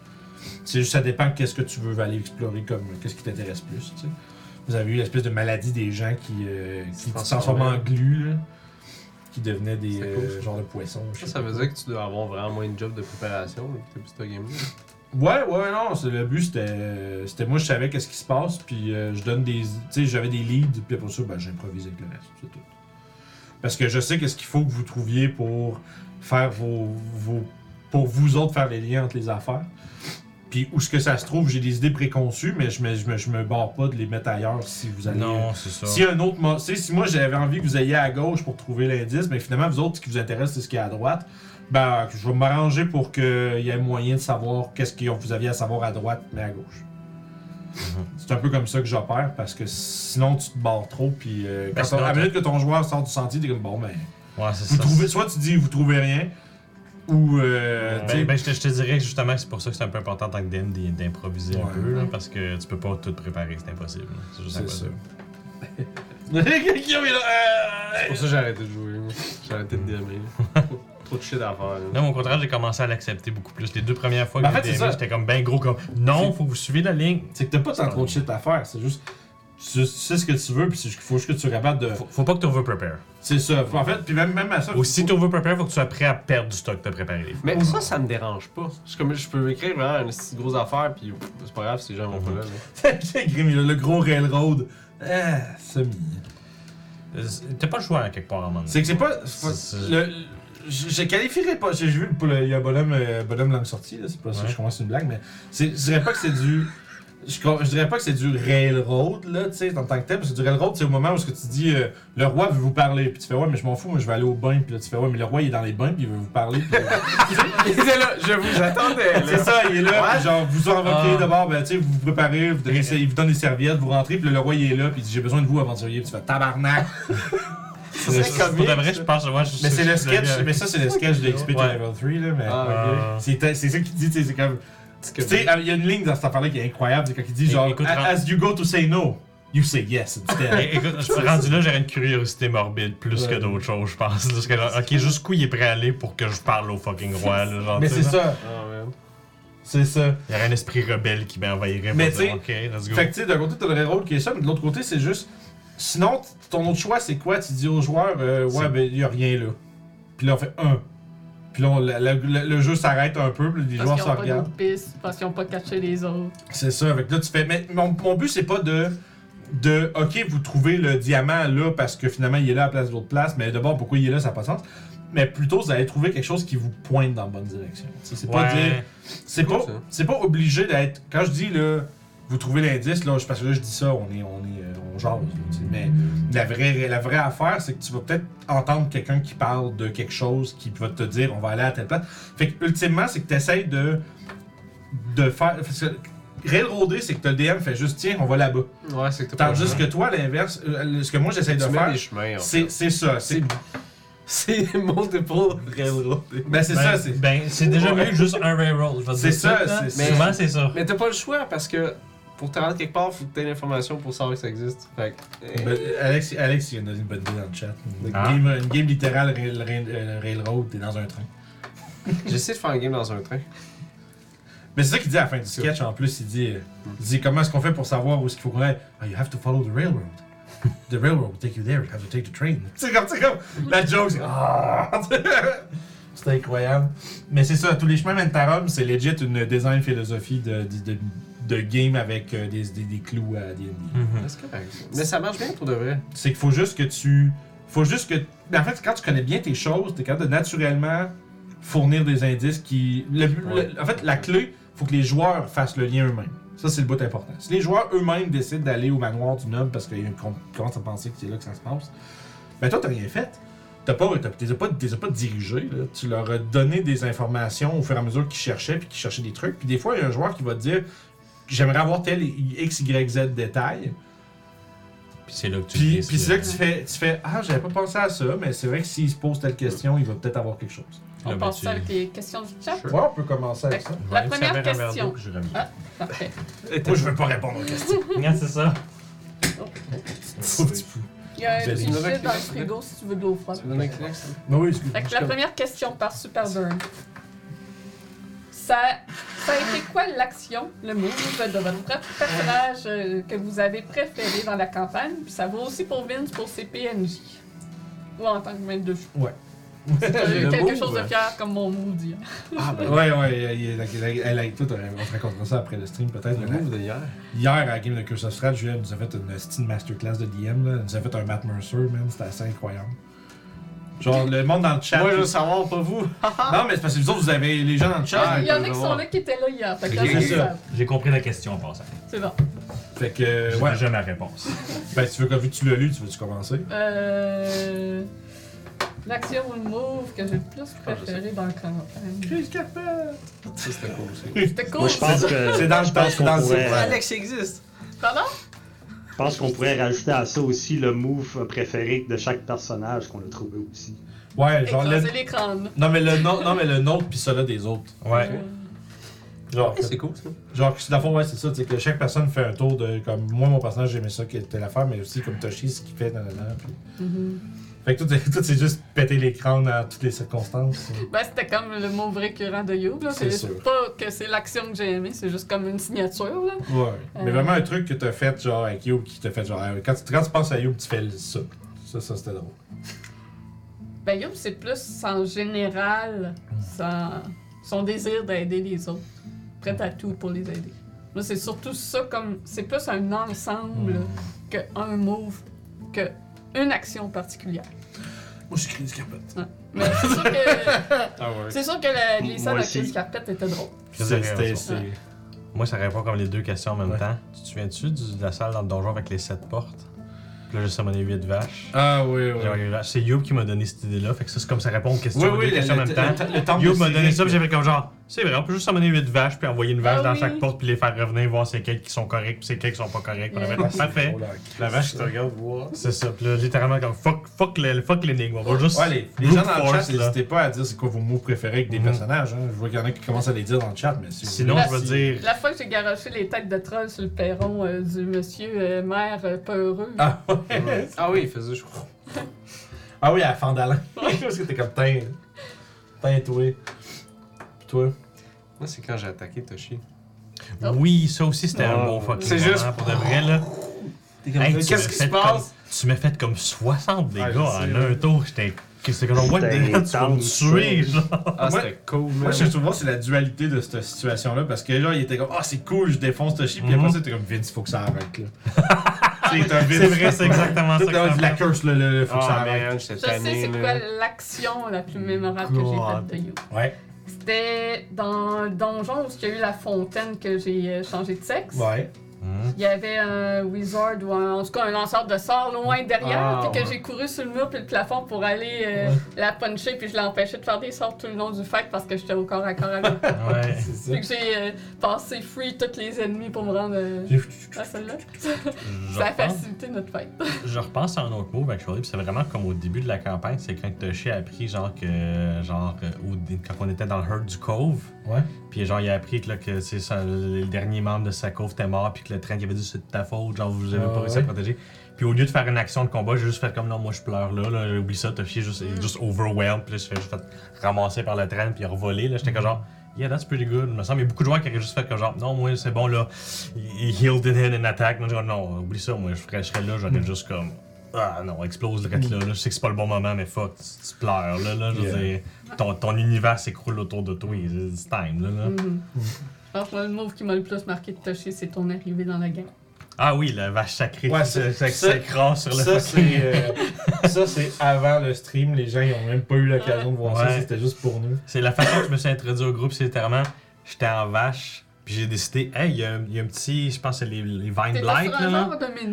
C'est juste ça dépend de qu'est-ce que tu veux aller explorer comme qu'est-ce qui t'intéresse plus. Vous avez eu l'espèce de maladie des gens qui, euh, qui se en glu, là, qui devenaient des cool, euh, genres de poissons. je Ça, ça veut dire que tu dois avoir vraiment moins de job de préparation depuis ce game-là. Ouais, ouais, non, c'est le but c'était c'était moi je savais qu'est-ce qui se passe puis euh, je donne des tu sais j'avais des leads puis après ça ben j'improvise avec le reste, c'est tout. Parce que je sais qu'est-ce qu'il faut que vous trouviez pour faire vos, vos pour vous autres faire les liens entre les affaires. Puis où ce que ça se trouve, j'ai des idées préconçues mais je me je me, je me barre pas de les mettre ailleurs si vous allez Non, c'est ça. si un autre mo- tu sais, si moi j'avais envie que vous ayez à gauche pour trouver l'indice, mais finalement vous autres ce qui vous intéresse c'est ce qui est à droite, ben je vais m'arranger pour qu'il y ait moyen de savoir qu'est-ce que vous aviez à savoir à droite mais à gauche. Mhm. C'est un peu comme ça que j'opère parce que sinon tu te barres trop puis euh, Ben, quand sinon, à la t'as- minute que ton joueur sort du sentier t'es comme bon ben Ouais, c'est vous ça. trouvez soit tu dis vous trouvez rien ou euh, tu sais, Ben, ben, je, te, je te dirais que justement que c'est pour ça que c'est un peu important en tant que DM d'improviser un Ouais. peu, là, parce que tu peux pas tout préparer, c'est impossible. là. C'est juste c'est ça. impossible. Guillaume est là, euh, C'est pour ça que j'ai arrêté de jouer. moi. J'ai arrêté de DMer. Trop de shit à faire. là. Non, au contraire, j'ai commencé à l'accepter beaucoup plus. Les deux premières fois Ben, que en fait, j'ai c'est DMé, ça. j'étais comme ben gros comme non, faut que vous suivez la ligne. c'est que t'as pas tant trop de shit à faire c'est juste tu sais ce que tu veux puis il faut juste que tu capable de Faut, faut pas que tu over-prepare. C'est ça. En fait, puis même, même à ça. Aussi, faut- tu over-prepare, faut que tu sois prêt à perdre du stock que t'as préparé. Mais ça, ça me dérange pas. Je, suis comme, je peux écrire vraiment une si grosse affaire, puis c'est pas grave si les gens vont pas là. a le gros railroad. Ah, semi. Euh, T'as pas le choix à quelque part en moment. C'est que c'est pas. C'est- c'est- Le, je, je qualifierais pas. J'ai vu le, le- il y a un bonhomme, euh, bonhomme langue sortie, là. C'est pas ça, Ouais. je commence une blague, mais c'est- je dirais pas que c'est du. Je, dirais pas que c'est du railroad, là, tu sais, en tant que tel, parce que du railroad, c'est au moment où ce que tu dis, euh, le roi veut vous parler, puis tu fais, ouais, mais je m'en fous, moi je vais aller au bain, puis là tu fais, ouais, mais le roi il est dans les bains, puis il veut vous parler, puis Il était là, je vous attendais. C'est ça, il est là, Ouais. puis genre, vous invoquez Ah. d'abord, ben, tu sais, vous vous préparez, vous donnez, il vous donne des serviettes, vous rentrez, puis le roi il est là, puis il dit, j'ai besoin de vous, aventurier, puis tu fais tabarnak. C'est Pour comique. de vrai, je pense, ouais, je mais c'est le sketch, mais ça, c'est le sketch de XP Ouais. Level 3, là, mais. Ah, C'est c'est ça qu'il dit, tu sais, c'est comme. Tu sais, il y a une ligne dans cette affaire-là qui est incroyable, c'est quand il dit genre, écoute, As you go to say no, you say yes instead. Écoute, je suis rendu là, j'aurais une curiosité morbide plus que Ouais. d'autres choses, je pense. Parce que, là, ok, jusqu'où il est prêt à aller pour que je parle au fucking roi, là, genre, mais c'est ça, Ah, c'est ça. Il y aurait un esprit rebelle qui m'envahirait Mais tu sais, ok, let's go. Fait que tu sais, d'un côté, t'as le railroad qui est ça, mais de l'autre côté, c'est juste. Sinon, ton autre choix, c'est quoi? Tu dis aux joueurs, euh, ouais, ben, y a rien là. Puis là, on fait un. Puis là, on- le, le- le jeu s'arrête un peu, puis les Parce joueurs se regardent. pistes, parce qu'ils n'ont pas caché les autres. C'est ça, avec là tu fais. Mais mon, mon but c'est pas de. De OK, vous trouvez le diamant là parce que finalement il est là à la place d'autres places, mais d'abord pourquoi il est là, ça n'a pas de sens. Mais plutôt vous allez trouver quelque chose qui vous pointe dans la bonne direction. C'est pas dire. C'est Cool, pas, pas obligé d'être. Quand je dis là, vous trouvez l'indice, là, parce que là je dis ça, on est, on est, euh, on jase. mais la vraie, la vraie affaire, c'est que tu vas peut-être entendre quelqu'un qui parle de quelque chose qui va te dire on va aller à telle place. Fait que ultimement, c'est que tu essaies de, de faire. parce que Railroader, c'est que t'as le DM fait juste tiens, on va là-bas. Ouais, c'est que t'as pas Tandis que toi, à l'inverse, euh, ce que moi j'essaie de faire, c'est ça. C'est C'est multiple railroad. ben, c'est Ben, ça. c'est- Ben, c'est déjà mieux que juste un railroad. C'est ça, là. c'est- Mais- Souvent, c'est ça. Mais t'as pas le choix parce que pour te rendre quelque part, faut que t'aies l'information pour savoir que ça existe. Fait que, Ben, Alex, Alex, il a donné une bonne idée dans le chat. Une, Ah. game, une game littérale rail- rail- euh, Railroad, t'es dans un train. J'essaie de faire un game dans un train. Mais c'est ça qu'il dit à la fin du sketch en plus. Il dit, euh, il dit comment est-ce qu'on fait pour savoir où est-ce qu'il faut qu'on aille Ah, You have to follow the railroad. The railroad will take you there. You have to take the train. C'est comme, c'est comme la joke. c'est Ah! C'est incroyable. Mais c'est ça, tous les chemins mènent à Rome, c'est legit une design philosophie de, de, de, de game avec euh, des, des, des clous à D&D. C'est correct. ça. Mais ça marche bien pour de vrai. C'est qu'il faut juste que tu. Faut juste que. Mais en fait, quand tu connais bien tes choses, t'es capable de naturellement fournir des indices qui. le- le- Ouais. en fait, la clé, faut que les joueurs fassent le lien eux-mêmes. Ça, c'est le bout important. Si les joueurs eux-mêmes décident d'aller au manoir du noble parce qu'ils commencent à penser que c'est là que ça se passe, ben toi, t'as rien fait. T'as pas, t'as, t'es pas, t'es pas dirigés, là. Tu leur as donné des informations au fur et à mesure qu'ils cherchaient, puis qu'ils cherchaient des trucs. Puis des fois, il y a un joueur qui va te dire J'aimerais avoir tel X, Y, Z détail. Puis c'est là que tu Puis, puis c'est là que tu fais, tu fais Ah, j'avais pas pensé à ça, mais c'est vrai que s'il se pose telle question, il va peut-être avoir quelque chose. On Là, ben, tu- ça avec les questions du chat? Ouais, on peut commencer avec ça. La première un question. je. Ah. Parfait. Moi, je veux pas répondre aux questions. Regarde, c'est ça. Pauvre petit fou. Il y a un Vous allez- petit Vous avez shit dans le un frigo si tu veux de l'eau froide. Un? Mais oui, excuse Fait que la première question par Superburn. Ça, ça a été quoi l'action, le move de votre personnage euh, que vous avez préféré dans la campagne? Puis ça vaut aussi pour Vince pour ses PNJ. Ou en tant que maître de chou. Ouais. Euh, quelque move, chose de fier comme mon move dit. Ah, ben Ouais, ouais, elle a tout, on se racontera ça après le stream peut-être. Le move de hier. Hier, à la game de Curse of Strat, Julien nous a fait une style masterclass de DM, là. Elle nous a fait un Matt Mercer, man, c'était assez incroyable. Genre, le monde dans le chat. Moi, je veux savoir, pas vous. Non, mais c'est parce que vous autres, vous avez les gens dans le chat. Ah, Il y en a qui sont voir. là qui étaient là hier. Fait que Ok, là, c'est ça. J'ai compris la question en passant. C'est bon. Fait que, euh, J'ai ouais. déjà ma réponse. Ben, tu veux que vu que tu l'as lu, tu veux-tu commencer? Euh. L'action ou le move que j'ai le plus Ah, préféré dans le campagne. Chris Carpet! Ça, c'était cool aussi. C'était cool. Moi, je pense que. C'est dans le je pense c'est qu'on dans le. Alex existe. Pardon? Je pense qu'on pourrait rajouter à ça aussi le move préféré de chaque personnage qu'on a trouvé aussi. Ouais, genre le... L'écran. Non mais le no- non mais le nôtre puis celui des autres. Ouais. Genre, Ouais, c'est cool, ça. genre dans le fond ouais c'est ça, c'est que chaque personne fait un tour de comme moi mon personnage j'aimais ça qui était l'affaire mais aussi comme Toshi ce qu'il fait dans puis... Mhm. Fait que tout, est- tout c'est juste péter l'écran dans toutes les circonstances. Ben, c'était comme le move récurrent de Youb. là. C'est pas que c'est l'action que j'ai aimé, c'est juste comme une signature. Là. Ouais. Mais Euh. vraiment un truc que t'as fait genre avec Youb qui t'a fait genre euh, quand tu, quand tu penses à Youb tu fais ça. Ça ça c'était drôle. Ben, Youb, c'est plus en général son, son désir d'aider les autres. Prêt à tout pour les aider. Moi, c'est surtout ça comme. C'est plus un ensemble que un move, que une action particulière. Moi je suis Chris Carpet. Mais c'est sûr que, Ah ouais. c'est sûr que la glissade Moi à. Chris Carpet était drôle. C'était Moi, ça répond comme les deux questions en même Ouais. temps. Tu te souviens-tu de la salle dans le donjon avec les sept portes? Puis là, j'ai summoné 8 vaches. Ah oui oui. C'est Youb qui m'a donné cette idée-là. Fait que ça, c'est comme ça répond aux questions, Oui, aux oui, le, questions en même temps. le- Youb m'a donné ça, puis j'ai fait comme genre, c'est vrai, on peut juste summoner 8 vaches, puis envoyer une vache Ah dans oui. chaque porte, puis les faire revenir, voir c'est quels qui sont corrects, puis c'est quels qui sont pas corrects. On a fait, Yeah. parfait. La vache qui te regarde voir. C'est ça. Puis là, littéralement, comme fuck, fuck, le, fuck l'énigme. On va juste. Ouais, les, gens dans le chat, n'hésitez pas à dire c'est quoi vos mots préférés avec des Mhm. personnages. Hein. Je vois qu'il y en a qui commencent à les dire dans le chat, mais si Sinon, je veux dire. La fois que j'ai garoché les têtes de troll sur le perron euh, du monsieur euh, maire euh, peureux. Ah, ouais. Ah oui, il faisait chaud. ah oui, à Fandalin. Parce que t'es comme teint. Teint, toi. Puis toi. Moi, c'est quand j'ai attaqué Toshi. Oh. Oui, ça aussi, c'était un Ah, bon fucking c'est moment juste- pour de vrai, là. Hey, tu Qu'est-ce qui se passe? comme- Tu m'as fait comme 60 dégâts je en un tour. J'étais que c'est comme, what the tuer, genre? Ah, Moi- c'était cool, Moi, je trouve que c'est la dualité de cette situation-là parce que genre, il était comme, ah, c'est cool, je défonce Toshi, puis Mhm. après, c'était comme, Vince, faut que ça arrête, là. c'est un Vince. C'est vrai, c'est exactement ça. Que le- la curse, là, là, faut que ça Ah, arrête. Je sais c'est quoi l'action la plus mémorable que j'ai faite de You? Ouais, C'était dans le donjon où il y a eu la fontaine que j'ai euh, changé de sexe. ouais. Mhm. Il y avait un wizard ou un, en tout cas un lanceur de sorts loin derrière, Ah, puis que ouais. j'ai couru sur le mur puis le plafond pour aller euh, Ouais. la puncher, puis je l'ai empêché de faire des sorts tout le long du fight parce que j'étais au corps à corps avec. Ouais. C'est ça. Puis que j'ai euh, passé free tous les ennemis pour me rendre euh, à celle-là. Ça a facilité notre fight. Je repense à un autre move actually, puis c'est vraiment comme au début de la campagne, c'est quand Toshi a appris genre que genre euh, quand on était dans le herd du cove, Ouais. puis genre il a appris que, là, que c'est ça, le dernier membre de sa cove était mort, puis que le train qui avait dit c'est de ta faute, genre vous avez Ah, pas réussi à ouais. protéger. Puis au lieu de faire une action de combat, j'ai juste fait comme non moi je pleure là, là oublie ça, Toshi est juste, est juste overwhelmed, puis là je fais juste fait ramasser par le train puis revoler, là j'étais comme genre Yeah, that's pretty good. Il me semble qu'il y a beaucoup de joueurs qui auraient juste fait que genre, non, moi, c'est bon, là, il il healed in hit and attack. Moi, je dis, non, oublie ça, moi, je, ferais, je serais là, j'aurais juste comme, ah non, explose le là, là. Je sais que c'est pas le bon moment, mais fuck, tu, tu pleures, là, là. Je veux Yeah. dire, ton, ton univers s'écroule autour de toi, it's time, là. là. Mhm. Je pense que le move qui m'a le plus marqué de Toshi, c'est ton arrivée dans la game. Ah oui, la vache sacrée Ouais, qui ça- se- ça- ça- s'écrase sur le Ça, fucking- c'est euh, ça, c'est avant le stream. Les gens, ils ont même pas eu l'occasion de voir ça. C'était juste pour nous. C'est la façon que je me suis introduit au groupe, c'est littéralement, j'étais en vache, puis j'ai décidé, hey, il y, a un- y un petit, je pense que c'est les, les Vine Blight, un là.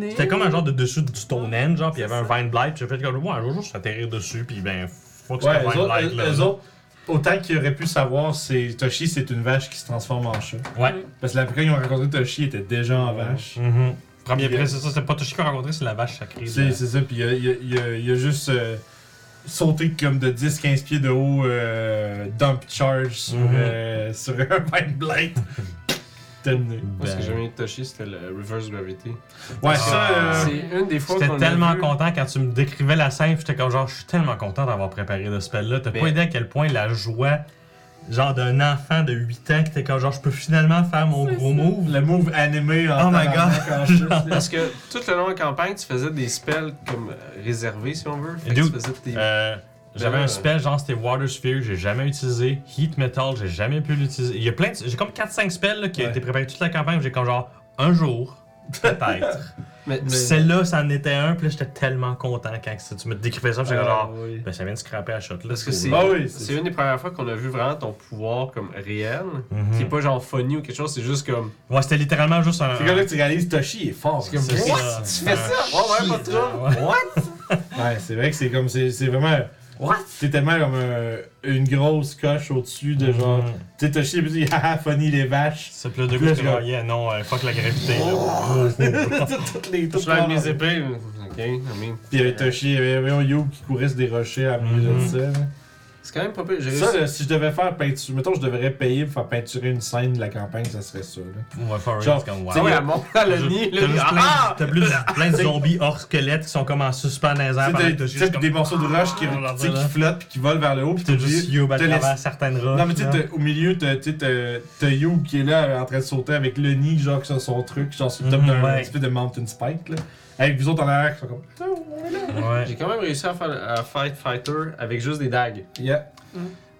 C'était comme un genre de dessus du Stonehenge, genre, puis il y avait un. Vine Blight, puis j'ai fait comme, ouais, je vais atterrir dessus, puis ben, faut que Ouais, ce Vine autres, Blight, là. eux autres, autant qu'ils auraient pu savoir, c'est Toshi, c'est une vache qui se transforme en chat. Ouais. Parce que la quand ils ont rencontré Toshi, il était déjà en vache. Mhm. Premier Puis, prix, c'est ça, c'est pas Toshi qu'on a rencontré, c'est la vache sacrée. C'est c'est ça, puis il a, il a- il a- il a juste euh, sauté comme de 10-15 pieds de haut, euh, dump charge sur, Mhm. euh, sur un Vine Blight. Terminé. Moi, ce que j'aimais Toshi, c'était le reverse gravity. Ouais, ça. Euh, C'est une des fois J'étais tellement vu- content quand tu me décrivais la scène, j'étais comme genre, je suis tellement content d'avoir préparé ce spell-là. T'as pas idée à quel point la joie, genre d'un enfant de 8 ans qui était comme genre, je peux finalement faire mon gros ça. move. le move animé en Oh my là. Parce que tout le long de la campagne, tu faisais des spells comme euh, réservés, si on veut. Fait que Dude, tu faisais tes... Euh, J'avais un spell, genre c'était Water Sphere, j'ai jamais utilisé. Heat Metal, j'ai jamais pu l'utiliser. Il y a plein de. J'ai comme 4-5 spells là, qui ont Ouais. été préparés toute la campagne, j'ai comme genre un jour, peut-être. Mais, Celle-là, ça en était un, puis là j'étais tellement content quand ça- tu me décrivais ça, j'étais comme Ah, genre, oui. ben ça vient de scraper à shot là. Parce que c'est Ah oui, c'est c'est une des premières fois qu'on a vu vraiment ton pouvoir comme réel, Mhm. qui est pas genre funny ou quelque chose, c'est juste comme. Ouais, c'était littéralement juste un. C'est comme là que tu réalises Toshi est fort. C'est comme, C'est What? ça. Tu fais ça? Ouais, ouais, pas trop. What? Ouais, c'est vrai que c'est comme. C'est c'est vraiment. What? C'est tellement comme un- une grosse coche au-dessus de genre. Mhm. Tu sais, Toshi, il dit haha, funny les vaches. C'est plus de là, coup, je que vois- yeah, non, euh, fuck la gravité là. Toutes les. Je toutes lève les- mes épées. Ok, I mean. Puis il y avait Toshi, il y avait un You qui courait sur des rochers à milieu de Mhm. ça. là. C'est quand même pas pire. J'ai Ça, là, si je devais faire peinture. Mettons, je devrais payer pour faire peinturer une scène de la campagne, ça serait ça. Là. Ouais, for real, Genre, c'est comme wow. Ouais, T'as juste plein, Ah! t'as plus- plein de zombies hors squelettes qui sont comme en suspens dans les airs t'as- comme- des morceaux de roche qui, Ah, là, tu sais, là. qui flottent puis qui volent vers le haut. Puis T'as juste oublié- You à travers certaines roches. Non, mais tu sais, au milieu, t'as You qui est là en train de sauter avec le nid, genre sur son truc, genre sur le top Mhm, d'un espèce de mountain spike. Là. Avec vous autres en arrière qui sont comme. On est là. Ouais. J'ai quand même réussi à faire à fight fighter avec juste des dagues. Yeah.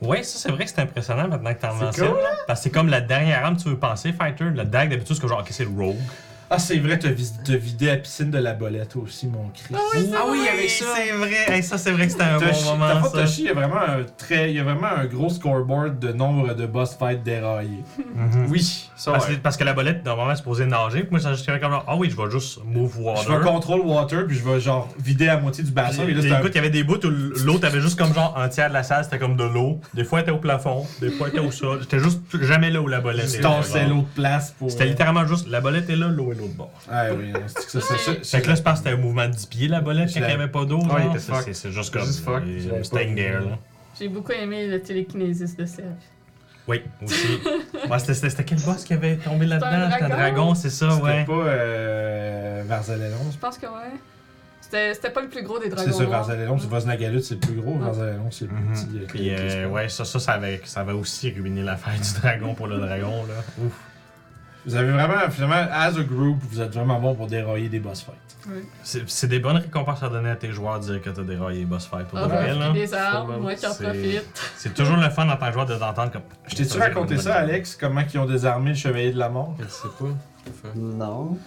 Ouais, ça c'est vrai que c'est impressionnant maintenant que t'en C'est mentionnes. cool, là. Parce que c'est comme la dernière arme que tu veux penser, Fighter. Le dag d'habitude, c'est que genre, ok, c'est le Rogue. Ah, c'est vrai, t'as vis- t'as vidé la piscine de la bolette aussi, mon Christ. Ah oui, avec ça. C'est vrai. Hey, ça, c'est vrai que c'était un Toshi, bon moment. t'as pas ça. Toshi, il y a vraiment un très, il y a vraiment un gros scoreboard de nombre de boss fights déraillés. Mhm. Oui, ça Parce, ouais. que, parce que la bolette, normalement, est supposée nager. Puis moi, ça juste comme genre, ah oui, je vais juste move water. Je vais control water puis je vais genre vider la moitié du bassin. Puis, Et là, c'est un- écoute, il y avait des bouts où l'autre avait juste comme genre un tiers de la salle, c'était comme de l'eau. Des fois, elle était au plafond, des fois, elle était au sol. J'étais juste jamais là où la bolette je est. tassais l'autre place pour. C'était littéralement juste la bolette est là, l'eau est l'autre bord. Ah oui, c'est que ça, c'est ça. Fait que là, je pense que c'était un mouvement de 10 pieds la bolette quand il n'y avait pas d'eau. Ouais, il était C'est- juste comme. Juste fuck. euh, Staying there, là. J'ai beaucoup aimé le télékinésis de Serge. Oui, aussi. Ouais, c'était- C'était c'était quel boss qui avait tombé là-dedans? C'était un dragon? c'est ça, C'était ouais. pas euh, Varzalelon. Je pense que ouais. C'était c'était pas le plus gros des dragons. C'est ça. Varzalelon. C'est Voznagalut, c'est le plus gros. Ouais. Varzalelon, c'est le plus Mhm. petit. les- euh, ouais, ça, ça, ça avait, ça avait aussi ruiné l'affaire du dragon pour le dragon, là. Ouf. Vous avez vraiment, finalement, as a group, vous êtes vraiment bon pour dérailler des boss fights. C'est c'est des bonnes récompenses à donner à tes joueurs de dire que t'as déraillé les boss fight pour de Ah, vrai, bah, là. des armes, moi qui en C'est- profite. C'est toujours le fun en tant que joueur de t'entendre comme. Je t'ai-tu raconté ça, Alex, comment ils ont désarmé le Chevalier de la Mort? Je sais pas. Non.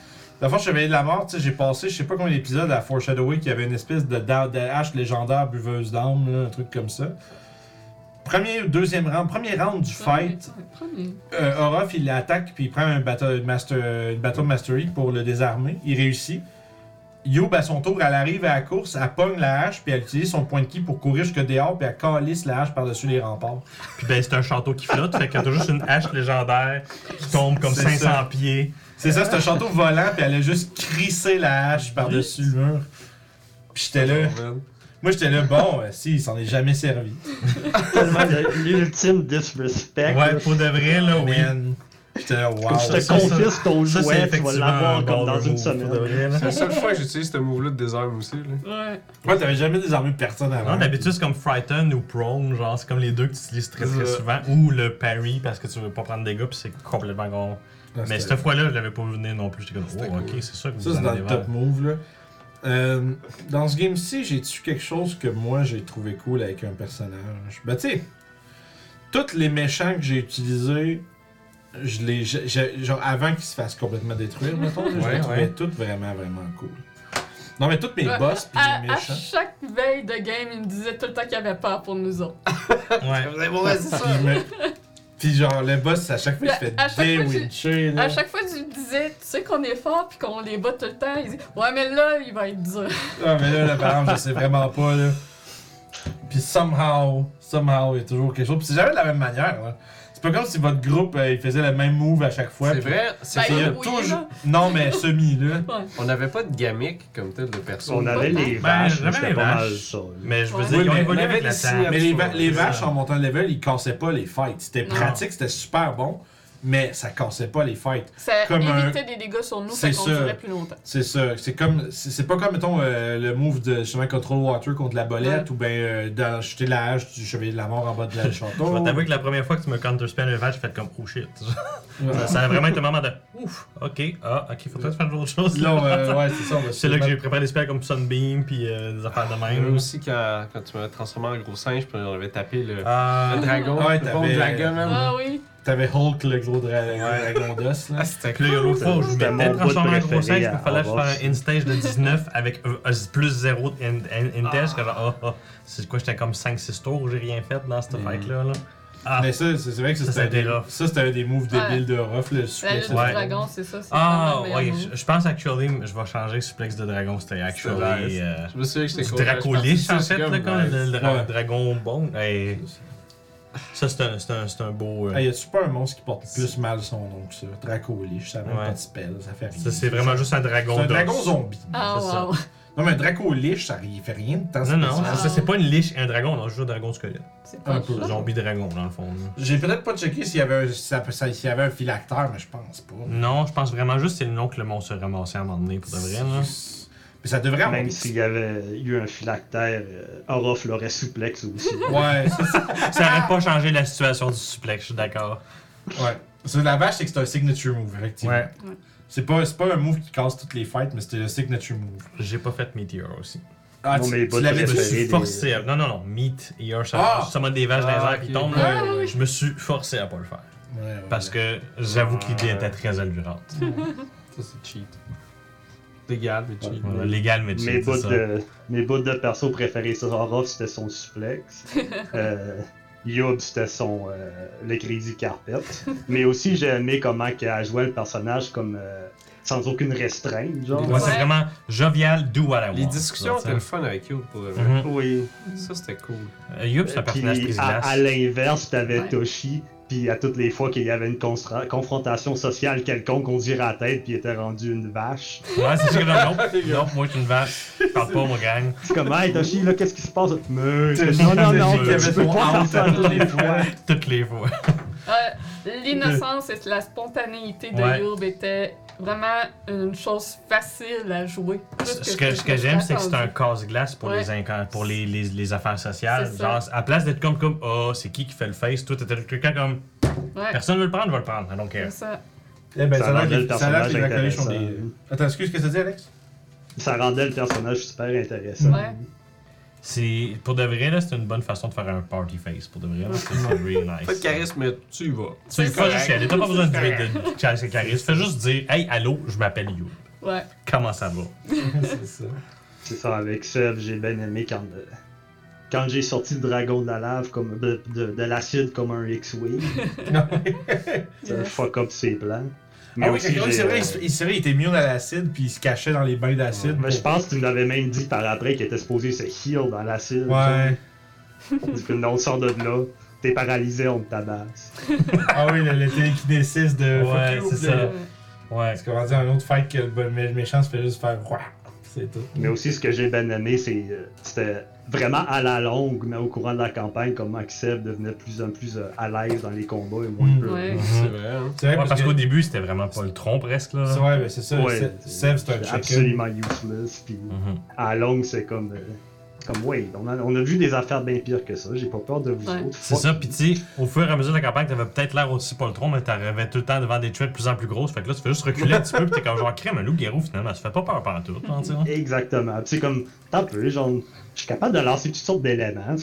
La fois, Chevalier de la Mort, tu sais, j'ai passé, je sais pas combien d'épisodes à Foreshadowing qui avait une espèce de, da- de hache légendaire buveuse d'âme, là, un truc comme ça. Premier ou deuxième round, premier round du fight, Premier. euh, Orof il l'attaque puis il prend un battle, master, une battle mastery pour le désarmer. Il réussit. Youb, à son tour, elle arrive à la course, elle pogne la hache puis elle utilise son point de ki pour courir jusque dehors puis elle calisse la hache par-dessus les remparts. Puis ben, c'est un château qui flotte, fait que t'as juste une hache légendaire qui tombe comme C'est 500 ça. pieds. C'est ça, c'est un château volant puis elle a juste crissé la hache par-dessus le mur. Puis j'étais là. Moi, j'étais là, bon, euh, si, il s'en est jamais servi. Tellement le- l'ultime disrespect. Ouais, pour de vrai, là, oui. Man. J'étais là, wow. Je ça, te ça, confisque ton Ça, jouet, tu vas effectivement l'avoir comme dans une semaine. C'est la seule fois que j'utilise ce move-là de désarme aussi. Là. Ouais. Moi, t'avais jamais désarmé personne avant. Non, d'habitude, c'est comme Frighten ou Prone, genre, c'est comme les deux que tu utilises très très souvent. Ou le parry parce que tu veux pas prendre des dégâts, puis c'est complètement con. Ah, Mais cette fois-là, je l'avais pas vu venir non plus. J'étais comme, oh, ok, c'est ça que Ça, vous c'est dans avez le top move, là. Euh, dans ce game-ci, j'ai-tu quelque chose que moi j'ai trouvé cool avec un personnage? Ben, tu sais, tous les méchants que j'ai utilisés, je les, genre avant qu'ils se fassent complètement détruire, mettons, là, je Ouais, les trouvais ouais. tous vraiment, vraiment cool. Non, mais tous mes Ouais, boss pis À, les à méchants. chaque veille de game, il me disait tout le temps qu'il avait peur pour nous autres. Ouais. Ouais, c'est ça. Puis, puis genre, le boss, à chaque fois, il se fait À chaque fois. À chaque fois lui disais, tu sais qu'on est fort puis qu'on les bat tout le temps, il dit Ouais, mais là, il va être dur. Ah, mais là, là, par exemple, je sais vraiment pas, là. Puis somehow, somehow, il y a toujours quelque chose. Puis c'est jamais de la même manière, là. C'est pas comme si votre groupe, euh, il faisait le même move à chaque fois. C'est puis- vrai, c'est Ben, Il y a oui, toujours... là. Non, mais semi, là. On n'avait pas de gamique comme tel de personne. On avait les Ben, vaches, j'avais mais c'était les pas mal vaches. ça. là. Mais je veux Ouais. dire, Oui, ils ont mais évolué on avait avec la des table. signes Mais les, va- vaches, en montant de level, ils cassaient pas les fights. C'était Non. pratique, c'était super bon, mais ça cassait pas les fights. Ça Comme un- évitait des dégâts sur nous, ça. durait plus longtemps. C'est ça. C'est comme. C'est pas comme, mettons, euh, le move de justement Control Water contre la bolette Ouais. ou ben euh, dans jeter la hache du chevalier de la mort en bas de la Je château. vais t'avouer que la première fois que tu me counterspell le vache, j'ai fait comme oh shit. Ouais. ça, ça a vraiment été un moment de ouf, ok, ah, ok, faut peut-être faire d'autres choses. Là, euh, ouais, c'est ça. C'est là que j'ai préparé des spells comme Sunbeam puis euh, des affaires de avait même. aussi quand, quand tu m'avais transformé en gros singe, puis on avait tapé le, Ah, le dragon. Ouais, le bon dragon, man. Ah oui. T'avais Hulk, le gros dra- dragon d'os, là. Ah, c'était a l'autre fois je m'étais transformé en gros préféré 16, il fallait que je fasse un in-stage de 19 avec plus 0 in-test. que genre, ah, ah, c'est quoi, j'étais comme 5-6 tours où j'ai rien fait dans cette Mm. fight-là. Là. Ah, Mais ça, c'est vrai que ça, c'était un, c'était des- rough. ça, c'était un des moves débiles de Ruff, le suplex. du dragon, c'est ça. c'est ah ouais, je, pense actually, je vais changer suplex de dragon, c'était actually euh, Je me souviens que c'était du cool. dracoliche en fait, le, dragon bon. Ça, c'est un, c'est un, c'est un beau. euh, Ah, y a-tu pas un monstre qui porte plus mal son nom que ça? Dracoliche, ça n'a même Ouais. pas de spell, ça fait rien. ça, c'est vraiment juste un dragon C'est un d'os. dragon zombie. Ah, c'est ça. wow. Non, mais un Dracoliche, ça il fait rien de temps Non, non, spécial. ça, c'est pas une liche et un dragon, on a juste un dragon squelette. C'est Un pas peu. Un zombie dragon, dans le fond. là. J'ai peut-être pas checké s'il y avait un, ça- ça- s'il y avait un phylactère, mais je pense pas. Non, je pense vraiment juste que c'est le nom que le monstre a ramassé à un moment donné, pour de vrai. Là. Mais ça devrait. Même s'il y avait eu un phylactère, euh, Orof l'aurait suplex aussi. Ouais, ça. Ça aurait pas changé la situation du suplex, je suis d'accord. Ouais. C'est la vache, c'est que c'est un signature move, effectivement. Ouais. Ouais. C'est pas, c'est pas un move qui casse toutes les fights, mais c'était le signature move. J'ai pas fait Meteor aussi. Ah, Bon, tu, mais tu l'avais Je me préféré suis des- forcé à... Non, non, non. Meteor, ça, Ah! ça m'a des vaches dans les Ah, airs qui tombent. Ouais, là. ouais, ouais. Je me suis forcé à pas le faire. Ouais, ouais, Parce que j'avoue que l'idée était très allurante. Ça, c'est cheat. Légal, mais cheat. Voilà, Légal, mais Mes bouts de, mes bouts de perso préférés sur Orof, c'était son suplex. euh, Yob, c'était son euh, le crédit carpet. Mais aussi, j'ai aimé comment qu'elle jouait le personnage comme euh, sans aucune restreinte, genre. C'est Ouais. vraiment jovial, do what I want. Les discussions étaient le fun avec You pour eux. Mhm. Oui. Ça, c'était cool. Euh, Yup, c'est un Puis personnage à, à brise-glace. l'inverse, t'avais Ouais. Toshi, puis à toutes les fois qu'il y avait une confrontation sociale quelconque, on dirait à la tête, puis il était rendu une vache. Ouais, c'est sûr que non, non, non, moi, je suis une vache. Je parle pas, mon gang. C'est comme, hey Toshi, là, qu'est-ce qui se passe? Mais, non, non, non, tu peux pas faire ça à toutes les toutes fois. Toutes les fois. Euh, L'innocence et la spontanéité de. Youb était vraiment une chose facile à jouer. Ce que, ce que je j'aime, c'est que c'est un casse-glace pour, Ouais. les, pour les, les, les affaires sociales. Genre, ça. à place d'être comme, comme, oh, c'est qui qui fait le face, toi, t'étais quelqu'un comme, Ouais, personne veut le prendre, vais le prendre, I don't care. c'est ça. Eh ben, Ça ça rendait le ça personnage sont des. intéressant. Attends, excuse, qu'est-ce que t'as dit, Alex? Ça rendait le personnage super intéressant. Ouais. C'est pour de vrai là, c'est une bonne façon de faire un party face pour de vrai. là, C'est c'est really nice. Pas de charisme, mais tu y vas. Tu le fais juste y aller, t'as pas besoin de jouer de charisme charisme. Fais juste dire Hey allô, je m'appelle You. Ouais. Comment ça va? C'est ça. C'est ça, avec Sev, j'ai bien aimé quand, euh, quand j'ai sorti le dragon de la lave comme de, de, de l'acide comme un X-Wing. ça fuck up ses plans. Ah oui, c'est vrai, vrai, euh, il se- il c'est vrai, il était immune à l'acide, puis il se cachait dans les bains d'acide. Mais je pense que tu m'avais même dit par après qu'il était supposé se heal dans l'acide. Ouais. Du coup, non, sors de là. T'es paralysé, on te tabasse. Ah oui, le, le télékinésis de. Ouais, c'est ça. Ouais. Ouais. C'est comment dire, un autre fight que le méchant se fait juste faire. C'est tout. Mais aussi, ce que j'ai bien aimé, c'est euh, c'était vraiment à la longue, mais au courant de la campagne, comment Sev devenait de plus en plus euh, à l'aise dans les combats et moins Mm. peur. Ouais. C'est vrai, hein. C'est vrai, Ouais, parce qu'au début, c'était vraiment pas le tronc presque là. C'est vrai, ben c'est ça. Ouais, Se- Sev, c'est un absolument useless. Puis Mhm. à la longue, c'est comme. euh, comme, ouais, on a, on a vu des affaires bien pires que ça. J'ai pas peur de vous Ouais. autres. C'est ça, pis tu sais, au fur et à mesure de la campagne, t'avais peut-être l'air aussi pas le tronc, mais t'arrivais tout le temps devant des threats de plus en plus grosses. Fait que là, tu fais juste reculer un petit peu, pis t'es comme genre crème, un loup-garou finalement, ça fait pas peur pendant tout. hein. Exactement. Puis c'est comme. T'as peu, genre. Je suis capable de lancer toutes sortes d'éléments.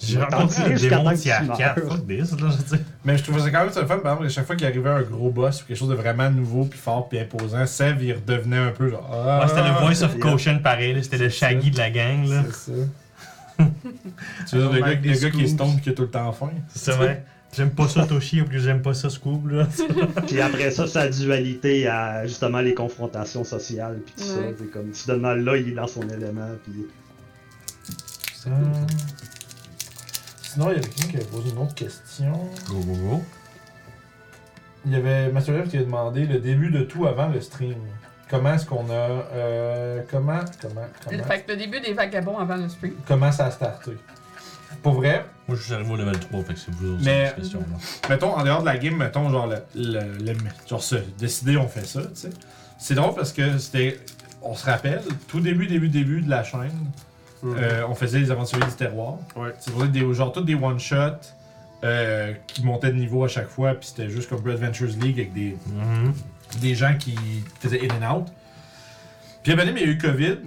J'ai rencontré un jusqu'à démon tu tiers meurs. 4, fuck this, là, je sais. Mais je trouvais ça quand même ça le fun, par exemple, à chaque fois qu'il arrivait un gros boss ou quelque chose de vraiment nouveau, puis fort, puis imposant, Sev, il redevenait un peu genre. Ah, Ouais, c'était le voice of caution pareil, c'était le shaggy de la gang, là. C'est ça. tu veux dire, le gars, le gars qui est stone qui a tout le temps faim? C'est vrai. J'aime pas ça Toshi, ou plus j'aime pas ça Scoob, là. Puis après ça, sa dualité à justement les confrontations sociales. Puis tout Ouais. ça. C'est comme. Soudainement, là, il est dans son élément. Puis. Ça. Sinon, il y avait quelqu'un qui avait posé une autre question. Go, go, go. Il y avait Master Lev qui a demandé le début de tout avant le stream. Comment est-ce qu'on a. Euh, comment. Comment. Comment? Fait que le début des vagabonds avant le stream. Comment ça a starté? Pour vrai, Moi, je suis arrivé au level 3, fait que c'est vous autres Mais- cette question-là. mettons, en dehors de la game, mettons, genre, le, le, le- genre, se décider, on fait ça, tu sais. C'est drôle parce que c'était, on se rappelle, tout début, début, début de la chaîne, euh, on faisait les aventuriers du terroir. Ouais. C'est pour des, genre, tous des one-shots euh, qui montaient de niveau à chaque fois, puis c'était juste comme Blue Adventures League avec des, Mhm. des gens qui faisaient in and out. Puis à il y a eu COVID,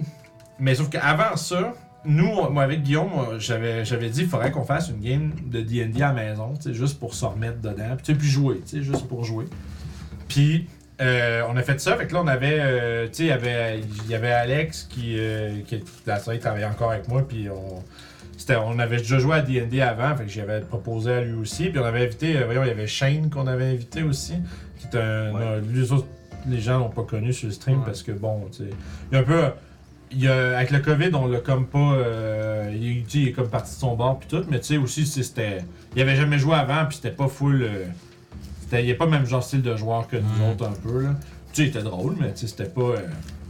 mais sauf qu'avant ça, nous, moi avec Guillaume, moi, j'avais, j'avais dit qu'il faudrait qu'on fasse une game de D&D à la maison, tu sais, juste pour se remettre dedans, puis, tu sais, puis jouer, tu sais, juste pour jouer. Puis euh, on a fait ça, fait que là on avait, euh, tu sais, il y avait, il y avait Alex qui, euh, qui la soirée, il travaillait encore avec moi, puis on, on avait déjà joué à D&D avant, fait que j'avais proposé à lui aussi, puis on avait invité, voyons, il y avait Shane qu'on avait invité aussi, qui est un, Ouais. les autres, les gens l'ont pas connu sur le stream Ouais. parce que bon, tu sais, il y a un peu, il y a, avec le COVID, on l'a comme pas, euh, il, est comme parti de son bord puis tout, mais tu sais aussi, c'était, il avait jamais joué avant, puis c'était pas full, euh, il est pas le même genre style de joueur que nous Mm. autres un peu là. Tu sais, il était drôle, mais tu sais, c'était pas euh,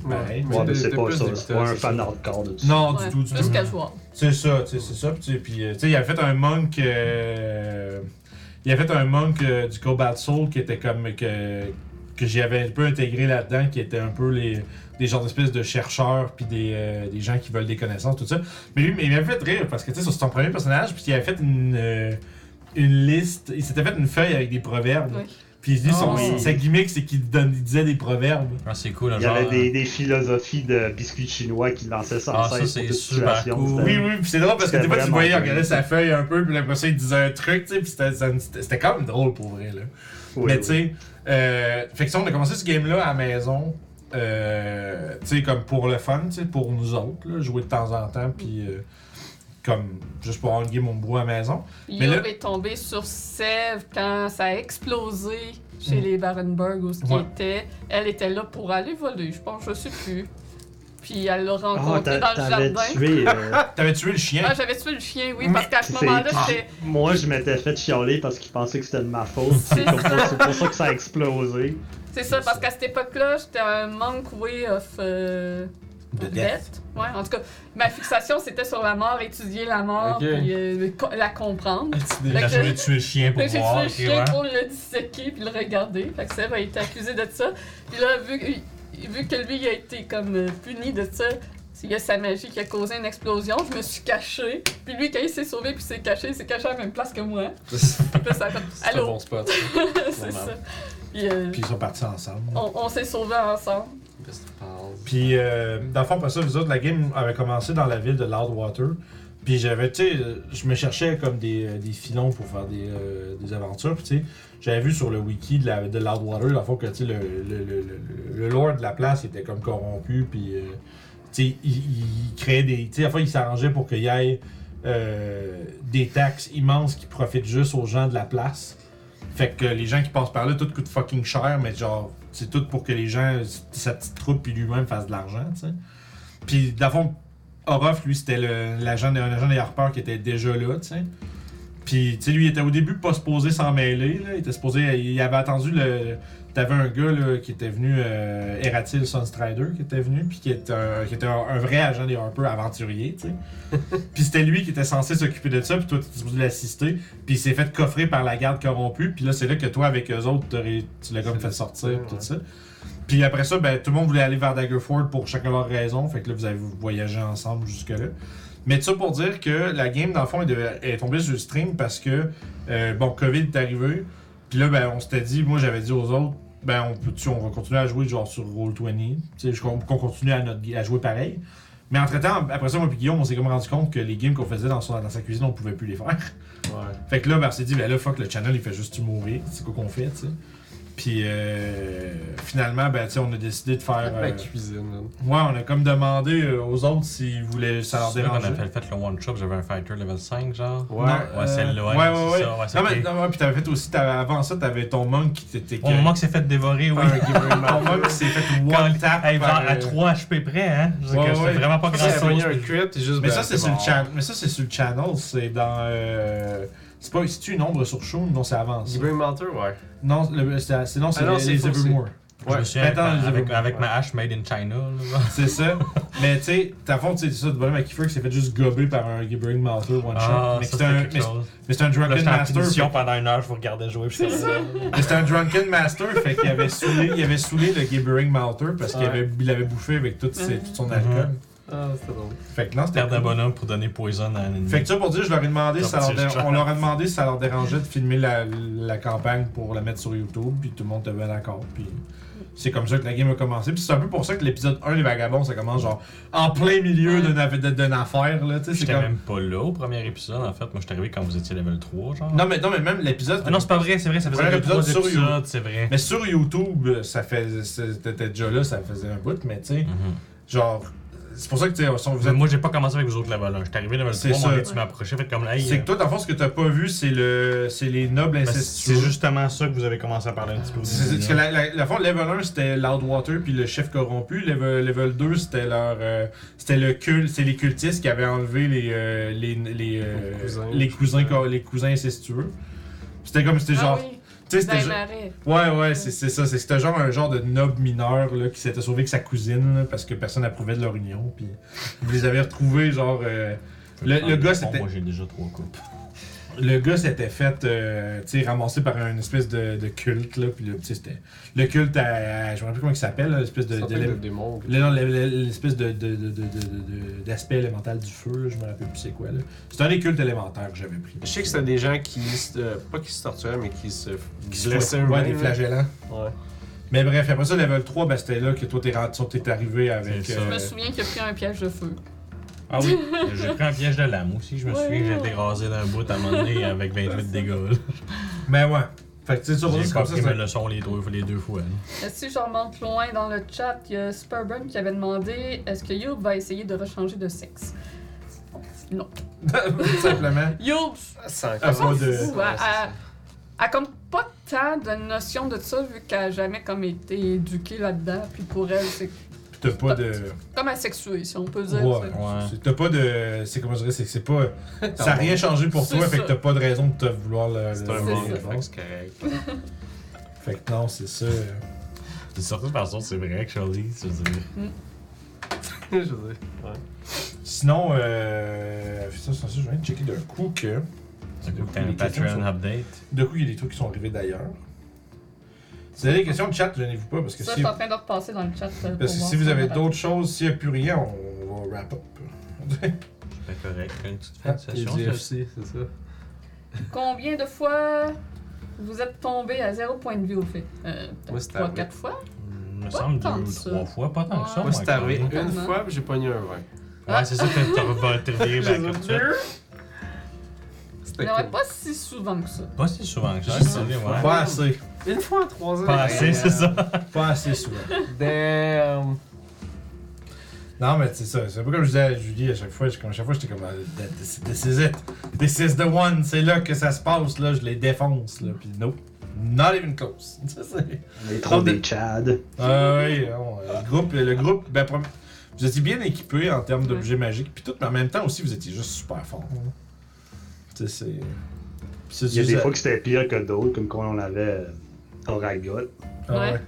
pareil. Ouais. Ouais, mais c'est pas plus ça. d'écouteurs, C'est pas un fan hardcore de tout Non, Ouais, du tout, du Plus tout. casual. C'est ça, tu sais, c'est ça. Puis, tu sais, puis, euh, tu sais, il avait fait un monk. euh, il avait fait un monk euh, du Cobalt Soul qui était comme. que, que j'y avais un peu intégré là-dedans, qui était un peu les. Des genres d'espèces de chercheurs, puis des, euh, des gens qui veulent des connaissances, tout ça. Mais lui, mais il m'avait fait rire parce que, tu sais, c'est son premier personnage, puis il avait fait une. euh, une liste, il s'était fait une feuille avec des proverbes. Oui. Puis lui, son, Oh. Oui. sa gimmick, c'est qu'il donne- il disait des proverbes. Ah, c'est cool, Il y genre. avait des, des philosophies de biscuits chinois qui lançaient sans Ah, ça, cesse c'est super cool. Oui, oui, puis c'est drôle parce que des fois, tu voyais, il regardait sa feuille un peu, puis après ça, il disait un truc, tu sais, puis c'était- ça- quand même drôle pour vrai, là. Oui, Mais oui. tu sais, euh, fait que ça, on a commencé ce game-là à la maison, euh, tu sais, comme pour le fun, tu sais, pour nous autres, là, jouer de temps en temps, puis euh, comme juste pour avoir une game on brou à la maison. Mais Yob là- est tombé sur Sèvres quand ça a explosé chez Mm. les Barenberg où ce qui Ouais. était. Elle était là pour aller voler, je pense, je sais plus. Puis elle l'a Ah, rencontré dans le t'avais jardin. tué. euh, T'avais tué le chien? Ah, j'avais tué le chien, oui, parce qu'à ce moment-là, ah, c'était. Moi, je m'étais fait chialer parce qu'il pensait que c'était de ma faute. C'est pour ça que ça a explosé. C'est ça, parce qu'à cette époque-là, j'étais un monk way of. euh, De death. Ouais, en tout cas, ma fixation c'était sur la mort, étudier la mort, puis euh, co- la comprendre. Il a Fait que- jamais tué le chien pour que J'ai voir. tué le chien ouais. pour le disséquer puis le regarder. Fait que Seb a été accusé de ça. Puis là, vu, que- vu que lui il a été comme euh, puni de ça, il y a sa magie qui a causé une explosion, je me suis caché. Puis lui, quand il s'est sauvé puis s'est caché, il s'est caché à la même place que moi. Puis là, ça a fait C'est bon spot. c'est ça. Puis, euh, Puis ils sont partis ensemble. on, on s'est sauvés ensemble. Puis, euh, dans le fond, ça, la game avait commencé dans la ville de Loudwater. Puis j'avais, tu sais, euh, je me cherchais comme des, euh, des filons pour faire des, des aventures. Puis, tu sais, j'avais vu sur le wiki de, la, de Loudwater, la que, tu sais, le, le, le, le, lord de la place était comme corrompu. Puis, tu sais, il, créait des. Tu sais, il s'arrangeait pour qu'il y ait des taxes immenses qui profitent juste aux gens de la place. Fait que les gens qui passent par là, tout coûte fucking cher, mais genre, c'est tout pour que les gens, sa petite troupe puis lui-même fassent de l'argent, tu sais. Puis, fond, Orof, lui, c'était l'agent de- un agent des Harper qui était déjà là, tu sais. Puis, lui, il était au début pas supposé s'en mêler. Il était supposé. Il avait attendu le. T'avais un gars, là, qui était venu, euh, Eratil Sunstrider, qui était venu, puis qui était, un, qui était un, un vrai agent des Harper aventurier, tu sais. puis c'était lui qui était censé s'occuper de ça, puis toi, tu supposé l'assister. Puis il s'est fait coffrer par la garde corrompue, puis là, c'est là que toi, avec eux autres, tu l'as comme fait sortir, Ouais. tout ça. Puis après ça, ben, tout le monde voulait aller vers Daggerford pour chacun leur raison. Fait que là, vous avez voyagé ensemble jusque-là. Mais tout ça pour dire que la game, dans le fond, est tombée sur le stream parce que, euh, bon, COVID est arrivé. Puis là, ben, on s'était dit, moi, j'avais dit aux autres, ben, on peut on va continuer à jouer genre sur Roll20. Tu sais, qu'on continue à, notre, à jouer pareil. Mais entre-temps, après ça, moi et Guillaume, on s'est comme rendu compte que les games qu'on faisait dans, son- dans sa cuisine, on pouvait plus les faire. Ouais. Fait que là, ben, on s'est dit, ben là, fuck, le channel, il fait juste mourir. C'est quoi qu'on fait, tu sais? Puis euh, finalement, ben, tu sais, on a décidé de faire. La euh, cuisine, man. ouais, on a comme demandé euh, aux autres s'ils voulaient, ça leur dérangeait. a fait, fait le one shot, j'avais un fighter level 5, genre? Ouais. Non, Ouais, celle-là, ouais, ouais, ouais, ouais. ça, ouais, non, mais, non, ouais, puis t'avais fait aussi, avant ça, t'avais ton monk qui t'était. Au moment que c'est fait dévorer, oui. ton monk qui s'est fait one tap. Hey, par, à euh, 3 HP près, hein? Ouais, ouais. c'était vraiment pas grand chose. un crit, t'es juste. Mais ben, ça, c'est sur, le mort. chan- mais ça, c'est sur le channel, c'est dans. C'est pas. C'est-tu une ombre sur Shun Non, c'est avant ça. Gibbering Malter, ouais. Non, le- c'est c'est- non, c'est Ah non, les, c'est les faux, Evermore. Je me souviens Attends, avec, les avec, avec ma hache made in China. Là. C'est ça. Mais tu sais, t'as fond, tu sais, c'est ça, le problème avec Kiefer, qui s'est fait juste gober par un Gibbering Malter one shot. Ah, mais ça, c'était un, quelque mais- chose. mais c'était un Là, Drunken j'étais en Master. punition pendant une heure, je vous regardais jouer. puis C'est ça. Mais c'était un Drunken Master, fait qu'il avait saoulé, il avait saoulé le Gibbering Malter parce qu'il Ouais. avait, il avait bouffé avec tout, ses- Mhm. tout son alcool. Ah, c'était drôle. Fait que non, c'était Perdre un bonhomme pour donner poison à un ennemi. Fait que ça pour dire, je leur ai demandé si ça leur dé- on leur a demandé si ça leur dérangeait de filmer la, la campagne pour la mettre sur YouTube, puis tout le monde était bien d'accord, puis c'est comme ça que la game a commencé. Puis c'est un peu pour ça que l'épisode 1 des Vagabonds, ça commence genre en plein milieu d'une affaire, là, tu sais, c'est J'étais comme... même pas là au premier épisode, en fait. Moi, je suis arrivé quand vous étiez level 3, genre. Non mais, non, mais même l'épisode... Ah non, c'est pas vrai, c'est vrai, ça faisait Premier trois épisode sur épisodes, c'est vrai. Mais sur YouTube, ça fait... C'était déjà là, ça faisait un bout, mais tu sais, Mhm. genre... C'est pour ça que, tu vous êtes Moi, j'ai pas commencé avec vous autres level 1. J'étais arrivé level C'est 3, ça. moi, tu m'as approché, fait comme là. C'est que toi, dans le fond, ce que t'as pas vu, c'est le, c'est les nobles ben, incestueux. c'est justement ça que vous avez commencé à parler un petit peu C'est-. Parce que la, la, la fond, level 1, c'était Loudwater puis le chef corrompu. Level, level 2, c'était leur. euh, c'était le culte. C'est les cultistes qui avaient enlevé les. euh, les, les, euh, Les cousins. les cousins, co- les cousins incestueux. C'était comme. C'était Ah genre. oui, Tu sais, c'était. Ouais, ouais, c'est c'est ça. c'est- C'était genre un genre de noble mineur là, qui s'était sauvé avec sa cousine là, parce que personne n'approuvait de leur union. Puis vous les avez retrouvés, genre. euh, le, le gars, Bon, c'était. Moi, j'ai déjà trois coupes. Le gars s'était fait, euh, tu sais, ramasser par une espèce de, de culte, là, puis c'était... Le culte à... à- je me rappelle plus comment il s'appelle, là, l'espèce de... Ça de- le démon. le- non, le- le- l'espèce de, de, de, de, de- de- d'aspect élémental du feu, là, je me rappelle plus c'est quoi, là. C'est un des cultes élémentaires que j'avais pris. Je sais que c'était des gens qui. se- euh, pas qui se torturaient, mais qui se. Qui se blessaient ouais, des flagellants. Ouais. Mais bref, après ça, level 3, ben, c'était là que toi, t'es, t'es arrivé avec... Ça. Je me euh, souviens qu'il a pris un piège de feu. Ah oui, j'ai pris un piège de lame aussi. Je me Ouais. souviens que j'ai été rasé d'un bout à un moment donné avec 28 dégâts. Mais ouais. Fait que, tu sais, dire, J'ai c'est pas comme ça, pris c'est- mes leçons les deux, les deux fois. là. Si je remonte loin dans le chat, il y a Superburn qui avait demandé est-ce que Youb va essayer de rechanger de sexe? Non. Tout simplement. Youb, encore. propos de- Ouais, comme pas tant de notion de ça vu qu'elle a jamais comme été éduquée là-dedans. Puis pour elle, c'est t'as pas de... comme asexuée, si on peut dire. Ouais, c'est- Ouais. T'as pas de. C'est comment je dirais, c'est que c'est pas. Ça a rien changé pour toi, fait ça. que t'as pas de raison de te vouloir le. C'est un fait que c'est correct. Fait que non, c'est ça. De certaine façon, c'est vrai que Charlie, tu veux dire. Je veux dire, ouais. Sinon, euh. Ça, ça, je viens de checker d'un coup que. Du coup, t'as un Patreon sont- update. D'un coup, il y a des trucs qui sont arrivés d'ailleurs. Si vous avez des questions de chat, gênez-vous pas, parce que Ça, je si, suis en train de repasser dans le chat. euh, parce pour que voir si vous ça avez d'autres choses, s'il n'y a plus rien, on va wrap up. C'est pas correct. Une petite fin de session. ça. GFC, c'est ça. Combien de fois Vous êtes tombé à zéro point de vie au fait? Euh, Moi, c'était 3 arrivé. 4 fois? Il me Pas semble tant deux que ou ça. trois fois, pas tant que ça. Moi, c'est arrivé même. une fois, puis j'ai pogné un 20. Ouais, c'est ça, t'as t'as revo- t'es reviré back up tout de suite. A cool. pas si souvent que ça. Pas si souvent que ça, c'est ouais. Pas assez. Une fois en trois ans. Pas assez, c'est ça. Pas assez souvent. Damn. Non, mais c'est ça. C'est pas comme je disais à Julie à chaque fois. je- Comme à chaque fois, j'étais comme. euh, This this is it. This is the one. C'est là que ça se passe. Là, je les défonce. Là. Puis, nope. Not even close. Ça, c'est- On est trop des Chad. Ah oui, non, le groupe, le groupe ben, prom- vous étiez bien équipé en termes d'objets magiques, puis tout, mais en même temps aussi, vous étiez juste super fort. C'est. Il y a des fois que c'était pire que d'autres, comme quand on avait euh, Oragot. Ah ouais.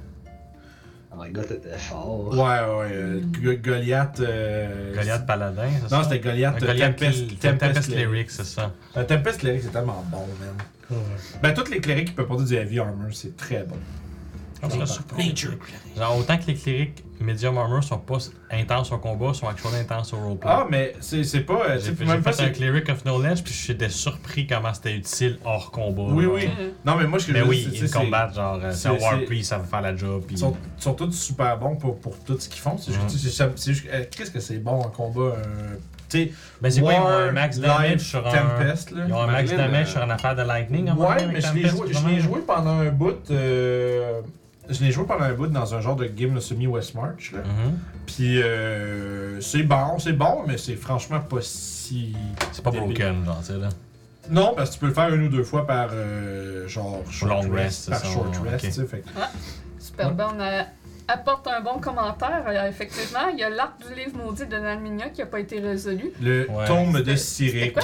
Oragot était fort. Ouais, ouais. euh, Go- Goliath. euh, Goliath Paladin, c'est ça? Non, c'était Goliath, Tempest, qui- Tempest, Tempest Cleric. Lyric, c'est ça. Euh, Tempest Cleric, c'est tellement bon, man. Ben, tous les clérics qui peuvent porter du heavy armor, c'est très bon. Je. Genre, autant que les clérics medium armor sont pas intenses au combat, sont actuellement intenses au roleplay. Ah, mais c'est c'est pas. euh, J'ai pas. fait un c'est- cleric of knowledge, puis j'étais surpris comment c'était utile hors combat. Oui, là. oui. Non, mais moi, ce que Mais je oui, dire, c'est- in c'est- combat, genre, euh, c'est un c'est- war c'est- priest, ça va faire la job. Ils sont, ils sont tous super bons pour, pour tout ce qu'ils font. C'est juste, juste euh, qu'est-ce que c'est bon en combat. euh, sais, Ben, c'est quoi, ils ont un max damage sur un. Tempest, là. Ils ont un max damage euh, sur une affaire de lightning, à un moment Ouais, mais je l'ai je l'ai joué pendant un bout. Euh, je l'ai joué pendant un bout dans un genre de game de semi-Westmarch. là. Mhm. Puis euh, c'est bon, c'est bon, mais c'est franchement pas si. C'est pas débile. broken, genre, tu sais, là. Non, parce que tu peux le faire une ou deux fois par euh, genre short Long rest, rest, par ça, short rest, tu sais. fait que- Super Ouais. bon. On a- apporte un bon commentaire. Euh, effectivement, il y a l'arc du livre maudit de Nalminia qui n'a pas été résolu. Le Ouais. tome de Cyric.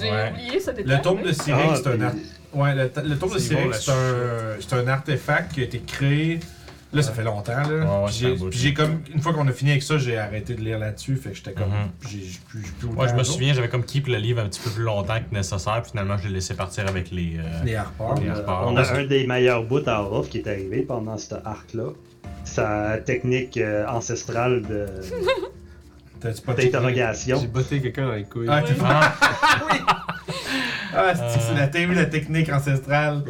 J'ai ouais. oublié ce détail. Le tome de. Cyric, Ah, c'est un art- Ouais, le, le tome de Cyric, c'est un, c'est un artefact qui a été créé. Là, ça fait longtemps, là. Ouais, ouais, Puis c'est un j'ai- comme. Une fois qu'on a fini avec ça, j'ai arrêté de lire là-dessus. Fait que j'étais comme. J'ai j'ai plus, j'ai plus Ouais, autant je me souviens, j'avais comme keep le livre un petit peu plus longtemps que nécessaire, puis finalement, je l'ai laissé partir avec les. euh, Les harpeurs. On Les a, Harpers. on a un des meilleurs bouts à Orof qui est arrivé pendant cet arc-là. Sa technique euh, ancestrale de- T'as-tu pas checké? d'interrogation. J'ai botté quelqu'un dans les couilles. Ah, t'es Ah, Ah, c'est que c'est Euh. la la technique ancestrale?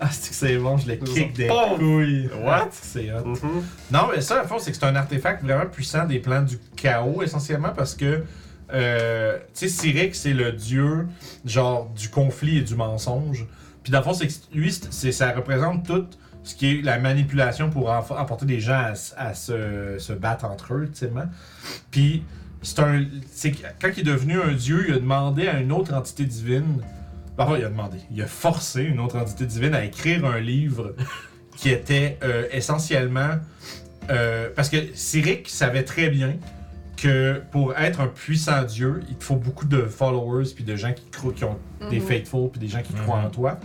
Ah, c'est que c'est bon, je le kick des couilles. What? C'est hot. Mhm. Non, mais ça, à fond, c'est que c'est un artefact vraiment puissant des plans du chaos, essentiellement, parce que, euh, tu sais, Cyric, c'est le dieu, genre, du conflit et du mensonge. Puis, dans le fond, c'est que lui, ça représente tout ce qui est la manipulation pour emporter des gens à, se, se battre entre eux, ultimement. Puis, c'est un. Quand il est devenu un dieu, il a demandé à une autre entité divine. Enfin, il a demandé. Il a forcé une autre entité divine à écrire un livre qui était euh, essentiellement. euh, parce que Cyric savait très bien que pour être un puissant dieu, il te faut beaucoup de followers puis de gens qui, croient, qui ont des Mhm. faithful puis des gens qui croient Mhm. en toi.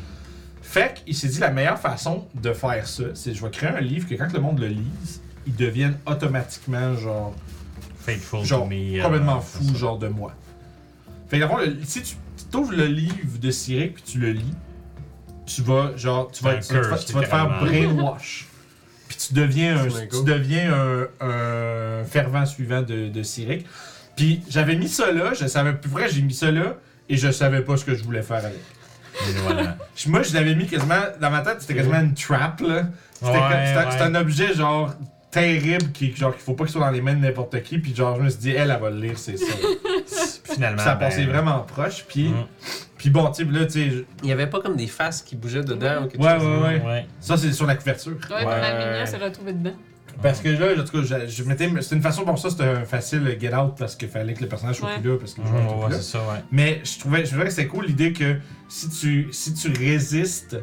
Fait qu'il s'est dit la meilleure façon de faire ça, c'est je vais créer un livre que quand le monde le lise, ils deviennent automatiquement genre Faithful genre to me. euh, complètement fou genre de moi. Fait le- si tu ouvres le livre de Cyric puis tu le lis, tu vas genre tu vas, tu vas- curse, tu vas te faire brainwash. puis tu deviens un, tu deviens un, un fervent suivant de, de Cyric. Puis j'avais mis ça là, je savais plus vrai, j'ai mis ça là et je savais pas ce que je voulais faire avec. Voilà. Moi, je l'avais mis quasiment dans ma tête, c'était quasiment une trap là. C'était Ouais, ouais. un objet genre terrible qui genre qu'il faut pas qu'il soit dans les mains de n'importe qui puis genre je me suis dit elle elle va le lire c'est ça. Finalement. ça ben, passait vraiment proche puis mm, puis bon tu sais là tu sais je- Il y avait pas comme des faces qui bougeaient dedans ou quelque Ouais, chose. ouais, ouais. ouais. ça c'est sur la couverture. Ouais, Ouais. Nalminia s'est retrouvé dedans. Parce que là, en tout cas, je, je mettais. C'était une façon, bon, ça c'était un facile get out parce qu'il fallait que le personnage soit Ouais. plus là, parce que le joueur était ouais, plus là. c'est ça, ouais. Mais je trouvais, je trouvais que c'était cool l'idée que si tu, si tu résistes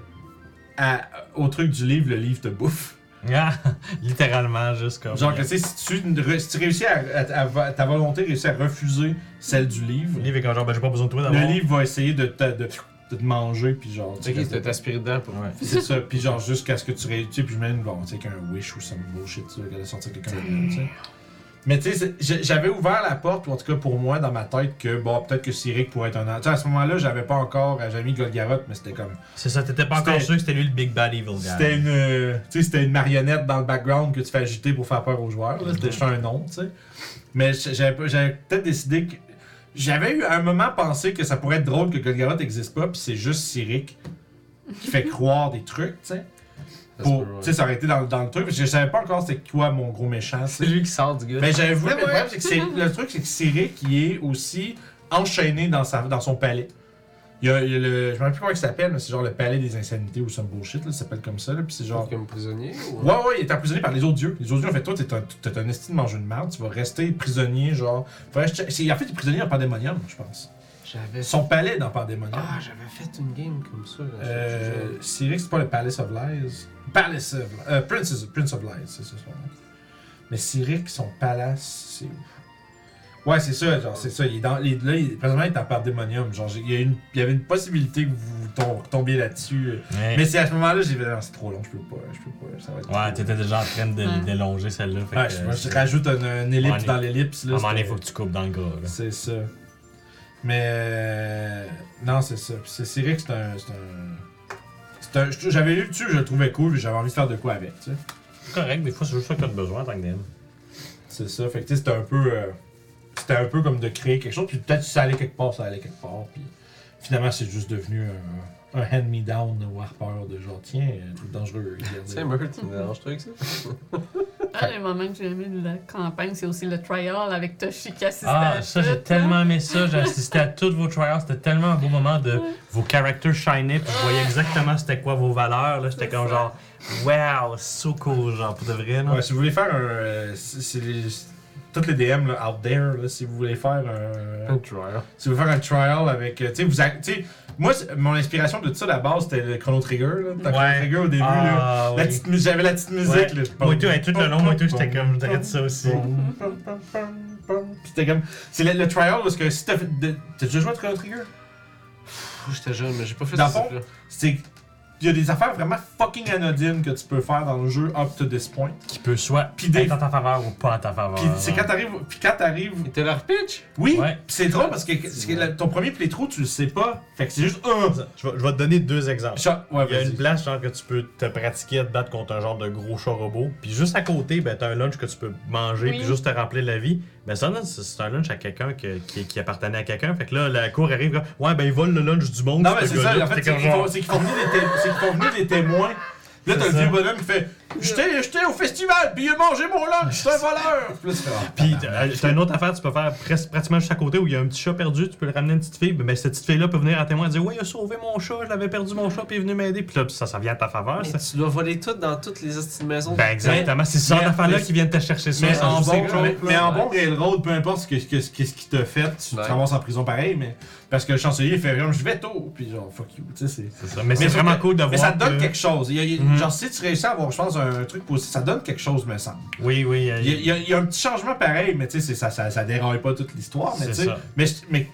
à, au truc du livre, le livre te bouffe. Ah, littéralement, juste comme. Genre que tu sais, si tu, si réussis à, à- à- ta volonté réussit à refuser celle du livre, Le livre est comme genre, ben j'ai pas besoin de toi le d'abord. livre va essayer de te, de, de te manger, puis genre. tu tu t'aspiré dedans pour. Ouais. C'est ça, puis genre jusqu'à ce que tu réussisses, puis même, bon, tu sais, qu'un wish ou some bullshit, tu sais, qu'elle a sorti quelqu'un de tu sais. Mais tu sais, j'avais ouvert la porte, ou en tout cas pour moi, dans ma tête, que bon, peut-être que Cyric pourrait être un. Tu sais, à ce moment-là, j'avais pas encore, j'avais mis Golgaroth, mais c'était comme. C'est ça, t'étais pas encore sûr que c'était lui le Big Bad Evil guy. C'était une. euh, Tu sais, c'était une marionnette dans le background que tu fais agiter pour faire peur aux joueurs, là, c'était juste un nom, tu sais. Mais j'avais peut-être décidé que. J'avais eu à un moment pensé que ça pourrait être drôle que Golgaroth n'existe pas, puis c'est juste Cyric qui fait croire des trucs, tu sais. Pour, tu sais, ça aurait été dans, dans le truc, parce que je savais pas encore c'était quoi mon gros méchant, C'est lui qui sort du gars. Ben j'avais voulu, mais le problème, c'est que c'est- le truc, c'est que Cyric, qui est aussi enchaîné dans, sa, dans son palais. Il y a, il y a le, je me rappelle plus comment il s'appelle, mais c'est genre le palais des insanités ou some bullshit, là, ça s'appelle comme ça, là, puis c'est genre... comme prisonnier ou... Ouais, ouais, il est emprisonné par les autres dieux. Les autres dieux, en fait, toi, t'es un, t'es un esti de manger de merde, tu vas rester prisonnier, genre. Faudrait c'est- En fait, il est prisonnier en Pandemonium, je pense. J'avais Son palais dans Pandemonium. Ah, j'avais fait une game comme ça. là. euh, Cyrix, c'est pas le Palace of Lies. Palace of euh, Prince, Prince of Lies, c'est ça son nom. Mais Cyrix, son palace, c'est où? Ouais, c'est ça, genre, c'est ça. Il est dans, il- là, il, présentement, il est en Pandemonium. Genre, il y, a une- il y avait une possibilité que vous tom- tombiez là-dessus. Ouais. Mais c'est à ce moment-là, j'ai fait, non, c'est trop long, je peux pas, je peux pas, ça va être Ouais, trop- t'étais déjà en train de d'élonger celle-là. fait Ouais, que, je, euh, je c'est- rajoute un, un ellipse dans l'ellipse. À un moment donné, faut que tu coupes dans le gras. là. C'est ça. Mais euh, non, c'est ça. Puis c'est c'est un. c'est un- c'est un- je- J'avais lu dessus, je le trouvais cool, puis j'avais envie de faire de quoi avec, tu sais. C'est correct, des fois, c'est juste ça que t'as besoin en tant que DM. C'est ça. Fait que tu sais, c'était un peu. euh, c'était un peu comme de créer quelque chose, puis peut-être que ça allait quelque part, ça allait quelque part, puis finalement, c'est juste devenu un, un hand-me-down ou harpeur de genre, tiens, un truc dangereux. regardez. Tiens, Meurt, tu me déranges toi avec ça? Un des moments que j'ai aimé de la campagne, c'est aussi le trial avec Toshi qui Ah, à ça, tout, j'ai hein. tellement aimé ça. J'ai assisté à tous vos trials. C'était tellement un beau moment de vos characters shiner. Puis je voyais exactement c'était quoi vos valeurs. là. J'étais comme genre, wow, so cool, genre, pour de vrai. Là. Ouais, si vous voulez faire un. euh, c'est c'est Toutes les DM là, out there, là, si vous voulez faire un. Un trial. Si vous voulez faire un trial avec. euh, Tu sais, vous. moi, mon inspiration de tout ça, à la base, c'était le Chrono Trigger. Là. T'as Chrono Ouais. Trigger au début. Ah, oui. J'avais la petite musique. Ouais. Là. Moi, tout, le long, moi, tout, j'étais comme, je dirais ça aussi. C'était comme. C'est le, le trial parce que si t'as T'as déjà joué à Chrono Trigger? J'étais jeune, mais j'ai pas fait ça. le fond, C'est. Il y a des affaires vraiment fucking anodines que tu peux faire dans le jeu up to this point. Qui peut soit des- être en ta faveur ou pas en ta faveur. Puis c'est quand t'arrives. Puis quand t'arrives. Et t'es leur pitch? Oui, Ouais. C'est drôle parce que, c'est que la- ton premier playthrough, tu le sais pas. Fait que c'est juste un. Je vais, je vais te donner deux exemples. Ouais, Il y a une place genre que tu peux te pratiquer à te battre contre un genre de gros chat robot. Puis juste à côté, ben t'as un lunch que tu peux manger Oui. puis juste te remplir la vie. Ben ça, là, c'est un lunch à quelqu'un que- qui, qui appartenait à quelqu'un. Fait que là, la cour arrive, là, ouais, ben ils volent le lunch du monde. Non, mais ce c'est ça, en fait, c'est qu'ils font, c'est qu'ils font venir des, té- c'est qu'ils font venir des témoins. Là, t'as C'est le vieux bonhomme qui fait J'étais j'étais au festival, puis il a mangé mon lunch, c'est un voleur! Puis Ah, t'as t'as une autre affaire, tu peux faire presque, pratiquement juste à côté où il y a un petit chat perdu, tu peux le ramener à une petite fille. Ben cette petite fille-là peut venir en témoin et dire Ouais, il a sauvé mon chat, je l'avais perdu mon chat, puis il est venu m'aider. Puis là, ça, ça vient à ta faveur. Mais Ça. tu dois voler tout dans toutes les de maisons. Ben exactement, c'est ce genre mais- d'affaires-là mais- qui viennent te chercher ça. Mais en, c'est bon, mais, mais en bon railroad, peu importe ce que, ce que- ce que- ce qu'il t'a fait, tu Ouais. te ramasses en prison pareil, mais parce que le chancelier fait vraiment je vais tôt, puis genre fuck you, tu sais, c'est. Ça. Mais c'est vraiment que- cool de Mais voir. ça te donne que- quelque chose. Il y a- il y a- Mhm. Genre, si tu réussis à avoir, je pense, un truc positif, ça donne quelque chose, me semble. Oui, oui. Il y, a, il y a- il un petit changement pareil, mais tu sais, ça, ça, ça déraille pas toute l'histoire. Mais tu sais, ça. mais, mais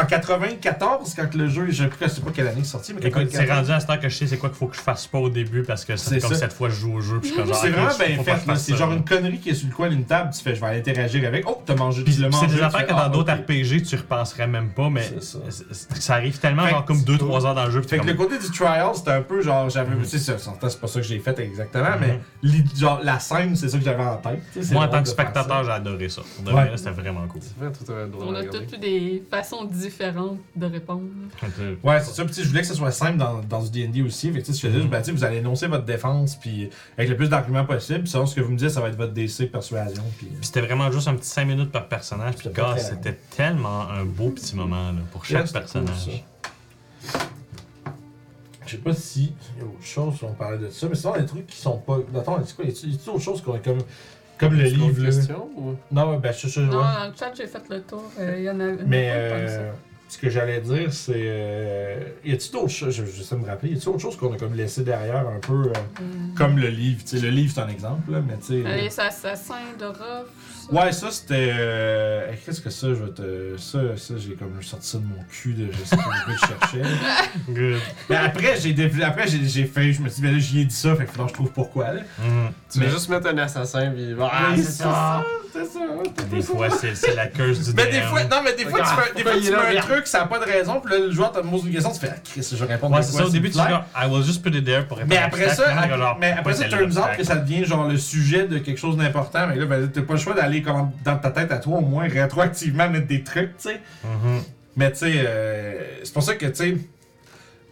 en 94, quand le jeu, je je sais pas quelle année il est sorti, mais Écoute, c'est 94, rendu à ce temps que je sais c'est quoi qu'il faut que je fasse pas au début parce que c'est comme ça. cette fois je joue au jeu puis je c'est vraiment faut bien fait. C'est genre une connerie qui est sur le coin d'une table, tu fais je vais aller interagir avec. Oh, t'as mangé, Puis l'as c'est des affaires que dans ah, d'autres. RPG tu repenserais même pas, mais ça. arrive tellement genre comme tu 2-3 heures dans le jeu. Fait que le côté du trial, c'était un peu genre, j'avais. Mhm. C'est ça, c'est c'est pas ça que j'ai fait exactement, Mhm. mais genre, la scène, c'est ça que j'avais en tête. Moi en tant que spectateur j'ai adoré ça. C'était vraiment cool. On a toutes des façons différentes de répondre. Ouais, c'est ça. Puis je voulais que ça soit simple dans, dans du D&D aussi. Fait que tu sais, je faisais, ben, vous allez énoncer votre défense, puis avec le plus d'arguments possible. Puis selon ce que vous me dites, ça va être votre DC persuasion. Puis... Puis c'était vraiment juste un petit 5 minutes par personnage. Puis C'était tellement un beau petit moment là, pour chaque personnage. cool. Je sais pas si il y a autre chose si on parlait de ça, mais sinon, des trucs qui sont pas. Attends, c'est quoi, y a-t-il autre chose qu'on comme. Comme le une livre, là. question ou... Non, ben, je sais, Non, ouais. dans le chat, j'ai fait le tour. Euh, Il y en a une. Mais euh, ce que j'allais dire, c'est. Euh, y a-t-il d'autres choses, je, je sais me rappeler, y a-t-il autre chose qu'on a comme laissé derrière un peu, euh, Hmm. comme le livre, le livre c'est un exemple, là, mais tu sais. Euh, Les assassins de Ruff. Ça? Ouais, ça c'était. Euh, Qu'est-ce que ça, je vais te. Ça, ça j'ai comme sorti ça de mon cul de je sais pas ce que je cherchais. Good. Mais après, j'ai dé- après j'ai j'ai fait. Je me suis dit, ben là, j'y ai dit ça, fait que je trouve pourquoi, là. Mhm. Tu Mais- veux juste mettre un assassin puis ah, c'est ça. C'est ça. Des fois c'est c'est la curse du Mais DM. des fois, non, mais des fois, tu fais, tu un truc, ça n'a pas de raison, puis là, le joueur te pose une question, tu fais, ah, Chris, je réponds Ouais, c'est ça. Au début, tu dis I will just put it there pour Mais répondre à après ça, mais après ça, c'est tu là out que ça devient genre le sujet de quelque chose d'important, mais là, ben, t'as pas le choix d'aller comme dans ta tête à toi, au moins, rétroactivement mettre des trucs, tu sais. Mhm. Mais tu sais, euh, c'est pour ça que, tu sais,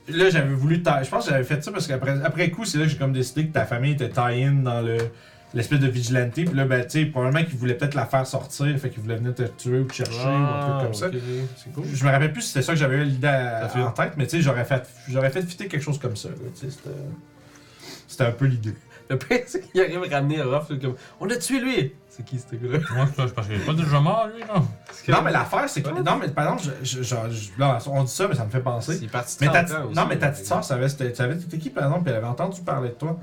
là, j'avais voulu. ta- Je pense que j'avais fait ça parce qu'après après coup, c'est là que j'ai comme décidé que ta famille était tie-in dans le l'espèce de vigilante. Puis là, ben, tu sais, probablement qu'ils voulaient peut-être la faire sortir, fait qu'ils voulaient venir te tuer ou te chercher ou un truc comme ça. Ah, ok, C'est cool. Je me rappelle plus si c'était ça que j'avais eu l'idée à- Ça en tête, mais tu sais, j'aurais fait, j'aurais fait fitter quelque chose comme ça. tu sais, C'était c'était un peu l'idée. Le pire, c'est qu'il arrive à ramener Ruff, comme On a tué lui C'est qui ce gars-là? Moi, c'est parce qu'il est pas déjà mort, lui, là. Non, mais l'affaire, c'est que. Ouais. Non, mais par exemple, je, je- je- je- là, on dit ça, mais ça me fait penser. C'est parti Mais ta, 30 ans aussi, non, mais ta là, petite soeur savait c'était savait c'était qui, par exemple, puis elle avait entendu parler de toi.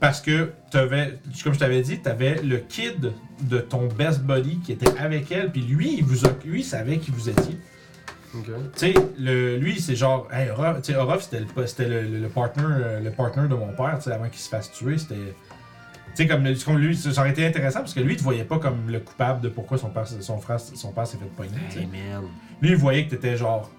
Parce que, t'avais, comme je t'avais dit, t'avais le kid de ton best buddy qui était avec elle, puis lui, il, vous a- lui, il savait qui vous étiez. Ok. Tu sais, le- lui, c'est genre, hey, Orof, tu sais, Orof, c'était le, c'était le, le, le partner, euh, le partner de mon père, tu sais, avant qu'il se fasse tuer, c'était. Tu sais, comme, le- comme lui, ça aurait été intéressant parce que lui, il te voyait pas comme le coupable de pourquoi son père, son frère, son père s'est fait pogner. Hey. Lui, il voyait que t'étais genre.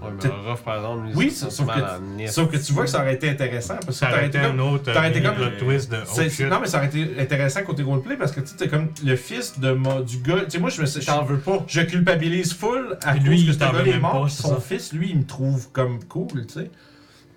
Ouais, mais Ruff, par exemple, lui, Oui, sauf que-. Sauf tu vois que ça aurait été intéressant parce que Ça aurait été un autre été mini comme- plot twist de c'est- oh non, mais ça aurait été intéressant côté roleplay parce que tu sais, t'es comme le fils de ma- du gars. Tu sais, moi, je me suis. Je t'en veux pas. Je culpabilise full à Puis cause lui, que ce gars est mort. son ça. fils, lui, il me trouve comme cool, tu sais.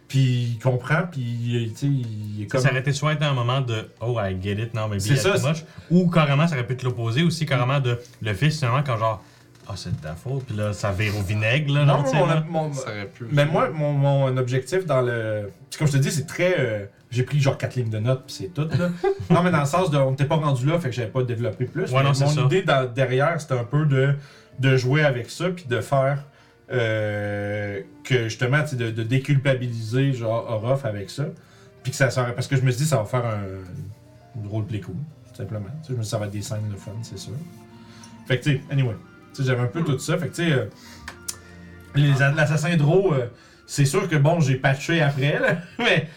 Puis il comprend, puis tu sais, il est comme. Ça aurait été soit un moment de Oh, I get it, non, mais C'est ça, much. Ou carrément, ça aurait pu être l'opposé aussi, carrément de le fils, finalement, quand genre Ah, c'est de ta faute, puis là, ça vire au vinaigre, là, Non, genre, tu sais, mon, là. mon- Ça aurait pu. mais moi, mon, mon objectif dans le. Comme je te dis, c'est très. euh, J'ai pris genre 4 lignes de notes, puis c'est tout, là. non, mais dans le sens de. On n'était pas rendu là, fait que j'avais pas développé plus. Ouais, Mais non, mon ça. idée dans- derrière, c'était un peu de, de jouer avec ça, puis de faire. Euh, que justement, de, de déculpabiliser, genre, Orof avec ça. Puis que ça serait. Parce que je me suis dit, ça va faire un. Une roleplay cool, tout simplement. Je me suis dit, ça va être des scènes de fun, c'est sûr. Fait que, tu sais, anyway. J'avais un peu tout ça. Fait que, tu sais. euh, L'assassin Draw, euh, c'est sûr que bon, j'ai patché après, là. Mais.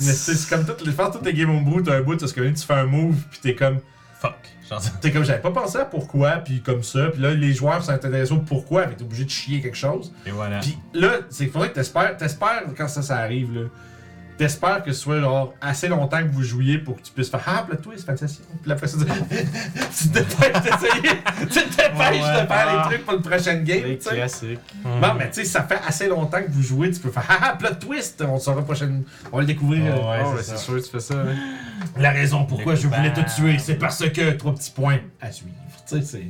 Mais c'est comme les. Je pense toutes les Game Homebrew, t'as un bout, parce que tu fais un move, puis t'es comme. Fuck. T'es comme, j'avais pas pensé à pourquoi, puis comme ça. Puis là, les joueurs sont intéressés au pourquoi, que t'es obligé de chier quelque chose. et voilà. Puis là, c'est faudrait que t'espères, t'espères quand ça, ça arrive, là. T'espères que ce soit genre assez longtemps que vous jouiez pour que tu puisses faire Ah, le twist, fantasy. Puis après ça, tu tu te dépêches d'essayer. Tu te dépêches Ouais, ouais. de faire Ah. les trucs pour le prochain game, Les tu sais. classiques. Hum. Non, mais tu sais, ça fait assez longtemps que vous jouez, tu peux faire Ah, plot twist, on saura prochaine. On va le découvrir. Ouais, ouais, oh, c'est sûr tu fais ça. hein. La raison pourquoi je voulais te tuer, c'est parce que trois petits points à suivre. Tu sais, c'est.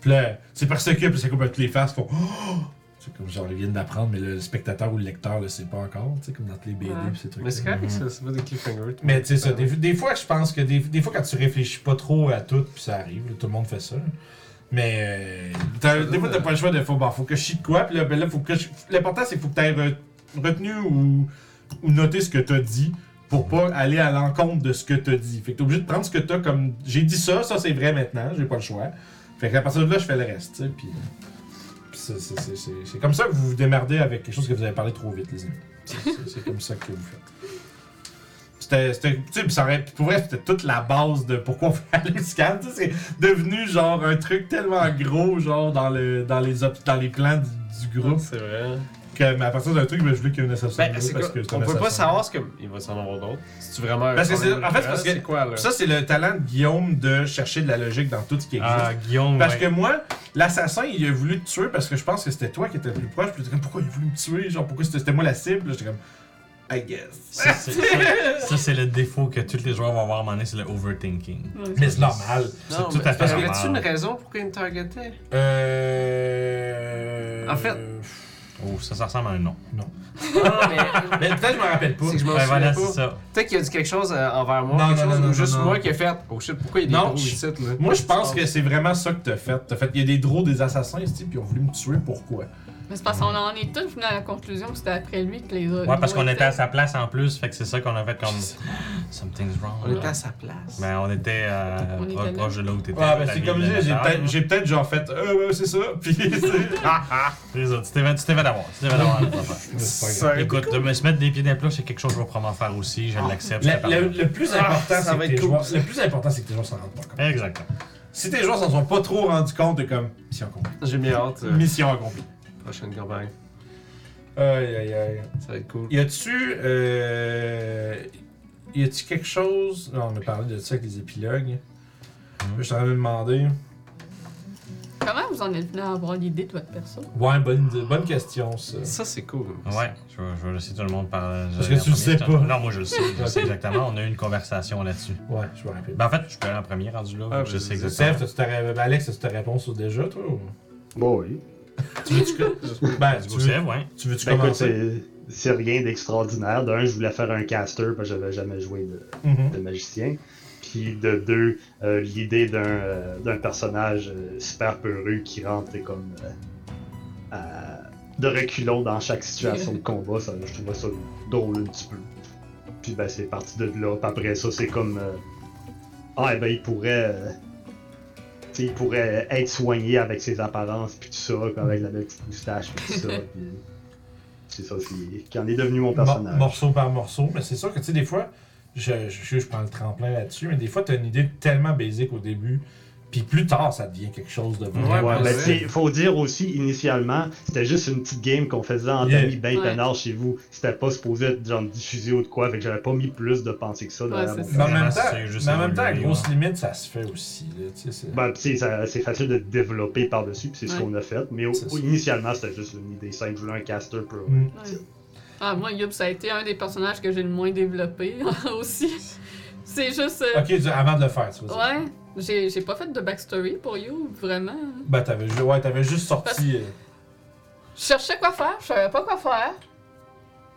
Puis là, c'est parce que, puis c'est comme toutes les faces font Oh! C'est comme genre, ils viennent d'apprendre, mais le spectateur ou le lecteur le sait pas encore, tu sais, comme dans les BD Ouais. pis ces trucs. Mais c'est correct, ça. C'est pas des cliffhangers. Mais tu sais, ça, des, des fois, je pense que des, des fois, quand tu réfléchis pas trop à tout, puis ça arrive, là, tout le monde fait ça. là. Mais euh, des fois, t'as pas le choix de faut, bon, faut que je chie de quoi, puis là, ben là, faut que je- l'important, c'est qu'il faut que t'aies re- retenu ou, ou noté ce que t'as dit pour pas aller à l'encontre de ce que t'as dit. Fait que t'es obligé de prendre ce que t'as comme. J'ai dit ça, ça c'est vrai maintenant, j'ai pas le choix. Fait qu'à partir de là, je fais le reste, tu sais, puis. C'est- comme ça que vous vous démerdez avec quelque chose que vous avez parlé trop vite, les amis. C'est- comme ça que vous faites. C'était, tu sais, pour vrai, c'était toute la base de pourquoi on fait aller scan. Tu sais, c'est devenu genre un truc tellement gros, genre dans le, dans les, dans les plans du, du groupe, C'est vrai. Que, mais à partir d'un truc, ben, je voulais qu'il y ait une assassin. Ben, parce que c'est On peut pas savoir ce que. Il va s'en avoir d'autres. Si tu vraiment. Parce que c'est- en fait, c'est parce que- C'est quoi, là? Ça, c'est le talent de Guillaume de chercher de la logique dans tout ce qui existe. Ah, Guillaume. Parce ouais. que moi, l'assassin, il a voulu te tuer parce que je pense que c'était toi qui étais le plus proche. Puis j'étais comme, pourquoi il a voulu me tuer? Genre, pourquoi c'était moi la cible? J'étais comme, I guess. Ça, c'est- ça, ça, c'est le défaut que tous les joueurs vont avoir à un moment donné, c'est le overthinking. Mais c'est normal. C'est tout à fait Parce que normal. y a-tu une raison pourquoi il me targetait? Euh. En fait- Oh, ça, ça ressemble à un nom. Non, mais. Mais peut-être je me rappelle pas. C'est que je m'en Ben souviens voilà, pas. c'est ça. Peut-être qu'il a dit quelque chose euh, envers moi, Non, quelque non, chose, non, ou non, juste non, moi non. qui a fait Oh shit, pourquoi il y a des Non, gros je- ici, là? Moi, je pense que c'est vraiment ça que t'as fait. T'as fait, il y a des draws des assassins ici, puis ils ont voulu me tuer. Pourquoi? Mais c'est parce qu'on en est tous venus à la conclusion que c'était après lui que les autres. Ouais, parce qu'on était à sa place en plus, fait que c'est ça qu'on a fait comme. Something's wrong. On était à sa place. Ben, on était euh, On pro- proche de là où t'étais. Ah, ben c'est comme je dis, j'ai peut-être, j'ai peut-être genre fait, euh, ouais, c'est ça. Puis c'est. Les autres, tu t'es fait tu t'es fait avoir. Tu t'es fait avoir. notre affaire. C'est pas grave. Écoute, de me se mettre des pieds dans les plats, c'est quelque chose que je vais probablement faire aussi. Je l'accepte. Le, plus Ah, important, ça c'est va que être tes cool. joueurs, le plus important, c'est que tes joueurs s'en rendent pas compte. Exactement. Si tes joueurs s'en sont pas trop rendus compte, t'es comme mission accomplie. J'ai mis hâte. euh, Mission accomplie. Prochaine campagne. Aïe aïe aïe. Ça va être cool. Y a-tu. Euh, y a-tu quelque chose? Non, on a parlé de ça avec les épilogues. Je suis en train de me demander. Comment vous en êtes venu à avoir l'idée de votre perso? Ouais, bonne, bonne question, ça. Ça, c'est cool. Ouais, je vais, je vais laisser tout le monde parler. Parce que tu le sais pas. Non, moi je le sais. Je sais exactement. On a eu une conversation là-dessus. Ouais, je me rappelle. Ben, en fait, je peux aller en premier rendu là. Ah, je sais exactement. Seth, Alex, as-tu ta réponse sur déjà, toi? ou- Bon, oui. Tu veux-tu que- Ben, Du tu coup, veux, c'est, ouais. tu veux-tu Ben, commencer? c'est c'est rien d'extraordinaire. D'un, je voulais faire un caster parce que j'avais jamais joué de, Mhm. de magicien. Puis de deux, euh, l'idée d'un euh, d'un personnage euh, super peureux qui rentre comme euh, à- de reculons dans chaque situation de combat, ça, je trouvais ça drôle un petit peu. Puis ben c'est parti de là. Puis après ça, c'est comme euh, ah ben il pourrait euh, il pourrait être soigné avec ses apparences puis tout ça, avec la belle petite moustache puis tout ça. puis c'est ça c'est- qui en est devenu mon personnage. morceau par morceau, mais c'est sûr que tu sais, des fois, je, je, je prends le tremplin là-dessus, mais des fois, t'as une idée tellement basique au début, puis plus tard, ça devient quelque chose de vraiment. Ouais, Ouais, ben, mais c'est- il faut dire aussi, initialement, c'était juste une petite game qu'on faisait en Yeah. amis ben Ouais. chez vous. C'était pas supposé être genre diffusé ou de quoi, fait que j'avais pas mis plus de pensée que ça Ouais, mon c'est Mais en même temps, c'est juste mais en même temps, à grosse limite, ça se fait aussi. C'est- Ben, c'est facile de développer par-dessus, puis c'est ce qu'on a fait. Mais initialement, c'était juste une idée simple. Je voulais un caster pour. Mm. Ouais. Ah, moi, Yup, ça a été un des personnages que j'ai le moins développé aussi. C'est juste. euh, Ok, avant de le faire, tu dire. Ouais, j'ai j'ai pas fait de backstory pour You, vraiment. Ben, t'avais, ouais, t'avais juste sorti. euh, Je cherchais quoi faire, je savais pas quoi faire.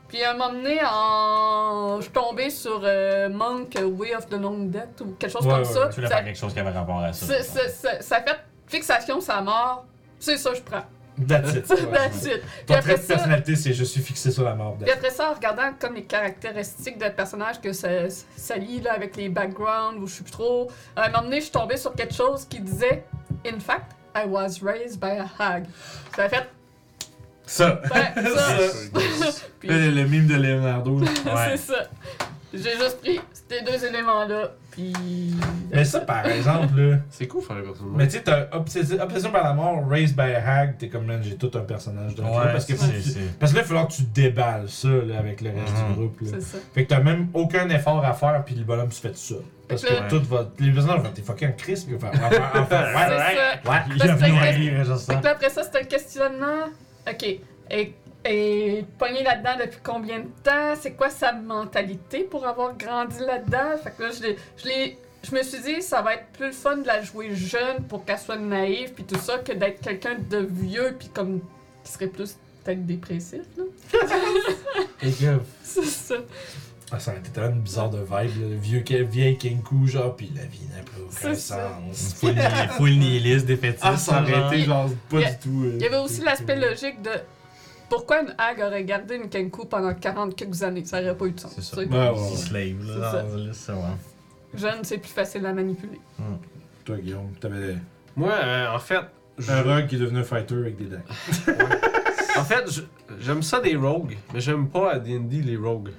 Puis à un moment donné, en... je suis tombée sur euh, Monk Way of the Long Death ou quelque chose Ouais, comme ouais, ça. Tu voulais Ça, faire quelque chose qui avait rapport à ça. ça fait fixation, ça mort. C'est ça, je prends. That's it. ouais. That's it. Ton trait de ça, personnalité, c'est je suis fixé sur la mort. Puis après ça, en regardant comme les caractéristiques de personnage que ça, ça lie là, avec les backgrounds ou je sais plus trop, à un moment donné, je suis tombée sur quelque chose qui disait In fact, I was raised by a hag. Ça a fait Ça. Ouais, ça. Puis- le, le mime de Leonardo. Ouais. c'est ça. J'ai juste pris ces deux éléments-là, puis. Mais ça, par exemple, là. C'est cool faire les personnages. Mais tu sais, t'as obsession, obsession par la mort, raised by a hag, t'es comme, man, j'ai tout un personnage Ouais, parce que faut c'est- que tu- c'est- Parce que là, il va falloir que tu déballes ça là, avec le reste Mhm. du groupe. Là. C'est ça. Fait que t'as même aucun effort à faire, puis le bonhomme se fait tout ça. Parce que tout va. Les personnages vont t'es fucking Chris, puis enfin, enfin, enfin, C'est ouais, ça. ouais. Il y a Parce que- venu juste Fait ça. que là, après ça, c'était le questionnement. Ok. Et, et pogné là-dedans depuis combien de temps? C'est quoi sa mentalité pour avoir grandi là-dedans? Fait que là, je l'ai- je l'ai. Je me suis dit, ça va être plus le fun de la jouer jeune pour qu'elle soit naïve puis tout ça que d'être quelqu'un de vieux puis comme qui serait plus peut-être dépressif là. Et que- C'est ça. Ah, ça aurait été tellement bizarre de vibe, là, le vieux, vieil Kenku, genre, puis la vie n'a plus aucun sens. Full, ni- full nihiliste, défaitiste. Ah, ça aurait genre. été genre pas Il y a- du tout. euh, Il y avait aussi l'aspect logique de pourquoi une hag aurait gardé une Kenku pendant 40 quelques années? Ça aurait pas eu de sens. C'est ça. Ouais, ouais, ouais. slave, là. C'est ça. Jeune, c'est plus facile à manipuler. Toi, Guillaume, t'avais Moi, euh, en fait, je- un rogue qui est devenu un fighter avec des dents. en fait, j'aime ça des rogues, mais j'aime pas à D&D les rogues.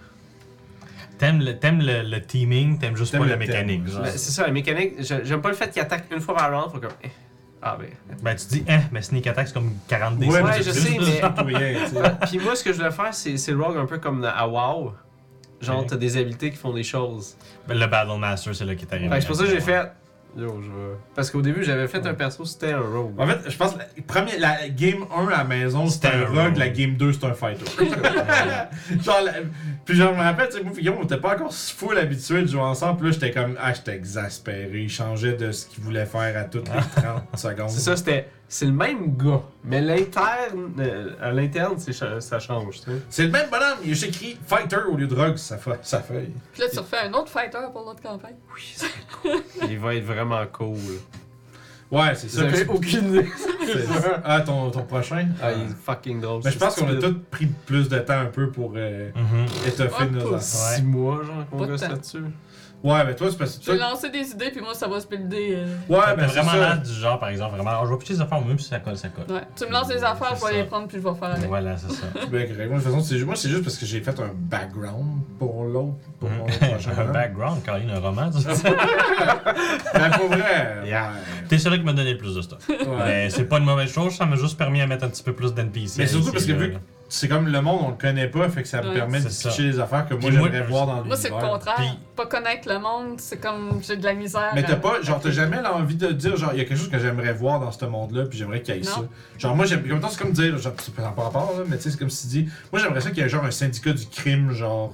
T'aimes le, t'aimes le, le teaming, t'aimes juste pas la mécanique. Ben, c'est ça, la mécanique, j'ai- j'aime pas le fait qu'ils attaquent une fois par round, faut comme... Ah ben... Ben, tu dis, hein, mais Sneak Attack, c'est comme 40 des Ouais, Ouais, je sais, mais-. Puis moi, ce que je voulais faire, c'est rogue un peu comme à WoW. Genre, t'as des habiletés qui font des choses. Ben, le Battle Master, c'est là qui est arrivé. C'est pour ça que j'ai fait... Yo, je vais... Parce qu'au début, j'avais fait un perso, c'était un rogue. En fait, je pense que la, première, la game 1 à la maison, c'était un rogue, rogue. la game 2, c'était un fighter. genre, la- puis genre, je me rappelle, tu sais, moi, Guillaume, on était pas encore full habitués de jouer ensemble. Puis là, j'étais comme, ah, j'étais exaspéré. Il changeait de ce qu'il voulait faire à toutes les 30 secondes. C'est ça, c'était... C'est le même gars, mais l'interne... euh, à l'interne, c'est cha- ça change, tu sais. C'est le même bonhomme, il a juste écrit fighter au lieu de rogue, sa, fe- sa feuille. Puis là, tu refais un autre fighter pour l'autre campagne. Oui, c'est cool. Il va être vraiment cool. Ouais, c'est ça. J'avais aucune idée. c'est- Ah, ton, ton prochain? Ah, il est fucking drôle. Mais je pense qu'on a tous pris plus de temps un peu pour euh, Mhm. étoffer Ouais, nos pas affaires. Six mois, genre, qu'on Pas de gosse temps. là-dessus. Ouais, mais toi, c'est parce que J'ai toi. lancé des idées, puis moi, ça va se builder. euh, Ouais, mais c'est vraiment ça. l'air du genre, par exemple, vraiment, alors, je vais pitcher les affaires, même si ça colle, ça colle. Ouais. Tu me lances des affaires, je vais les prendre, puis je vais faire avec. Voilà, c'est ça. Bien correct. Moi, de toute façon, c'est- moi, c'est juste parce que j'ai fait un background pour l'autre, pour mon Mhm. prochain. un background, Caroline, un roman, tu sais. Mais pour vrai, Yeah. ouais. T'es celui qui m'a donné le plus de stuff. Ouais. Mais c'est pas une mauvaise chose, ça m'a juste permis à mettre un petit peu plus d'NPC. Mais surtout parce que vu là. C'est comme le monde, on le connaît pas, fait que ça me Ouais. permet de C'est ça. pitcher des affaires que moi j'aimerais voir dans Moi, c'est le contraire. Puis- Pas connaître le monde, c'est comme j'ai de la misère. Mais t'as pas, genre, t'as jamais l'envie de dire, genre, il y a quelque chose que j'aimerais voir dans ce monde-là, puis j'aimerais qu'il y ait Non. ça. Genre, moi, j'aime, comme temps, c'est comme dire, genre, c'est pas par rapport, là, mais tu sais, c'est comme si tu dis, moi, j'aimerais ça qu'il y ait genre un syndicat du crime, genre,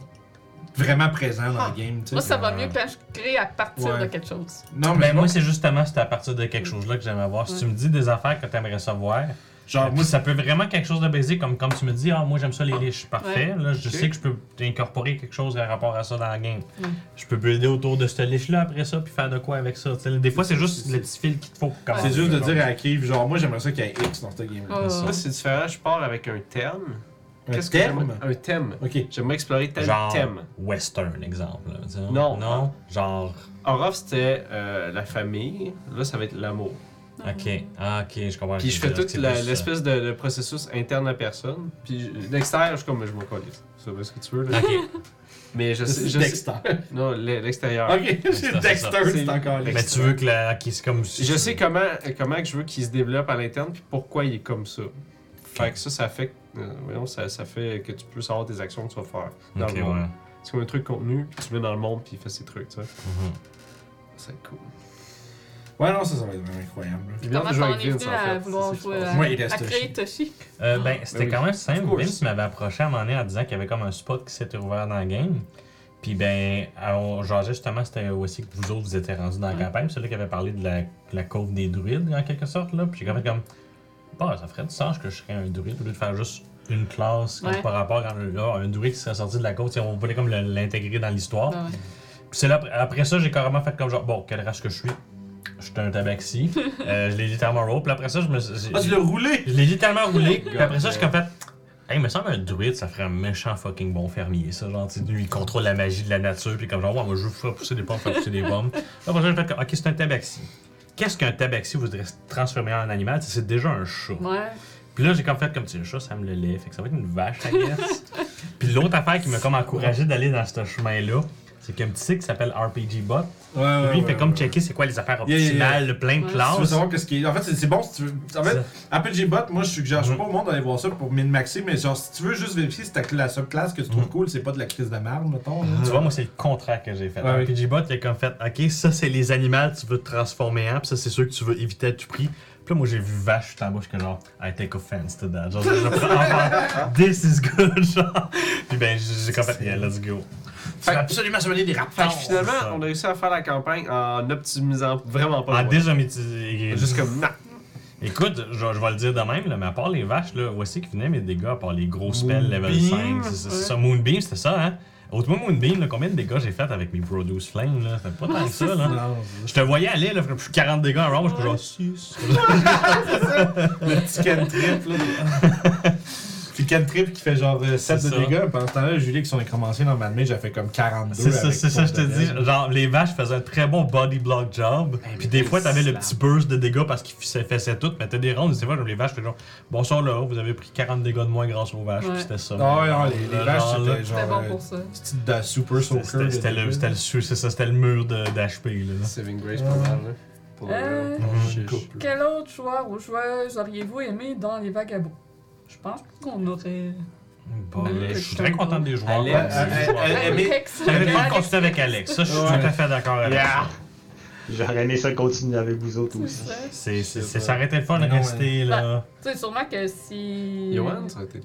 vraiment présent dans le game, tu sais. Moi, ça va mieux quand je crée à partir Ouais. de quelque chose. Non, mais Ben, moi, c'est justement c'est à partir de quelque chose là que j'aimerais voir. Si Ouais. tu me dis des affaires que tu aimerais savoir, genre, moi, ça peut vraiment quelque chose de basique, comme, comme tu me dis, ah, moi j'aime ça les liches. Parfait. Là, je sais que je peux incorporer quelque chose à rapport à ça dans la game. Je peux builder autour de cette liche-là après ça, puis faire de quoi avec ça. tu sais. Des fois, c'est juste le petit fil qu'il te faut c'est juste de dire à Keith, genre, moi, j'aimerais ça qu'il y ait X dans ce game-là. Oh. Ça, c'est différent. Je pars avec un thème. Un Qu'est-ce que thème? j'aimerais- Un thème. Ok. J'aimerais explorer tel Genre thème. western, exemple. Non. Non? Genre. Orof, c'était euh, la famille. Là, ça va être l'amour. Ok. Ah, ok, je comprends. Puis je fais c'est plus, l'espèce de, de processus interne à personne. Puis l'extérieur, je suis comme, je m'en colle. Ça va ce que tu veux. Là. Ok. Mais je sais. C'est Je Dexter. sais non, l'e- l'extérieur. Ok, c'est c'est. Dexter, c'est C'est- encore. Mais tu veux que la. qui c'est comme. Je sais comment, comment que je veux qu'il se développe à l'interne, puis pourquoi il est comme ça. Fait que ça, ça fait, que- euh, voyons, ça, ça fait que tu peux savoir tes actions que tu vas faire dans Ok, le monde. ouais. C'est comme un truc contenu, puis tu mets dans le monde, puis il fait ses trucs, tu sais. Ça va être cool. Ouais, non, ça, ça va être vraiment incroyable. J'ai bien Comment de jouer on avec est Vince, venu en à fait. vouloir C'est ce qui jouer se à, passe. Moi, il reste à créer Toshi? Euh, ben, c'était oui. quand même simple. Course. Vince m'avait approché à un moment donné en disant qu'il y avait comme un spot qui s'était ouvert dans le game. Puis ben, on jasait justement, c'était aussi que vous autres, vous étiez rendus dans la campagne. Celui qui avait parlé de la, la cove des druides, en quelque sorte. Là. Puis j'ai comme fait comme, bah, ça ferait du sens que je serais un druide au lieu de faire juste une classe comme Ouais. par rapport à un, là, un druide qui serait sorti de la côte. On voulait comme le- l'intégrer dans l'histoire. Ah ouais. Puis c'est là, après ça, j'ai carrément fait comme genre, bon, quelle race que je suis? Je suis un tabaxi. Euh, je l'ai littéralement roll. Puis après ça, je me suis. Ah, tu l'as roulé! Je l'ai littéralement roulé. Puis après ça, je suis comme fait. Hey, il me semble un druide, ça ferait un méchant fucking bon fermier, ça. Genre, tu sais, lui, il contrôle la magie de la nature. Puis comme genre, ouais, moi, je veux faire pousser des pommes, faire pousser des pommes. Là, après ça, j'ai fait comme, ok, c'est un tabaxi. Qu'est-ce qu'un tabaxi voudrait se transformer en animal? Tu sais, C'est déjà un chat. Ouais. Puis là, j'ai comme fait comme, tu sais, le chat, ça me le lait. Fait que ça va être une vache, I guess. Puis l'autre affaire qui m'a comme encouragé d'aller dans ce chemin-là, c'est qu'il y a un petit site qui s'appelle RPG Bot. Ouais, ouais. Lui, il ouais, fait comme ouais. checker c'est quoi les affaires Yeah, yeah, yeah. optimales, plein de. Si tu veux classes. savoir qu'est-ce qui est. En fait, c'est c'est bon si tu veux. En fait, RPG Bot, moi je suggère, je suis pas au monde d'aller voir ça pour min-maxer, mais genre si tu veux juste vérifier si ta la subclasse que tu trouves Mhm. cool, c'est pas de la crise de merde, mettons. Tu vois, moi, c'est le contraire que j'ai fait. Ouais, Un PG Bot, il a comme fait, OK, ça, c'est les animaux que tu veux te transformer en, puis ça, c'est ceux que tu veux éviter à tout prix. Puis là, moi, j'ai vu vache, j'étais en bas, je suis genre, I take offense to that. Genre, je prends this is good, genre. Puis ben, j'ai j'ai comme fait, yeah, let's go. Fait- absolument se mener des Fait raptors. que finalement, ça. on a réussi à faire la campagne en optimisant vraiment pas En maîtrisé. vote. Juste comme, non. Écoute, je, je vais le dire de même, là, mais à part les vaches, là, voici qui venaient mes dégâts, à part les gros spells level Moonbeam, 5. C'est ouais. ça, Moonbeam, c'était ça, hein? Autrement, Moonbeam, là, combien de dégâts j'ai fait avec mes Produce Flame, là? C'était pas tant que ça, là. Non, Je te voyais aller, là, je suis 40 dégâts en round, je suis genre 6. le petit cantrip là. Puis cantrip qui fait genre euh, 7 C'est de ça. dégâts. Pendant ce temps-là, Julie, qui sont nécranciers dans Mad Mage, j'ai fait comme 42. C'est ça, avec c'est ça, je te dis. Genre, les vaches faisaient un très bon body block job. Puis des fois, t'avais le petit burst de dégâts parce qu'ils faisaient tout. Mais t'as des rounds, des fois, comme les vaches, faisaient genre, bonsoir là, vous avez pris 40 dégâts de moins grâce aux vaches. Ouais. Puis c'était ça. Ah ouais, non, les, vaches, c'était genre. C'était bon euh, pour ça. C'était de la super C'était soaker. c'était- le, le, c'est le mur de- d'HP. là. Saving Grace, pas mal, là. Pour le Euh, Mhm. Chiche. Couple. Quel autre joueur ou joueuse auriez-vous aimé dans les vagabonds? Je pense qu'on aurait. Bon, je suis très content des joueurs. Alex. Euh, euh, euh, Alex. J'avais pas Alex. continué avec Alex. Ça, je suis Ouais. tout à fait d'accord avec Yeah. ça. J'aurais aimé ça continuer avec vous autres C'est aussi. ça. C'est, c'est, aurait été le fun de rester là. Tu sais, sûrement que si. Yoann, ça aurait été.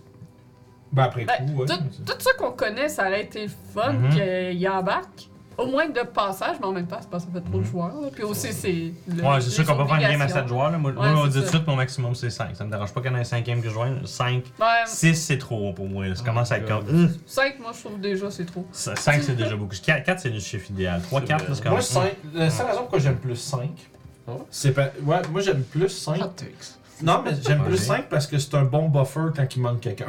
Ben après Ben, coup, ouais. Tout, tout ça qu'on connaît, ça aurait été le fun qu'il embarque. Au moins de passage, mais en même temps, c'est parce que ça fait trop de joueurs. là. Puis aussi, c'est. Ouais, c'est sûr qu'on peut faire une game à obligations. 7 joueurs. Là. Moi, Ouais, moi, on dit tout de suite, mon maximum c'est 5. Ça me dérange pas qu'il y en ait un cinquième que je joigne. 5, Ouais, 6 c'est trop pour moi. Ça Oh commence à être comme. 5, moi, je trouve déjà, c'est trop. 5 c'est déjà beaucoup. 4, c'est le chiffre idéal. 3, C'est 4 vrai. c'est comme. Moi, cinq- la seule raison pourquoi j'aime plus 5, Ah ouais? c'est pas. Ouais, moi j'aime plus 5. Non, mais j'aime plus Ouais. 5 parce que c'est un bon buffer quand il manque quelqu'un.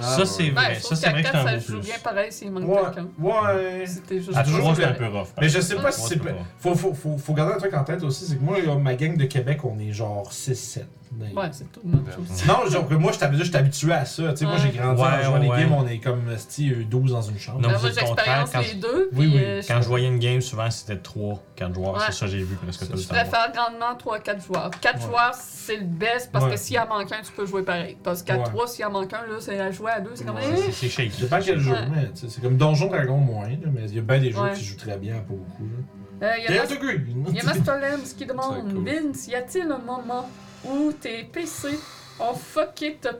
Ça, c'est Ben, vrai. Ça, c'est vrai que c'est 4, un ça joue bien pareil s'il manque Ouais. quelqu'un. Ouais. C'était juste. À c'est un peu rough. Mais je sais pas si c'est Faut, faut, faut, faut garder un truc en tête aussi, c'est que moi, ma gang de Québec, on est genre 6-7. Ouais, c'est tout le monde aussi. Non, genre que moi, je t'avais dit, je suis habitué à ça. Tu sais, moi, j'ai grandi en Ouais, jouant les ouais. games, on est comme style 12 dans une chambre. Non, Ben, vous moi, êtes le contraire, j'expérience quand- les deux. Oui, puis, oui. euh, je- Quand je voyais une game, souvent c'était 3, 4 joueurs. Ouais. C'est ça que j'ai vu presque tout le Je temps. préfère grandement 3-4 joueurs. 4 Ouais. joueurs, c'est le best parce Ouais. que s'il en manque un, tu peux jouer pareil. Parce qu'à Ouais. 3, s'il en manque un, là, c'est à jouer à 2. C'est comme. Ouais, C'est- C'est shaky. Je sais pas quel jeu, Ouais. mais tu sais, c'est comme Donjon Dragon moins, là, mais il y a bien des jeux Ouais. qui jouent très bien, pas beaucoup. là. Euh, Il y a Dance Mas- Green! il y a Master Lems qui demande cool. Vince, y a-t-il un moment où tes PC ont fucké ta,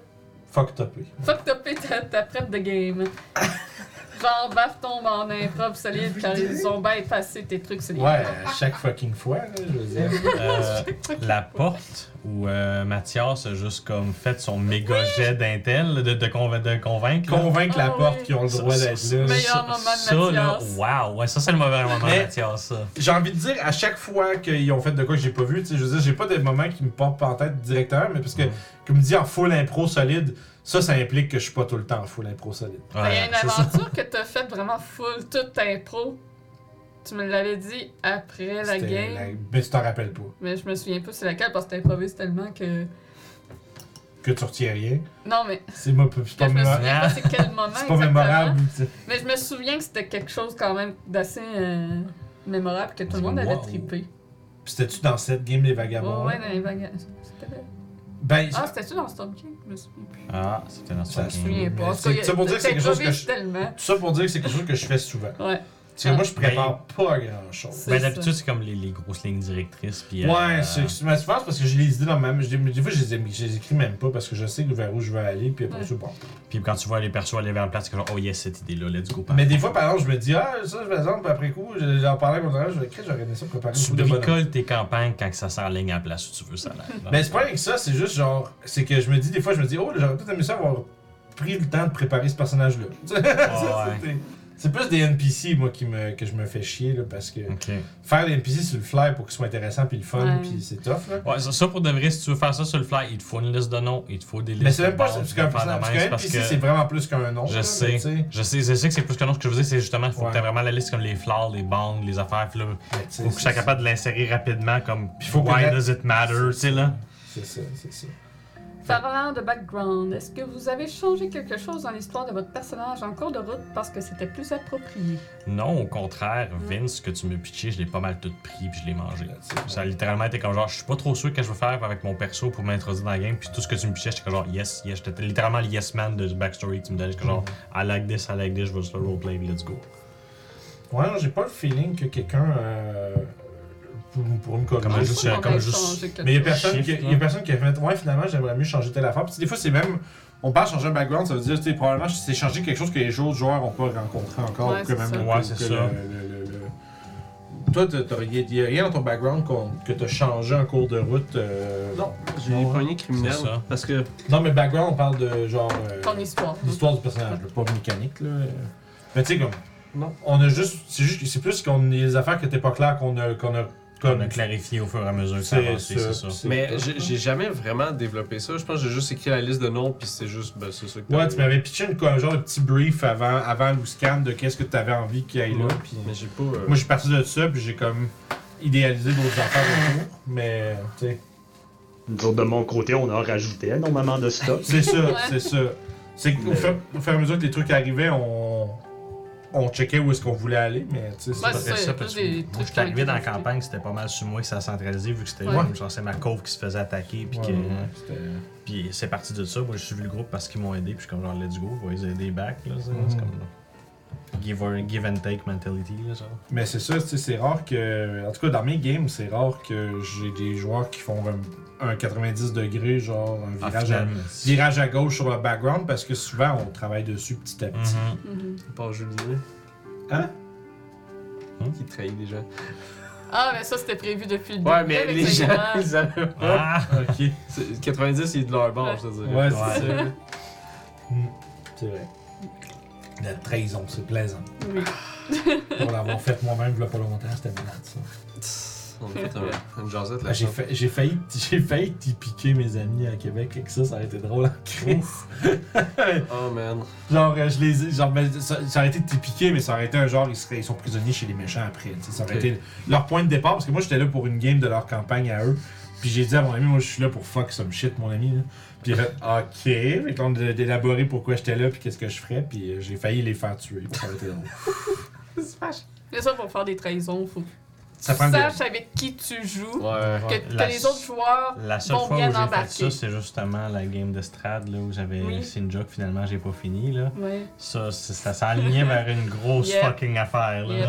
Fuck topé. fuck topé ta, ta prep de game Genre, Baf tombe en improv solide car ils ont bypassé tes trucs solides. Ouais, à chaque fucking fois, là, je veux dire. Euh, la porte où euh, Mathias a juste comme fait son méga jet d'intel de, de, conva- de convaincre. là. Convaincre la Ah porte oui. qu'ils ont le droit ça, d'être là. Meilleur ça, moment de ça, là, Mathias. wow, ouais, ça c'est le mauvais moment Mais- de Mathias, ça. J'ai envie de dire, à chaque fois qu'ils ont fait de quoi que j'ai pas vu, tu sais, je veux dire, j'ai pas de moment qui me portent en tête directement, mais parce que, Mhm. comme dit, en full impro solide, ça, ça implique que je suis pas tout le temps full impro solide. Ben, Il y a Ouais, une aventure que t'as faite vraiment full, toute impro. Tu me l'avais dit après la game. la- Mais tu t'en rappelles pas. Mais je me souviens pas c'est laquelle parce que t'improvises tellement que. Que tu retiens rien. Non, mais. C'est pas, je me mémorable. pas c'est quel moment. C'est pas exactement. mémorable. Mais je me souviens que c'était quelque chose quand même d'assez euh, mémorable que tout le monde avait Wow. trippé. Puis C'était-tu dans cette game Les Vagabonds? Ouais, ouais, dans les. C'était Ben, Ah, c'était-tu dans Storm King? Je me souviens plus. Ah, c'était dans ça. se Je me souviens pas. Ça pour dire que c'est quelque chose que je- tout ça pour dire que c'est quelque chose que je fais souvent. Ouais. Parce que moi, je prépare pas grand-chose. C'est Ben d'habitude c'est comme les, les grosses lignes directrices puis. euh, Ouais, c'est mais je pense parce que j'ai les idées dans ma je Des fois, je les, je les écris même pas parce que je sais vers où je veux aller, puis après Ouais. ça, bon. Puis quand tu vois les persos aller vers le place, c'est que genre oh yes cette idée là, let's go. par- Mais des fois, par exemple, je me dis, ah, ça, par exemple, après coup, je- j'en parlais avec mon frère, je vais écrire, j'aurais aimé ça préparer Tu bricoles tes campagnes quand ça s'enligne à la place où tu veux ça. Là, Ben, c'est pas rien que ça, c'est juste genre, c'est que je me dis, des fois, je me dis, oh, j'aurais peut-être aimé ça avoir pris le temps de préparer ce personnage-là. Ça, ouais. C'est plus des NPC, moi, qui me, que je me fais chier, là, parce que faire des NPC sur le fly pour qu'ils soient intéressants puis le fun, Ouais. puis c'est tough, là. Ouais, ça, ça, pour de vrai, si tu veux faire ça sur le fly, il te faut une liste de noms, il te faut des listes Mais c'est même pas bases, parce qu'un qu'un NPC, que- c'est vraiment plus qu'un nom. Je là, sais. mais. Je sais, je sais que c'est plus que non. Ce que je veux dire, c'est justement, il faut Ouais. que tu aies vraiment la liste comme les fleurs, les bandes, les affaires. Puis là, faut que tu sois capable de l'insérer rapidement, comme Puis Why does it matter, tu sais là. C'est ça, c'est ça. Parlant de background, est-ce que vous avez changé quelque chose dans l'histoire de votre personnage en cours de route parce que c'était plus approprié? Non, au contraire, Vince, que tu me pitché, je l'ai pas mal tout pris puis je l'ai mangé. Ça a littéralement été comme genre, je suis pas trop sûr que je veux faire avec mon perso pour m'introduire dans la game, puis tout ce que tu me pitchais, j'étais comme genre, yes, yes, j'étais littéralement le yes man de backstory que tu me donnais, j'étais genre, I like this, I like this, je veux juste le roleplay, let's go. Ouais, non, j'ai pas le feeling que quelqu'un euh, pour, pour me corriger. Comme juste- comme Mais il y a personne qui, a là. personne qui a fait Ouais, finalement, j'aimerais mieux changer telle affaire. Puis des fois, c'est même. On parle de changer un background, ça veut dire, tu sais, probablement, c'est changer quelque chose que les autres joueurs n'ont pas rencontré encore. Ouais, ou que même ça. que- Ouais, c'est ça. le- le- le- le- Toi, il n'y a rien dans ton background que tu as changé en cours de route. euh, Non, j'ai Non, pogné criminel. c'est ça. Parce que Non, mais background, on parle de genre. euh, Ton histoire. L'histoire du personnage, pas mécanique. Là. Mais tu sais, comme. Non. On a juste. C'est juste que c'est plus qu'on a des affaires qui étaient pas claires qu'on a. Qu'on a On comme. a clarifié au fur et à mesure que ça avançait, c'est ça. Mais j'ai jamais vraiment développé ça. Je pense que j'ai juste écrit la liste de noms, puis c'est juste, ben, c'est ça que Ouais, tu m'avais pitché une, un genre de petit brief avant, avant le scan de qu'est-ce que tu avais envie qu'il y ait là. Puis, Mais j'ai pas. euh, moi, j'ai parti de ça, puis j'ai comme idéalisé d'autres affaires autour. Mais, tu sais. Nous autres, de mon côté, on a rajouté énormément de stuff. C'est ça, Ouais. c'est ça. C'est qu'au fur et à mesure que les trucs arrivaient, on. On checkait où est-ce qu'on voulait aller, mais tu sais, c'est ça, il y a parce que moi, je suis arrivé dans la campagne, c'était pas mal sur moi que ça a centralisé, vu que c'était genre, c'est ma cove qui se faisait attaquer, puis Ouais, que. Puis c'est parti de ça. Moi, j'ai suivi le groupe parce qu'ils m'ont aidé. Puis je suis comme genre, let's go, va les aider back. Là, c'est Mhm. comme give, or- give and take mentality. Là, genre. Mais c'est ça, c'est rare que. En tout cas, dans mes games, c'est rare que j'ai des joueurs qui font un, un 90 degrés, genre un Ah, virage, à, virage à gauche sur le background, parce que souvent on travaille dessus petit à petit. Mhm. Mhm. Pas Julien. Hein? Qui trahit gens. Ah, mais ça, c'était prévu depuis le début. Ouais, mais les gens, ouais. ils avaient pas. Ah! Ok. C'est- 90, il est de leur bord, je te dirais. Ouais, Ouais. c'est ça. Hmm, C'est vrai. La trahison, c'est plaisant. Oui. Pour l'avoir fait moi-même il y a pas longtemps, c'était malade ça. On a fait un- une jasette Ah, là j'ai, fa- j'ai failli, j'ai failli t'y piquer mes amis à Québec avec ça, ça aurait été drôle en crise. Oh man. Genre, euh, je les ai- genre, ben, ça, ça aurait été de t'y piquer, mais ça aurait été un genre, ils, seraient, ils sont prisonniers chez les méchants après. tu sais, Ça aurait Ok. été leur point de départ, parce que moi j'étais là pour une game de leur campagne à eux. Puis j'ai dit à mon ami, moi je suis là pour fuck some shit, mon ami. Là. Puis il a fait ok. Qu'on a d'élaborer pourquoi j'étais là, puis qu'est-ce que je ferais. Puis euh, j'ai failli les faire tuer. Puis ça a été drôle. C'est ça, pour faire des trahisons, faut que Ça tu prend des- avec qui tu joues, Ouais. que, que La- les autres joueurs La seule Bon, fois où bien j'ai fait embarqué. ça, c'est justement la game de Strad, là, où j'avais Oui. laissé une joke, finalement, j'ai pas fini, là. Ça, ça s'alignait vers une grosse Yep. fucking affaire, là. Yep.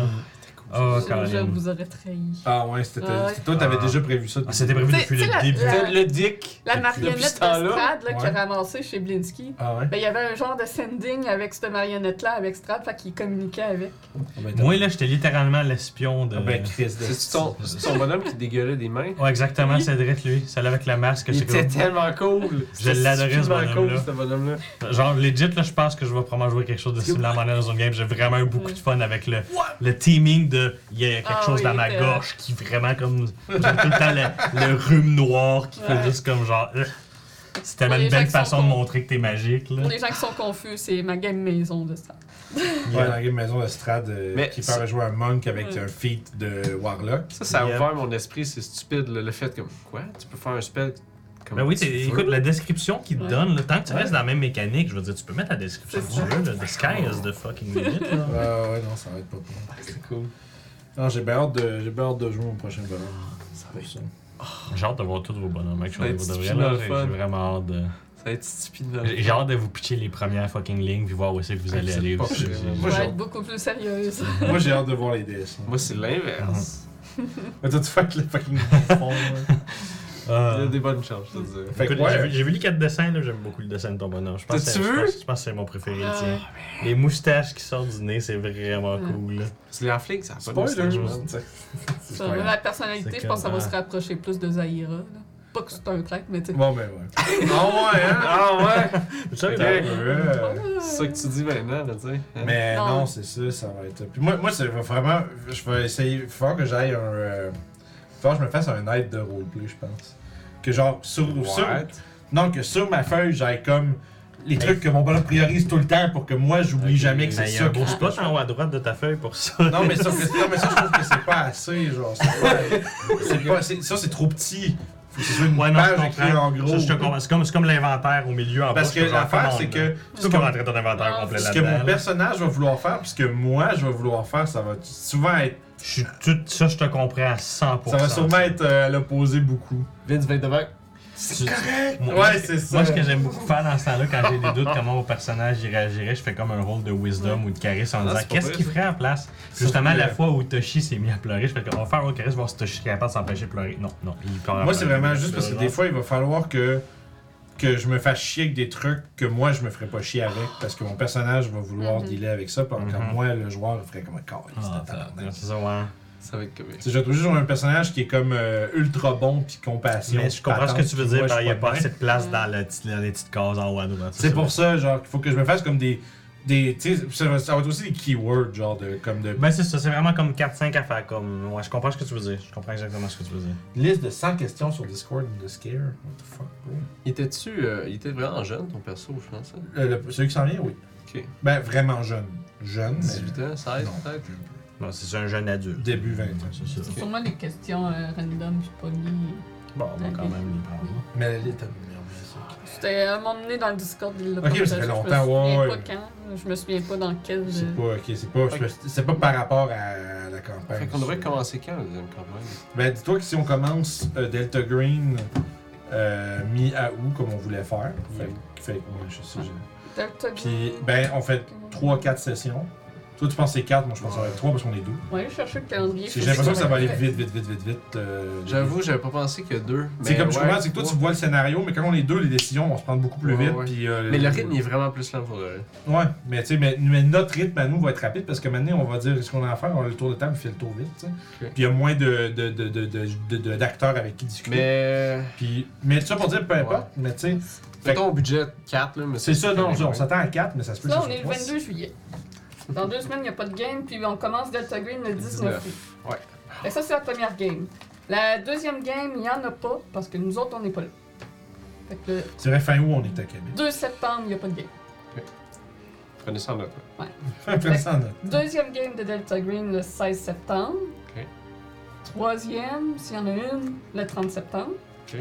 Oh, je, je vous aurais trahi. Ah ouais, c'était. Ah ouais. c'était- Toi, t'avais Ah. déjà prévu ça. Ah, C'était prévu depuis le la- début. la- Le dick. La depuis marionnette ce de temps-là. Strad là, qu'il a Ouais. ramassé chez Blinsky, Ah ouais? ben, il y avait un genre de sending avec cette marionnette-là, avec Strad, fait qu'il communiquait avec. Ah ben, t'as- Moi, là, j'étais littéralement l'espion de. Ah ben, Chris de- C'est ton bonhomme qui dégueulait des mains? Ouais, exactement, direct lui. Celle avec la masque. Il c'est était comme- tellement cool. Je l'adorais, ce C'était bonhomme-là. cool, ce bonhomme-là. Genre, legit, là, je pense que je vais probablement jouer quelque chose de similaire à dans une game. J'ai vraiment eu beaucoup de fun avec le, le teaming de. Il y a quelque Ah chose oui, dans ma euh, gorge qui vraiment comme. J'ai tout le temps le, le rhume noir qui fait Ouais. juste comme genre. euh. C'est tellement une belle façon de montrer que t'es magique, là. Pour les gens qui sont confus, c'est ma game maison de Strad. Ouais, dans la game maison de Strad, euh, qui c'est- fait jouer un monk avec Ouais. un feat de Warlock. Ça, ça a Yep. ouvert mon esprit, c'est stupide, là, le fait comme quoi? Tu peux faire un spell comme Ben oui, tu t'es- veux. écoute, la description qu'ils te Ouais. donnent, là, tant que tu Ouais. restes dans la même mécanique, je veux dire, tu peux mettre la description que tu veux. The sky is the fucking limit, là. Ouais, ouais, non, ça va être pas bon. C'est cool. Non, j'ai bien hâte de, j'ai bien hâte de jouer mon prochain bonhomme. Ça va être, ça. J'ai hâte de voir tous vos bonhommes, mec. Ça J'ai vraiment hâte de. ça va être stupidement. J'ai j'ai hâte de vous pitcher les premières fucking lignes puis voir où c'est que vous Ah, allez aller aussi. Moi, Je vais être beaucoup plus sérieuse. Moi, j'ai hâte de voir les DS. Moi, c'est l'inverse. Mais toi, tu fais que le fucking fond. Il y a Ah. des bonnes chances, je te dis. Fait que Écoute, j'ai ouais. vu- J'ai vu les quatre dessins, là, j'aime beaucoup le dessin de ton bonhomme. Je pense que c'est- vu? Je pense, je pense que c'est mon préféré, le Ah tien. Les moustaches qui sortent du nez, c'est vraiment Ouais. cool. là. C'est les halflings, ça a pas de Spoiler, moustache, man. c'est Ça, pas grave. la personnalité, C'est je pense que ça va comme, se ah. rapprocher plus de Zahira. là. Pas que c'est un track, mais tu sais. Bon, ben ouais. Ah ouais, hein? Ah ouais! Tu sais, Ok. là, Ouais. C'est ça que tu dis maintenant, là, tu sais. Mais Non. non, c'est ça, ça va être. Puis moi, moi c'est vraiment. Je vais essayer. Falloir que j'aille un. euh, Que je me fasse un aide de roleplay, je pense. Que genre, sur, sur- What? Non, que sur ma feuille, j'aille comme. Les trucs que mon bonhomme priorise tout le temps pour que moi, j'oublie jamais que mais c'est il y a ça. je spot en haut à droite de ta feuille pour ça. Non, mais ça, non, mais ça, je trouve que c'est pas assez, genre. Pas. pas- ça, c'est trop petit. Faut que ce soit une Ouais, non, je page écrite comprends. en gros. C'est comme, c'est comme l'inventaire au milieu en Parce bas. que l'affaire, c'est que. Tu peux rentrer ton inventaire Non, complet Ce que là-dedans. mon personnage va vouloir faire, puis ce que moi je vais vouloir faire, ça va souvent être. Je suis tout ça, je te comprends à 100%. Ça va sûrement être euh, à l'opposé beaucoup. Vince vient devant. C'est correct! Moi, Ouais, c'est ça. Moi, ce que j'aime beaucoup faire dans ce temps-là, quand j'ai des doutes comment mon personnage y réagirait, je fais comme un rôle de wisdom ou de charisme en Ah, disant qu'est-ce qu'il ferait en place? Justement, vrai. la fois où Toshi s'est mis à pleurer, je fais comme on va faire un charisme, voir si Toshi est capable de s'empêcher de pleurer. Non, non, il pleure. Moi, c'est vraiment juste parce que des fois, il va falloir que, que je me fasse chier avec des trucs que moi, je me ferais pas chier avec parce que mon personnage va vouloir Mhm. dealer avec ça, pendant que Mhm. moi, le joueur, il ferait comme un corps. Ah, c'est ça, ouais. Ça va être comique. Trouve juste un personnage qui est comme euh, ultra bon puis compassion. Mais je comprends ce que tu veux dire, par il n'y a pas assez de place dans, le dans les petites cases en haut à droite. C'est pour ça, genre, qu'il faut que je me fasse comme des. des tu sais, ça, va- ça va être aussi des keywords, genre, de, comme de. Ben, c'est ça, c'est vraiment comme 4-5 affaires. Comme... Ouais, je comprends ce que tu veux dire. Je comprends exactement ce que tu veux dire. Liste de 100 questions sur Discord de Scare. What the fuck, bro? Il était-tu. euh, il était vraiment jeune, ton perso, je pense. hein? Euh, le- celui qui s'en vient, oui. Ok. Ben, vraiment jeune. Jeune, mais 18 ans, 16 Non. peut-être? Bon, c'est un jeune adulte. début 20 ans. C'est ça. C'est sûrement des questions euh, random, puis pas liées. Bon, on va quand même les prendre. Mais elle merde, ça. C'était à un moment donné dans le Discord, il l'a Ok, ça fait partagé, longtemps, Je me souviens ouais, pas ouais. quand. Je me souviens pas dans quel. C'est euh, pas, ok, c'est pas, c'est pas par rapport à la campagne. Fait qu'on devrait commencer quand la deuxième campagne Ben, dis-toi que si on commence euh, Delta Green euh, mi-août, comme on voulait faire, fait, que- fait ouais, je sais, je- Delta Puis, ben, on fait 3-4 sessions. Toi, tu penses que c'est 4, moi je pense que ça va être 3 parce qu'on est 2. Ouais, aller chercher le calendrier. J'ai l'impression que ça va aller vite, vite, vite, vite, vite. euh, J'avoue, j'avais pas pensé que deux. C'est mais comme je ouais, comprends, c'est que toi, tu vois le scénario, mais quand on est deux, les décisions vont se prendre beaucoup plus Ouais, vite. ouais. puis, euh, Mais le rythme il est vraiment plus lent pour le. Ouais, mais tu sais, mais, mais notre rythme à nous va être rapide parce que maintenant, on va dire ce qu'on a à faire, on a le tour de table, puis fait le tour vite, tu sais. Puis il y a moins de, de, de, de, de, de- de- d'acteurs avec qui discuter. Mais. Puis, mais ça pour dire peu importe, mais tu sais, Fait Mettons au budget 4, là. mais c'est ça, non, on s'attend à 4, mais ça se peut que Là, ça on soit est le trois. 22 juillet. Dans deux semaines, il n'y a pas de game, puis on commence Delta Green le 19 août. Ouais. Et ça, c'est la première game. La deuxième game, il n'y en a pas, parce que nous autres, on n'est pas là. Fait que le C'est vrai, fin août, on est à Québec. 2 septembre, il n'y a pas de game. Prenez ça en note. là. Ça, Deuxième game de Delta Green le 16 septembre. Ok. Troisième, s'il y en a une, le 30 septembre. Ok.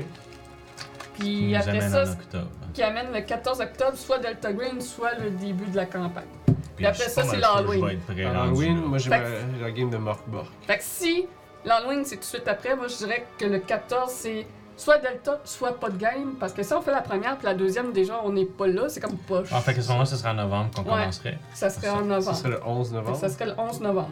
Puis nous après amène ça, en octobre. qui amène le 14 octobre, soit Delta Green, soit le début de la campagne. Puis après ça, c'est que l'Halloween. Je vais être prêt rendu, Halloween, là. moi j'ai ma- la game de Morkborg. Fait que si l'Halloween c'est tout de suite après, moi je dirais que le 14 c'est soit Delta, soit pas de game. Parce que si on fait la première puis la deuxième, déjà on n'est pas là, c'est comme poche. En fait, à ce moment-là, ce sera en novembre qu'on Ouais. commencerait. Ça serait en Ça novembre. serait le 11 Fait que novembre. ça serait le 11 novembre.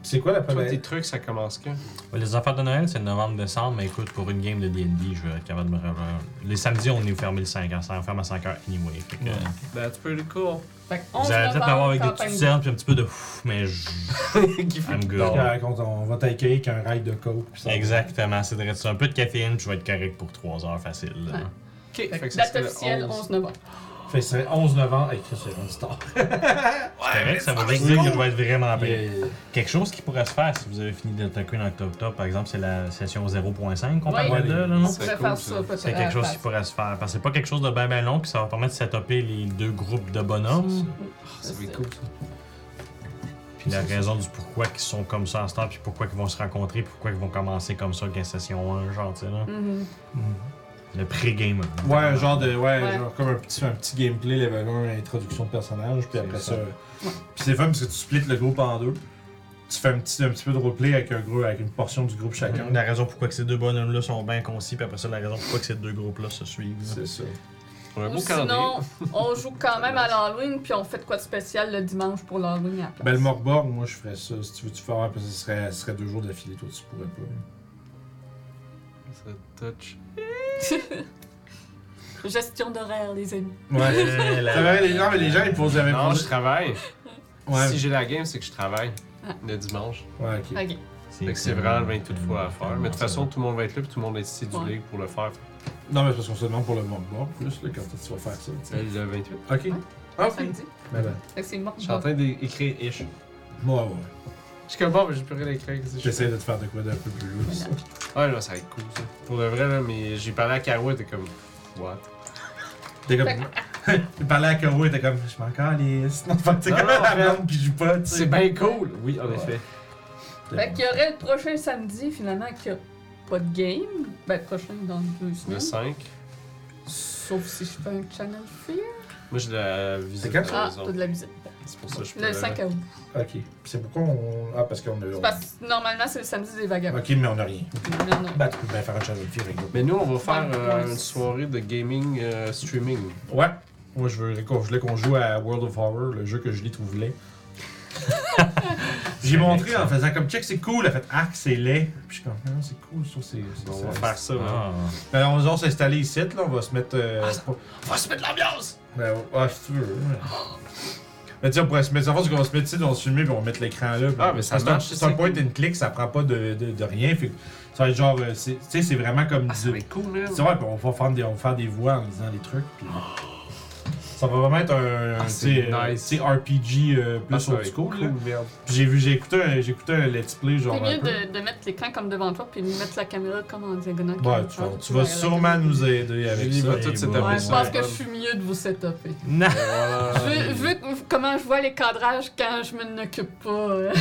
C'est quoi la Toi, première tes trucs, ça commence quand? Ouais, Les affaires de Noël, c'est novembre-décembre, mais écoute, pour une game de D&D, je vais être capable de me revoir. Les samedis, on est fermé le 5 ans, on ferme à 5 heures anyway. Fait que, Ouais. That's pretty cool. Fait que 11 vous allez peut-être m'avoir novembre, avec des campagne petites cernes puis un petit peu de ouf, mais je... Qui fait I'm good. Quand on va t'accueillir avec un rail de coke. puis ça va. Exactement, c'est vrai. C'est un peu de caféine, puis je vais être correct pour 3 heures facile. là. Ok, Fait fait que date officielle 11. 11 novembre. Fait que c'est 11 novembre. Hey, Chris, c'est rendu tard. C'est correct, ça veut juste dire que je vais être vraiment. Yeah. Quelque chose qui pourrait se faire si vous avez fini Delta Queen en octobre, par exemple, c'est la session 0.5 qu'on parlait de, là, non? On C'est pourrait cool, faire ça. ça. C'est quelque chose qui pourrait se faire. Parce que c'est pas quelque chose de bien ben long, puis ça va permettre de setuper les deux groupes de bonhommes. Ça va être cool ça. Puis la raison du pourquoi ils sont comme ça à ce temps, puis pourquoi ils vont se rencontrer, puis pourquoi ils vont commencer comme ça avec la session 1, genre, tu sais, là. Le pré-game. Ouais, un genre de. Ouais, Ouais. genre comme un petit, un petit gameplay, level 1, introduction de personnage, puis après ça. ça. Puis c'est fun parce que tu splits le groupe en deux. Tu fais un petit, un petit peu de roleplay avec un groupe, avec une portion du groupe chacun. La raison pourquoi que ces deux bonhommes-là sont bien concis, puis après ça, la raison pourquoi que ces deux groupes-là se suivent. C'est ça. Ou sinon, on joue quand même à l'Halloween, puis on fait de quoi de spécial le dimanche pour l'Halloween à la place. Ben le Morkborg, moi je ferais ça. Si tu veux, tu faire, parce que ce serait, ce serait deux jours d'affilée, toi tu pourrais pas. Ça touch. Gestion d'horaire, les amis. Ouais. Euh, la- les gens, mais les gens ils posent jamais Non, je travaille. Ouais. Si j'ai la game, c'est que je travaille. Ah. Le dimanche. Ouais, ok. Ok. Fait que c'est vraiment 28 fois à faire. Mais de toute façon, tout le monde va être là, puis tout le monde est ici du Ouais. ligue pour le faire. Non, mais c'est parce qu'on se demande pour le Morkborg plus, là, quand tu vas faire ça. tu sais. C'est le 28. Ok. Ah, ok. Samedi. Ben, ben. Fait que c'est mort. Je suis en train d'écrire ish. Moi, ouais. Je suis comme bon, mais j'ai plus rien à écrire. je J'essaie de te faire de quoi d'un peu plus lourd. Voilà. Ouais, là, ça va être cool ça. Pour de vrai, là, mais j'ai parlé à Kawa, t'es comme. What? T'es comme. Il parlait à il était comme. Je m'en calisse. Non, fait que t'es Non, comme non, en la fait, blonde qui joue pas, tu sais. C'est bien cool! Oui, en Ouais. effet. Fait qu'il y aurait le prochain samedi, finalement, qu'il n'y a pas de game. Ben, le prochain dans deux Le semaines. 5. Sauf si je fais un channel fear. Moi, j'ai la visite C'est à quand? la Ah, maison. t'as de la visite. C'est pour ça que je peux. Le 5 août. Ok. Puis c'est pourquoi on. Ah, parce qu'on a. C'est Parce que normalement, c'est le samedi des vagabonds. Ok, mais on a rien. Non, non. Bah, tu peux bien faire un channel fear avec nous. Mais nous, on va faire Ouais, euh, une soirée de gaming euh, streaming. Ouais. Moi, je, veux, je voulais qu'on joue à World of Horror, le jeu que Julie trouve laid. J'ai montré en faisant comme check, c'est cool. Elle a fait arc, c'est laid. Puis je suis comme, non, c'est cool, je que c'est. On va faire ça. Ah. Ben, on va s'installer ici, là. On va se mettre. euh, pas- On va se mettre l'ambiance! Ben, ouais, si tu veux. ouais. Mais tu sais, on pourrait se mettre. En fait, c'est qu'on va se mettre ici, on va se filmer, puis on va mettre l'écran là. Ah, mais ça marche, C'est un, point and click, ça prend pas de, de, de rien. Fait que ça va être genre. euh, c'est- Tu sais, c'est vraiment comme Ah, ça du. va être cool, man. C'est vrai, puis on va faire des, on va faire des voix en disant des trucs. Puis... Ça va vraiment être un, Ah, un, c'est euh, RPG euh, Ah, plus va old school. cool, j'ai vu, j'ai écouté, un, j'ai écouté un let's play genre. C'est un mieux peu. de, de mettre l'écran comme devant toi puis de mettre la caméra comme en diagonale. Ouais, tu vas, tu vas sûrement nous aider avec Julie ça. va tout voilà. Ouais, je pense que je suis mieux de vous setuper. Vu, vu comment je vois les cadrages quand je me n'occupe pas. euh,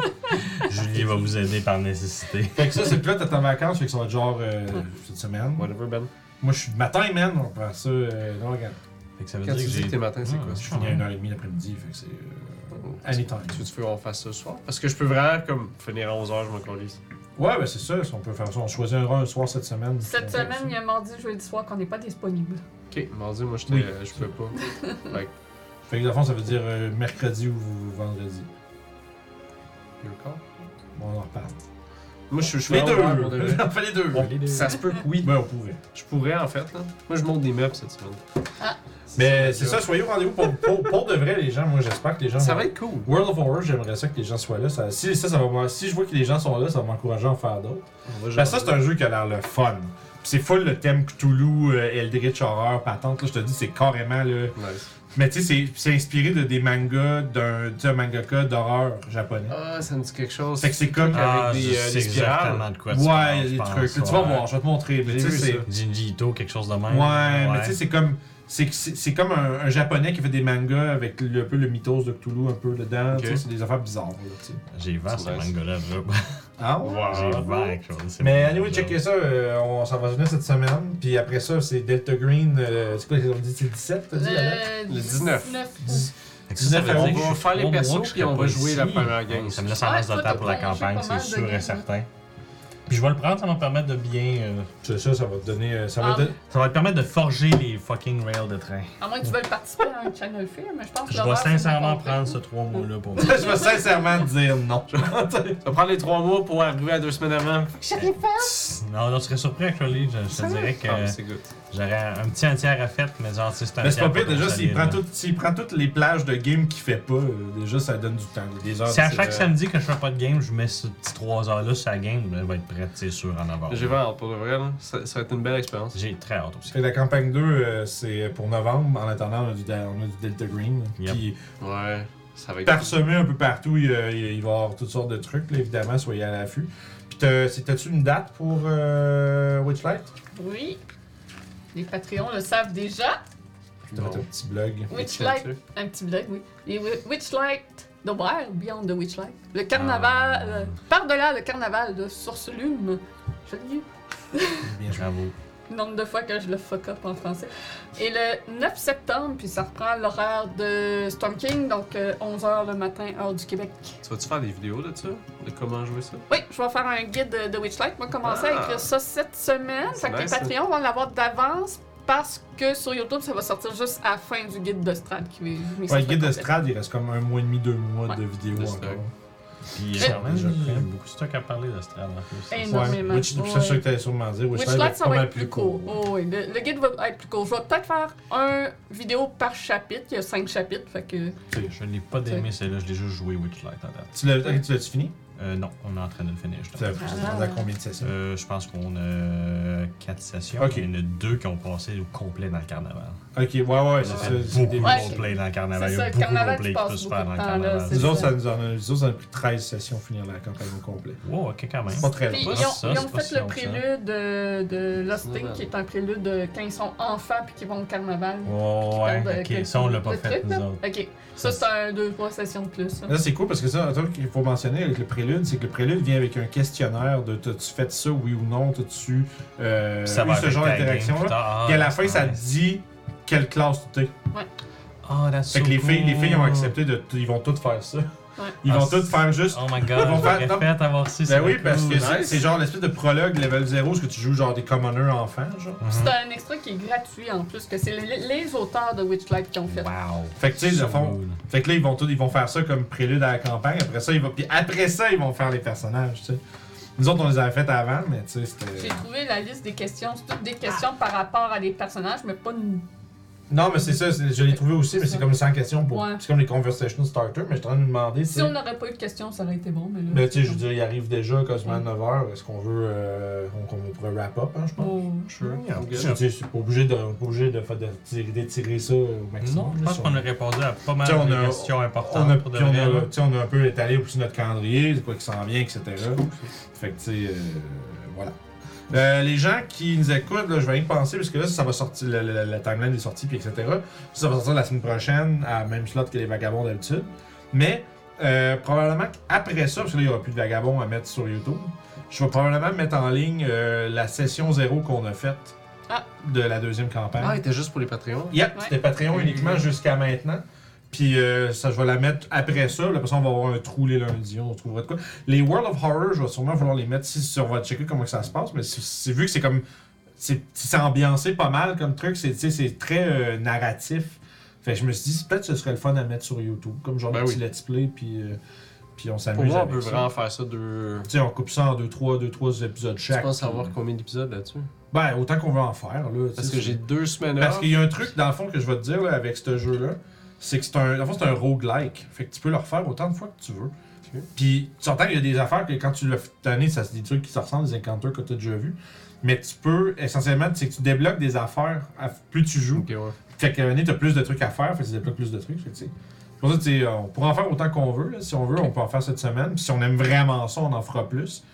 Julie va vous aider par nécessité. Fait que ça, c'est que là, t'as ta vacance, fait que ça va être genre euh, cette semaine. Whatever, Ben. Moi, je suis de matin, man. On va faire ça. Euh, non, regarde. Fait que ça veut Quand dire tu que dis que tes matins, c'est Ah, quoi? Je finis à 1h30 l'après-midi, fait que c'est. Euh, anytime. Tu veux qu'on fasse ça ce soir? Parce que je peux vraiment comme finir à 11h, je m'en colise. Ouais, ben c'est ça. Si on peut faire ça. On choisira un soir cette semaine. Cette semaine, il y a mardi, jeudi soir qu'on n'est pas disponible. Ok, mardi, moi j'étais, Oui. euh, je peux pas. Fait que, Fait que, dans le fond, ça veut dire euh, mercredi ou vendredi. le corps. Bon, on en reparle. Moi je suis je suis Les deux! ouvert pour de vrai. On fait les deux! Bon, ça se peut que oui. Ben, on pourrait. Je pourrais en fait là. Moi je monte des meubles cette semaine. Ah. Mais c'est ça, soyez au rendez-vous pour, pour, pour de vrai, les gens. Moi, j'espère que les gens. Ça vont- va être cool. World of Horror, j'aimerais ça que les gens soient là. Ça, si, ça, ça va, si je vois que les gens sont là, ça va m'encourager à en faire d'autres. Ça, c'est un jeu qui a l'air le fun. C'est full le thème Cthulhu, euh, Eldritch Horror, patente. Là, je te dis, c'est carrément là. Nice. Mais tu sais, c'est- c'est inspiré de des mangas d'un mangaka d'horreur japonais. Ah, ça me dit quelque chose. Fait que c'est comme. Ah, avec des, euh, des spirales. exactement de quoi tu ouais, parles, pense, trucs. Tu vas voir, je vais te montrer. Mais tu sais, vu. Jinji Ito, quelque chose de même. Ouais, mais tu sais, c'est comme. c'est que c'est c'est comme un, un japonais qui fait des mangas avec le, un peu le mythos de Cthulhu un peu dedans. Ok. tu sais, C'est des affaires bizarres. Là, tu sais. J'ai C'est ce manga-là. Ah quelque chose. c'est Mais anyway, là. checker ça, euh, on, ça va venir cette semaine. Puis après ça, c'est Delta Green. euh, c'est quoi, on dit c'est 17, t'as dit la date? Le Le 19. 10. Fait que ça, ça 19 veut dire on va faire les trois persos, je puis on va pas jouer la ici. première game. Ça me laisse Ouais, en masse de toi, temps t'as pour la campagne, pas c'est mal de sûr et games. certain. Puis je vais le prendre, ça va me permettre de bien. euh, C'est ça, ça va te donner. euh, Ça va Ah. te... ça va te permettre de forger les fucking rails de train. À moins que tu veuilles participer à un channel film, mais je pense que Je l'horaire, vais c'est sincèrement complet. prendre ce trois mois-là pour moi. je vais sincèrement te dire non. Tu vas prendre les trois mois pour arriver à deux semaines avant. Non, non, tu serais surpris, actually. Je, je te dirais que Ah, mais c'est good. J'aurais un petit un tiers à faire, mais genre, c'est un Mais c'est pas pire, déjà, s'il prend, là. tout- s'il prend toutes les plages de game qu'il fait pas, euh, déjà, ça donne du temps. Des heures Si à chaque euh, samedi que je fais pas de game, je mets ce petit 3 heures-là sur la game, ben, elle va être prête, c'est sûr, en avoir. J'ai vraiment hâte pour de vrai, là. Ça, ça va être une belle expérience. J'ai très hâte aussi. Fait la campagne 2, euh, c'est pour novembre. En attendant, on a du, on a du Delta Green. Yep. Puis Ouais, ça va être. parsemé un peu partout, il, va y avoir toutes sortes de trucs, là, évidemment, soyez à l'affût. Puis t'as-tu une date pour euh, Witchlight? Oui. Les Patreons le savent déjà. T'as Non. fait un petit blog. Witchlight, un petit blog, oui. Les Wi- Witchlight, The Wild Beyond the Witchlight. Le carnaval, Ah. euh, par-delà le carnaval de Source Lune. Je le dis. Bien joué. Bravo. nombre de fois que je le fuck up en français. Et le 9 septembre, puis ça reprend l'horaire de Storm King, donc 11h le matin, heure du Québec. Tu vas-tu faire des vidéos de ça? De comment jouer ça? Oui, je vais faire un guide de, de Witchlight. On va commencer Ah. à écrire ça cette semaine. Fait que nice, les Patreons vont l'avoir d'avance parce que sur YouTube, ça va sortir juste à la fin du guide de Strad. Qui Ouais, le guide de. Strad, il reste comme un mois et demi, deux mois Ouais. de vidéos encore. Puis, Mais- euh, prêt. beaucoup de stock à parler de Strad en plus. Énormément. Witch, c'est ça que t'allais sûrement dire. Witchlight, ça va être plus court. Oh, oui, le, le guide va être plus court. Je vais peut-être faire un vidéo par chapitre. Il y a cinq chapitres. Fait que Je n'ai pas d'aimer celle-là, je l'ai juste joué Witchlight en date. Tu tu l'as-tu fini? Euh, non, on est en train de le finir, Tu tu combien de sessions? Euh, je pense qu'on a 4 sessions. Ok. Il y en a deux qui ont passé au complet dans le carnaval. Ok, ouais, ouais, c'est ça. c'est beaucoup de Ouais. roleplay dans le carnaval. C'est Il y a ça, le beaucoup de carnaval, roleplay qui peut se faire de dans le carnaval. Nous autres, ça. ça nous en a, nous autres, ça a pris 13 sessions finir la campagne au complet. Wow, ok, quand même. C'est pas très long. Ils ont, ça, ils fait si le ça. prélude de, de Lost C'est Thing, malade. qui est un prélude de quand ils sont enfants puis qu'ils vont au carnaval. Oh, ouais, ok, ça on l'a pas fait, nous autres. Ok, ça c'est un, deux, trois sessions de plus. là. C'est cool parce que ça, un truc qu'il faut mentionner avec le prélude, c'est que le prélude vient avec un questionnaire de t'as-tu fait ça, oui ou non, t'as-tu euh, ça eu ce genre ta game d'interaction plus là. tard? Ah, Puis à la fin, ça te nice. dit quelle classe tu es. Oh, that's Fait so que les filles, les filles ont cool. accepté de. Ils vont toutes faire ça. Ouais. Ils Ah, vont c'est- toutes faire juste. Oh my Ils god, vont faire- fait avoir si Ben oui, parce que cool. c'est- Nice. c'est genre l'espèce de prologue level 0, ce que tu joues genre des commoners enfants, genre. C'est un extra qui est gratuit en plus, que c'est les, les auteurs de Witchlight qui ont fait. Wow. Fait que tu sais, So le fond. cool. Fait que là, ils vont, tout, ils vont faire ça comme prélude à la campagne. Après ça, ils vont, puis après ça, ils vont faire les personnages, tu sais. Nous autres, on les avait fait avant, mais tu sais, J'ai c'était. trouvé la liste des questions, c'est toutes des questions par rapport à des personnages, mais pas une. Non, mais c'est ça, je l'ai trouvé aussi, mais c'est comme 100 questions pour. Ouais. C'est comme les conversational starters, mais je suis en train de me demander, Si on n'aurait pas eu de questions, ça aurait été bon, mais là. Mais tu sais, je veux dire, il arrive déjà quasiment à 9h. Est-ce qu'on veut. Euh, on, on pourrait wrap up, hein, je pense? Oh. Sure. Yeah. Sais, c'est pas obligé de, pas obligé de, faire- de tirer, d'étirer ça au maximum. Non, je pense qu'on a répondu à pas mal T'sais, de a- questions importantes On a, pour de on a un peu étalé aussi notre calendrier, c'est quoi qui s'en vient, etc. Fait que, tu sais, euh, voilà. Euh, les gens qui nous écoutent, là, je vais rien penser, parce que là, ça va sortir, le- le- la timeline est sortie, puis etc. Ça va sortir la semaine prochaine, à la même slot que les vagabonds d'habitude. Mais, euh, probablement qu'après ça, parce que là, il n'y aura plus de vagabonds à mettre sur YouTube, je vais probablement mettre en ligne euh, la session zéro qu'on a faite Ah. de la deuxième campagne. Ah, il était juste pour les Patreons. Yep, Ouais. c'était Patreon uniquement jusqu'à maintenant. Puis euh, ça, je vais la mettre après ça. Là, après ça, on va avoir un trou les lundis. On trouvera de quoi. Les World of Horror, je vais sûrement vouloir les mettre si, si on va checker comment que ça se passe. Mais c'est- c'est vu que c'est comme. C'est c'est ambiancé pas mal comme truc. C'est tu sais, c'est très euh, narratif. Fait que je me suis dit, peut-être que ce serait le fun à mettre sur YouTube. Comme genre Ben un petit oui. let's play. Puis, euh, puis on Pour s'amuse moi, on avec peut ça. vraiment faire ça deux. Tu sais, on coupe ça en 2-3 deux, trois épisodes Tu chaque. penses puis- savoir combien d'épisodes là-dessus? Ben, autant qu'on veut en faire. Là, tu Parce que c'est- j'ai deux semaines parce off. qu'il y a un truc, dans le fond, que je vais te dire là, avec ce jeu-là, c'est que c'est un, le fond, c'est un roguelike. Fait que tu peux le refaire autant de fois que tu veux. Puis, tu entends qu'il y a des affaires que quand tu l'as tanné, ça c'est des trucs qui se ressemblent, des encounters que tu as déjà vus. Mais tu peux, essentiellement, c'est que tu débloques des affaires à- plus tu joues. Ok, ouais. Fait qu'à donné, tu as plus de trucs à faire, fait que ça débloque plus de trucs. Fait que, tu pour ça tu sais, on pourra en faire autant qu'on veut. là. Si on veut, on peut en faire cette semaine. Puis si on aime vraiment ça, on en fera plus.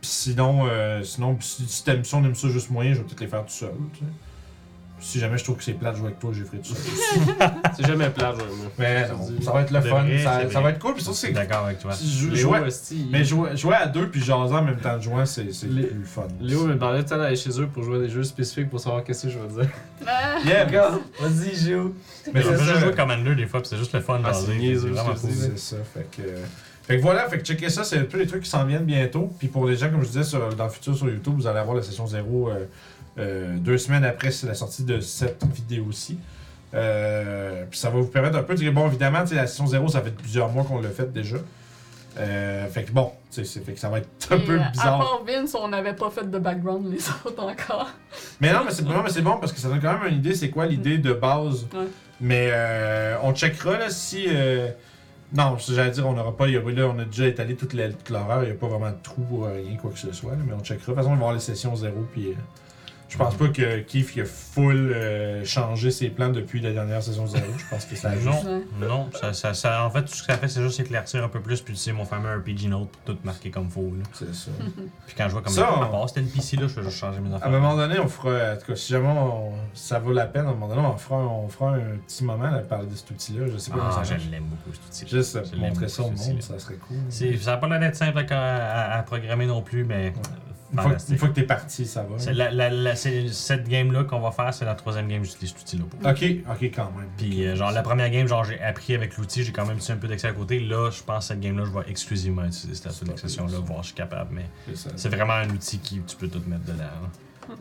Puis sinon, euh, sinon si, si, t'aimes ça, on aime ça juste moyen, je vais peut-être les faire tout seul. tu. Si jamais je trouve que c'est plate de jouer avec toi, j'ai ferai tout ça. C'est jamais plat, jouer avec moi. Mais non, ça va être le De fun. vrai, ça, ça va être cool. Puis suis c'est. d'accord avec toi. Léo, jouer- Mais jouer, jouer à deux puis jaser en même temps de jouer, c'est plus fun. Léo me demandait de temps d'aller chez eux pour jouer à des jeux spécifiques pour savoir qu'est-ce que je vais dire. Ah, Yeah, Regarde, vas-y, Géo. Mais on peut ça. juste jouer Commander des fois, puis c'est juste le fun de Ah, jaser, c'est vraiment cool. C'est ça. Fait que, fait que voilà, fait que checker ça, c'est un peu les trucs qui s'en viennent bientôt. Puis pour les gens, comme je disais, sur- dans le futur sur YouTube, vous allez avoir la session 0 euh, euh, deux semaines après la sortie de cette vidéo-ci. Euh, puis ça va vous permettre un peu de dire, bon, évidemment, la session 0, ça fait plusieurs mois qu'on l'a fait déjà. Euh, fait que bon, c'est- fait que ça va être un et, peu euh, À bizarre. part Vince, on n'avait pas fait de background les autres encore. Mais non, mais c'est bon parce que ça donne quand même une idée, c'est quoi l'idée de base. Ouais. Mais euh, on checkera là si. euh, Non, j'allais dire, on n'aura pas. il y a- Là, on a déjà étalé toute l'horreur, il n'y a pas vraiment de trou pour rien, quoi que ce soit. là, mais on checkera. De toute façon, on va voir les sessions zéro. Puis je pense pas que Keith a full euh, changé ses plans depuis la dernière saison zéro. Je pense que ça a Non. Non, ça, ça, ça- en fait, tout ce que ça fait, c'est juste éclaircir un peu plus, puis utiliser mon fameux RPG Note pour tout marquer comme faux. C'est ça. Puis quand je vois comme Ça, à on- part c'était une PC là, je vais juste changer mes À affaires. un moment donné, on fera. En tout cas, si jamais on- ça vaut la peine, à un moment donné, on fera, un- on fera un petit moment là, parler de cet outil-là. Je sais pas Ah, comment ça je l'aime beaucoup, cet outil. Juste Je montrer ça au monde, outil-là. ça serait cool. Ça n'a pas l'air d'être simple à, à- à programmer non plus, mais Une fois, une fois que t'es parti, ça va. C'est la, la- la- c'est- cette game-là qu'on va faire, c'est la troisième game que j'utilise cet outil-là pour. Ok, ok, quand même. Puis, euh, genre, la première game, genre, j'ai appris avec l'outil, j'ai quand même un peu d'accès à côté. Là, je pense que cette game-là, je vais exclusivement utiliser cette application-là, voir si je suis capable. Mais C'est ça. c'est vraiment un outil qui tu peux tout mettre dedans. Tu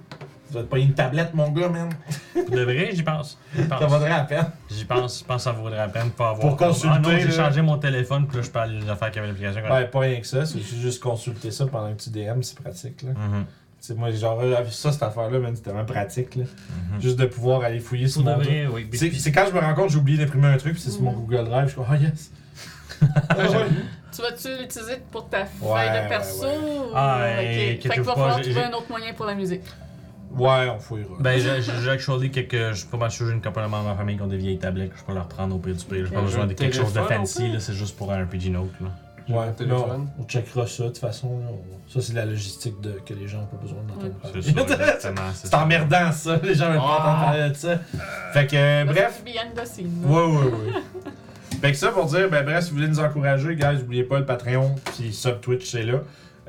vas te payer une tablette, mon gars, man. Pour de vrai, j'y pense. Ça vaudrait la peine. J'y pense. Je pense que ça vaudrait la peine pour avoir. Pour consulter, Ah non, j'ai changé mon téléphone, puis là, je peux aller les affaires qu'il y avait l'application. Ouais, pas rien que ça. C'est juste consulter ça pendant que tu DM, c'est pratique, là. Tu sais, moi, genre, euh, ça, cette affaire-là, man, c'est tellement pratique, là. Mhm. Juste de pouvoir aller fouiller sur mon vrai, oui. C'est quand je me rends compte j'ai oublié d'imprimer un truc, puis c'est sur mon Mhm. Google Drive, je suis comme, oh yes. Ah, ouais. Tu vas-tu l'utiliser pour ta feuille Ouais, de perso? ouais, ou- Ah, ok. hey, Fait qu'il va pas, falloir j'ai- trouver un autre moyen pour la musique. Ouais, on fouillera. Ben, j'ai j'ai- actually quelques. Je suis pas mal sûr que j'ai une couple de membres de ma famille qui ont des vieilles tablettes que je peux leur prendre au pire du prix. J'ai pas besoin de quelque chose de Téléphone, fancy, là, c'est juste pour un RPG Note. Là. Ouais, mon téléphone. là, on checkera ça, de toute façon. là, on- Ça, c'est la logistique de... que les gens n'ont pas besoin d'entendre Ouais. C'est parler. ça, exactement. C'est emmerdant, ça. Les gens veulent pas Ah. entendre parler de ça. Fait que, euh, bref. behind the. Ouais, ouais, ouais. fait que ça pour dire, ben bref, si vous voulez nous encourager, guys, n'oubliez pas le Patreon, puis sub Twitch, c'est là.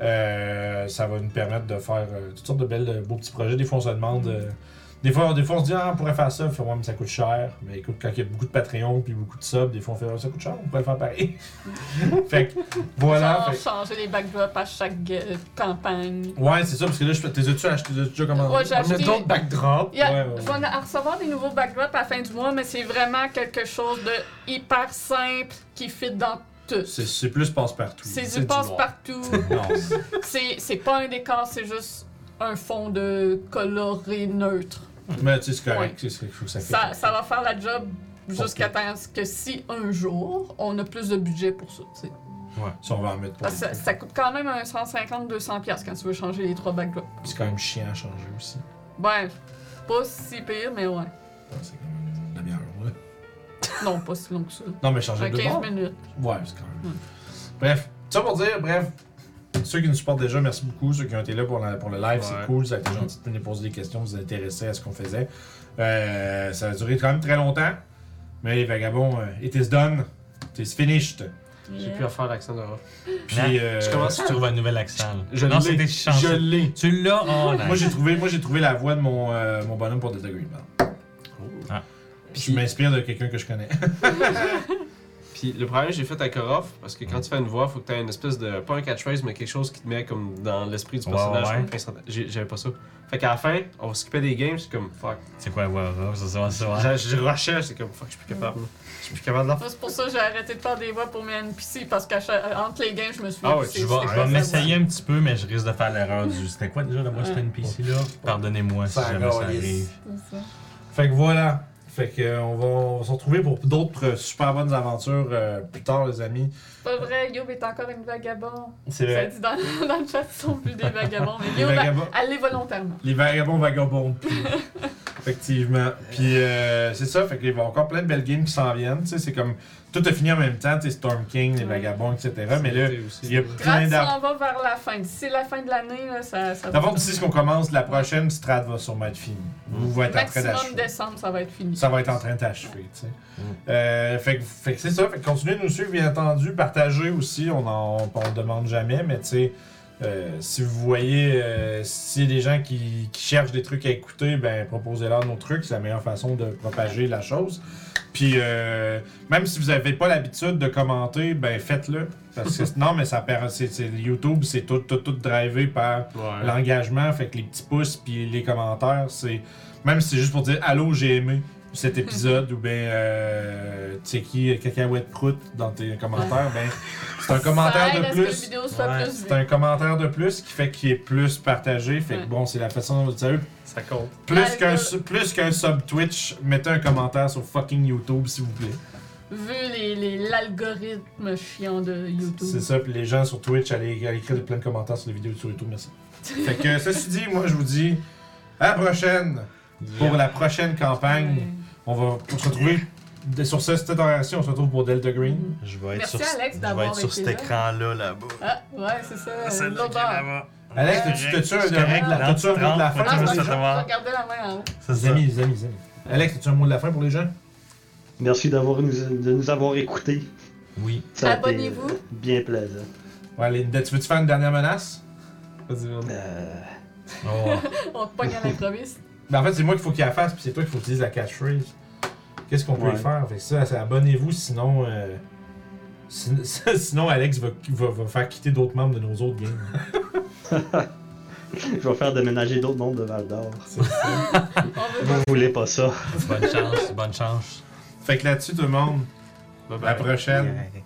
Euh, ça va nous permettre de faire euh, toutes sortes de belles, beaux petits projets. Des fois, on se demande. euh, des, fois, des fois, on se dit, ah, on pourrait faire ça. Fait, ouais, mais ça coûte cher. Mais écoute, quand il y a beaucoup de Patreon puis beaucoup de subs, des fois, on fait, Ah, ça coûte cher, on pourrait le faire pareil. fait que, voilà. Genre, fait- changer les backdrops à chaque campagne. ouais, c'est ça, parce que là, je fais, t'es as-tu acheté, t'es déjà commandé? Ouais, j'ai On a acheté. d'autres backdrops. Il y a- Ouais, ouais, ouais. Je vais en recevoir des nouveaux backdrops à la fin du mois, mais c'est vraiment quelque chose de hyper simple qui fit dans C'est plus passe-partout. C'est c'est du passe-partout. C'est pas un décor, c'est juste un fond de coloré neutre. mais tu sais, c'est correct. Ouais. ça. Ça, ça va faire la job jusqu'à temps que si un jour on a plus de budget pour ça. tu sais. Si on va en mettre pour les ça, ça coûte quand même un 150-200$ piastres quand tu veux changer les trois backdrops. C'est quand même chiant à changer aussi. Ouais, pas si pire, mais ouais. Ouais, Non, pas si long que ça. Non, mais changer Un de 15 bord. minutes. Ouais, c'est quand même. Bref, ça pour dire, bref. Ceux qui nous supportent déjà, merci beaucoup. Ceux qui ont été là pour, la- pour le live, Ouais. c'est cool. Ça a été gentil de venir poser des questions, vous intéressez à ce qu'on faisait. Euh, ça a duré quand même très longtemps. Mais les vagabonds, euh, it is done. It is finished. J'ai Yeah. plus à faire l'accent d'Europe. Puis, Hein? euh, Je commence Tu trouves un nouvel accent. là. Je non, l'ai. c'était Je l'ai. Tu l'as? Oh, nice. moi, j'ai trouvé, moi, j'ai trouvé la voix de mon, euh, mon bonhomme pour Delta Green. Puis je m'inspire de quelqu'un que je connais. Puis le problème que j'ai fait avec Orof, parce que quand tu fais une voix, faut que tu aies une espèce de. Pas un catchphrase, mais quelque chose qui te met comme dans l'esprit du personnage. ouais. J'avais pas ça. Fait qu'à la fin, on s'occupait des games, c'est comme fuck. C'est quoi, ouais, ouais, ça, ça. Je, je rushais, c'est comme fuck, je suis plus capable. Je suis plus capable de la C'est pour ça que j'ai arrêté de faire des voix pour mes NPC parce qu'entre les games, je me suis Ah ouais, Je vais, voix. m'essayer un petit peu, mais je risque de faire l'erreur du. C'était quoi déjà la voix de. NPC là? Pardonnez-moi si Ça jamais ça arrive. Fait que voilà. Fait que euh, on va, on va se retrouver pour d'autres euh, super bonnes aventures euh, plus tard, les amis. C'est pas vrai, Youb est encore une vagabond. C'est Ça vrai. dit dans, dans le chat, ils sont plus des vagabonds. Mais Les Youb, vagabonds. elle l'est volontairement. Les vagabonds vagabonds. plus. Effectivement. Puis euh, c'est ça, fait qu'il va y avoir encore plein de belles games qui s'en viennent. Tu sais, c'est comme. Tout a fini en même temps, sais, Storm King, les. Vagabonds, etc. Mais là, aussi. il y a plein Grad d'ar- s'en va vers la fin. D'ici la fin de l'année, là, ça, ça D'abord, d'ici ce qu'on commence, la prochaine strat va sûrement être finie. Ou va être en train Maximum d'achever. décembre, ça va être fini. Ça va être en train d'achever, tu sais. Mm. Euh, fait, que- fait que c'est ça. Fait que continuez de nous suivre, bien entendu. Partagez aussi. On le demande jamais, mais tu sais, euh, si vous voyez, euh, s'il y a des gens qui, qui cherchent des trucs à écouter, ben proposez-leur nos trucs. C'est la meilleure façon de propager la chose. Puis, euh, même si vous n'avez pas l'habitude de commenter, ben faites-le. Parce que non, mais ça perd. c'est- c'est- YouTube, c'est tout, tout, tout drivé par Ouais. l'engagement, fait que les petits pouces puis les commentaires, c'est même si c'est juste pour dire allô j'ai aimé cet épisode ou ben euh, tu sais qui cacahuète prout dans tes commentaires, ben c'est un commentaire Ça de plus. Ouais, C'est un commentaire de plus qui fait qu'il est plus partagé, fait que bon c'est la façon vous savez Ça compte. plus qu'un plus qu'un sub Twitch, mettez un commentaire sur fucking YouTube s'il vous plaît. Vu les- les- l'algorithme chiant de YouTube. C'est ça, puis les gens sur Twitch, allez, allez écrire plein de commentaires sur les vidéos sur YouTube, merci. fait que ceci dit, moi je vous dis à la prochaine pour la prochaine campagne. Ouais. On va se retrouver sur ce- cette interaction, on se retrouve pour Delta Green. Je vais être Merci, sur, Alex, je vais être sur cet là. écran-là, là-bas. Ah, ouais, c'est ça. Celle-là l'autre qui est bord. là-bas. Alex, Ouais. t'as-tu t'as-tu un, C'est mot de la fin? pour les gens? Regardez la main en haut. C'est Les ça. amis, les amis, les amis. Alex, as-tu un mot de la fin pour les gens? Merci d'avoir nous, de nous avoir écoutés. Oui. Abonnez-vous. bien plaisant. Ouais, Linda, tu veux-tu faire une dernière menace? Vas-y. Euh, Oh. On te pogne à l'improviste. Ben, en fait, c'est moi qu'il faut qu'il la fasse, puis c'est toi qu'il faut que tu dises la catchphrase. Qu'est-ce qu'on peut Ouais. y faire? Fait que ça, abonnez-vous, sinon. euh, sin- sinon, Alex va, va, va faire quitter d'autres membres de nos autres games. je vais faire déménager d'autres mondes de Val d'Or. Vous voulez pas ça? Bonne chance, bonne chance. fait que là-dessus, tout le monde, Bye à la prochaine. Yeah.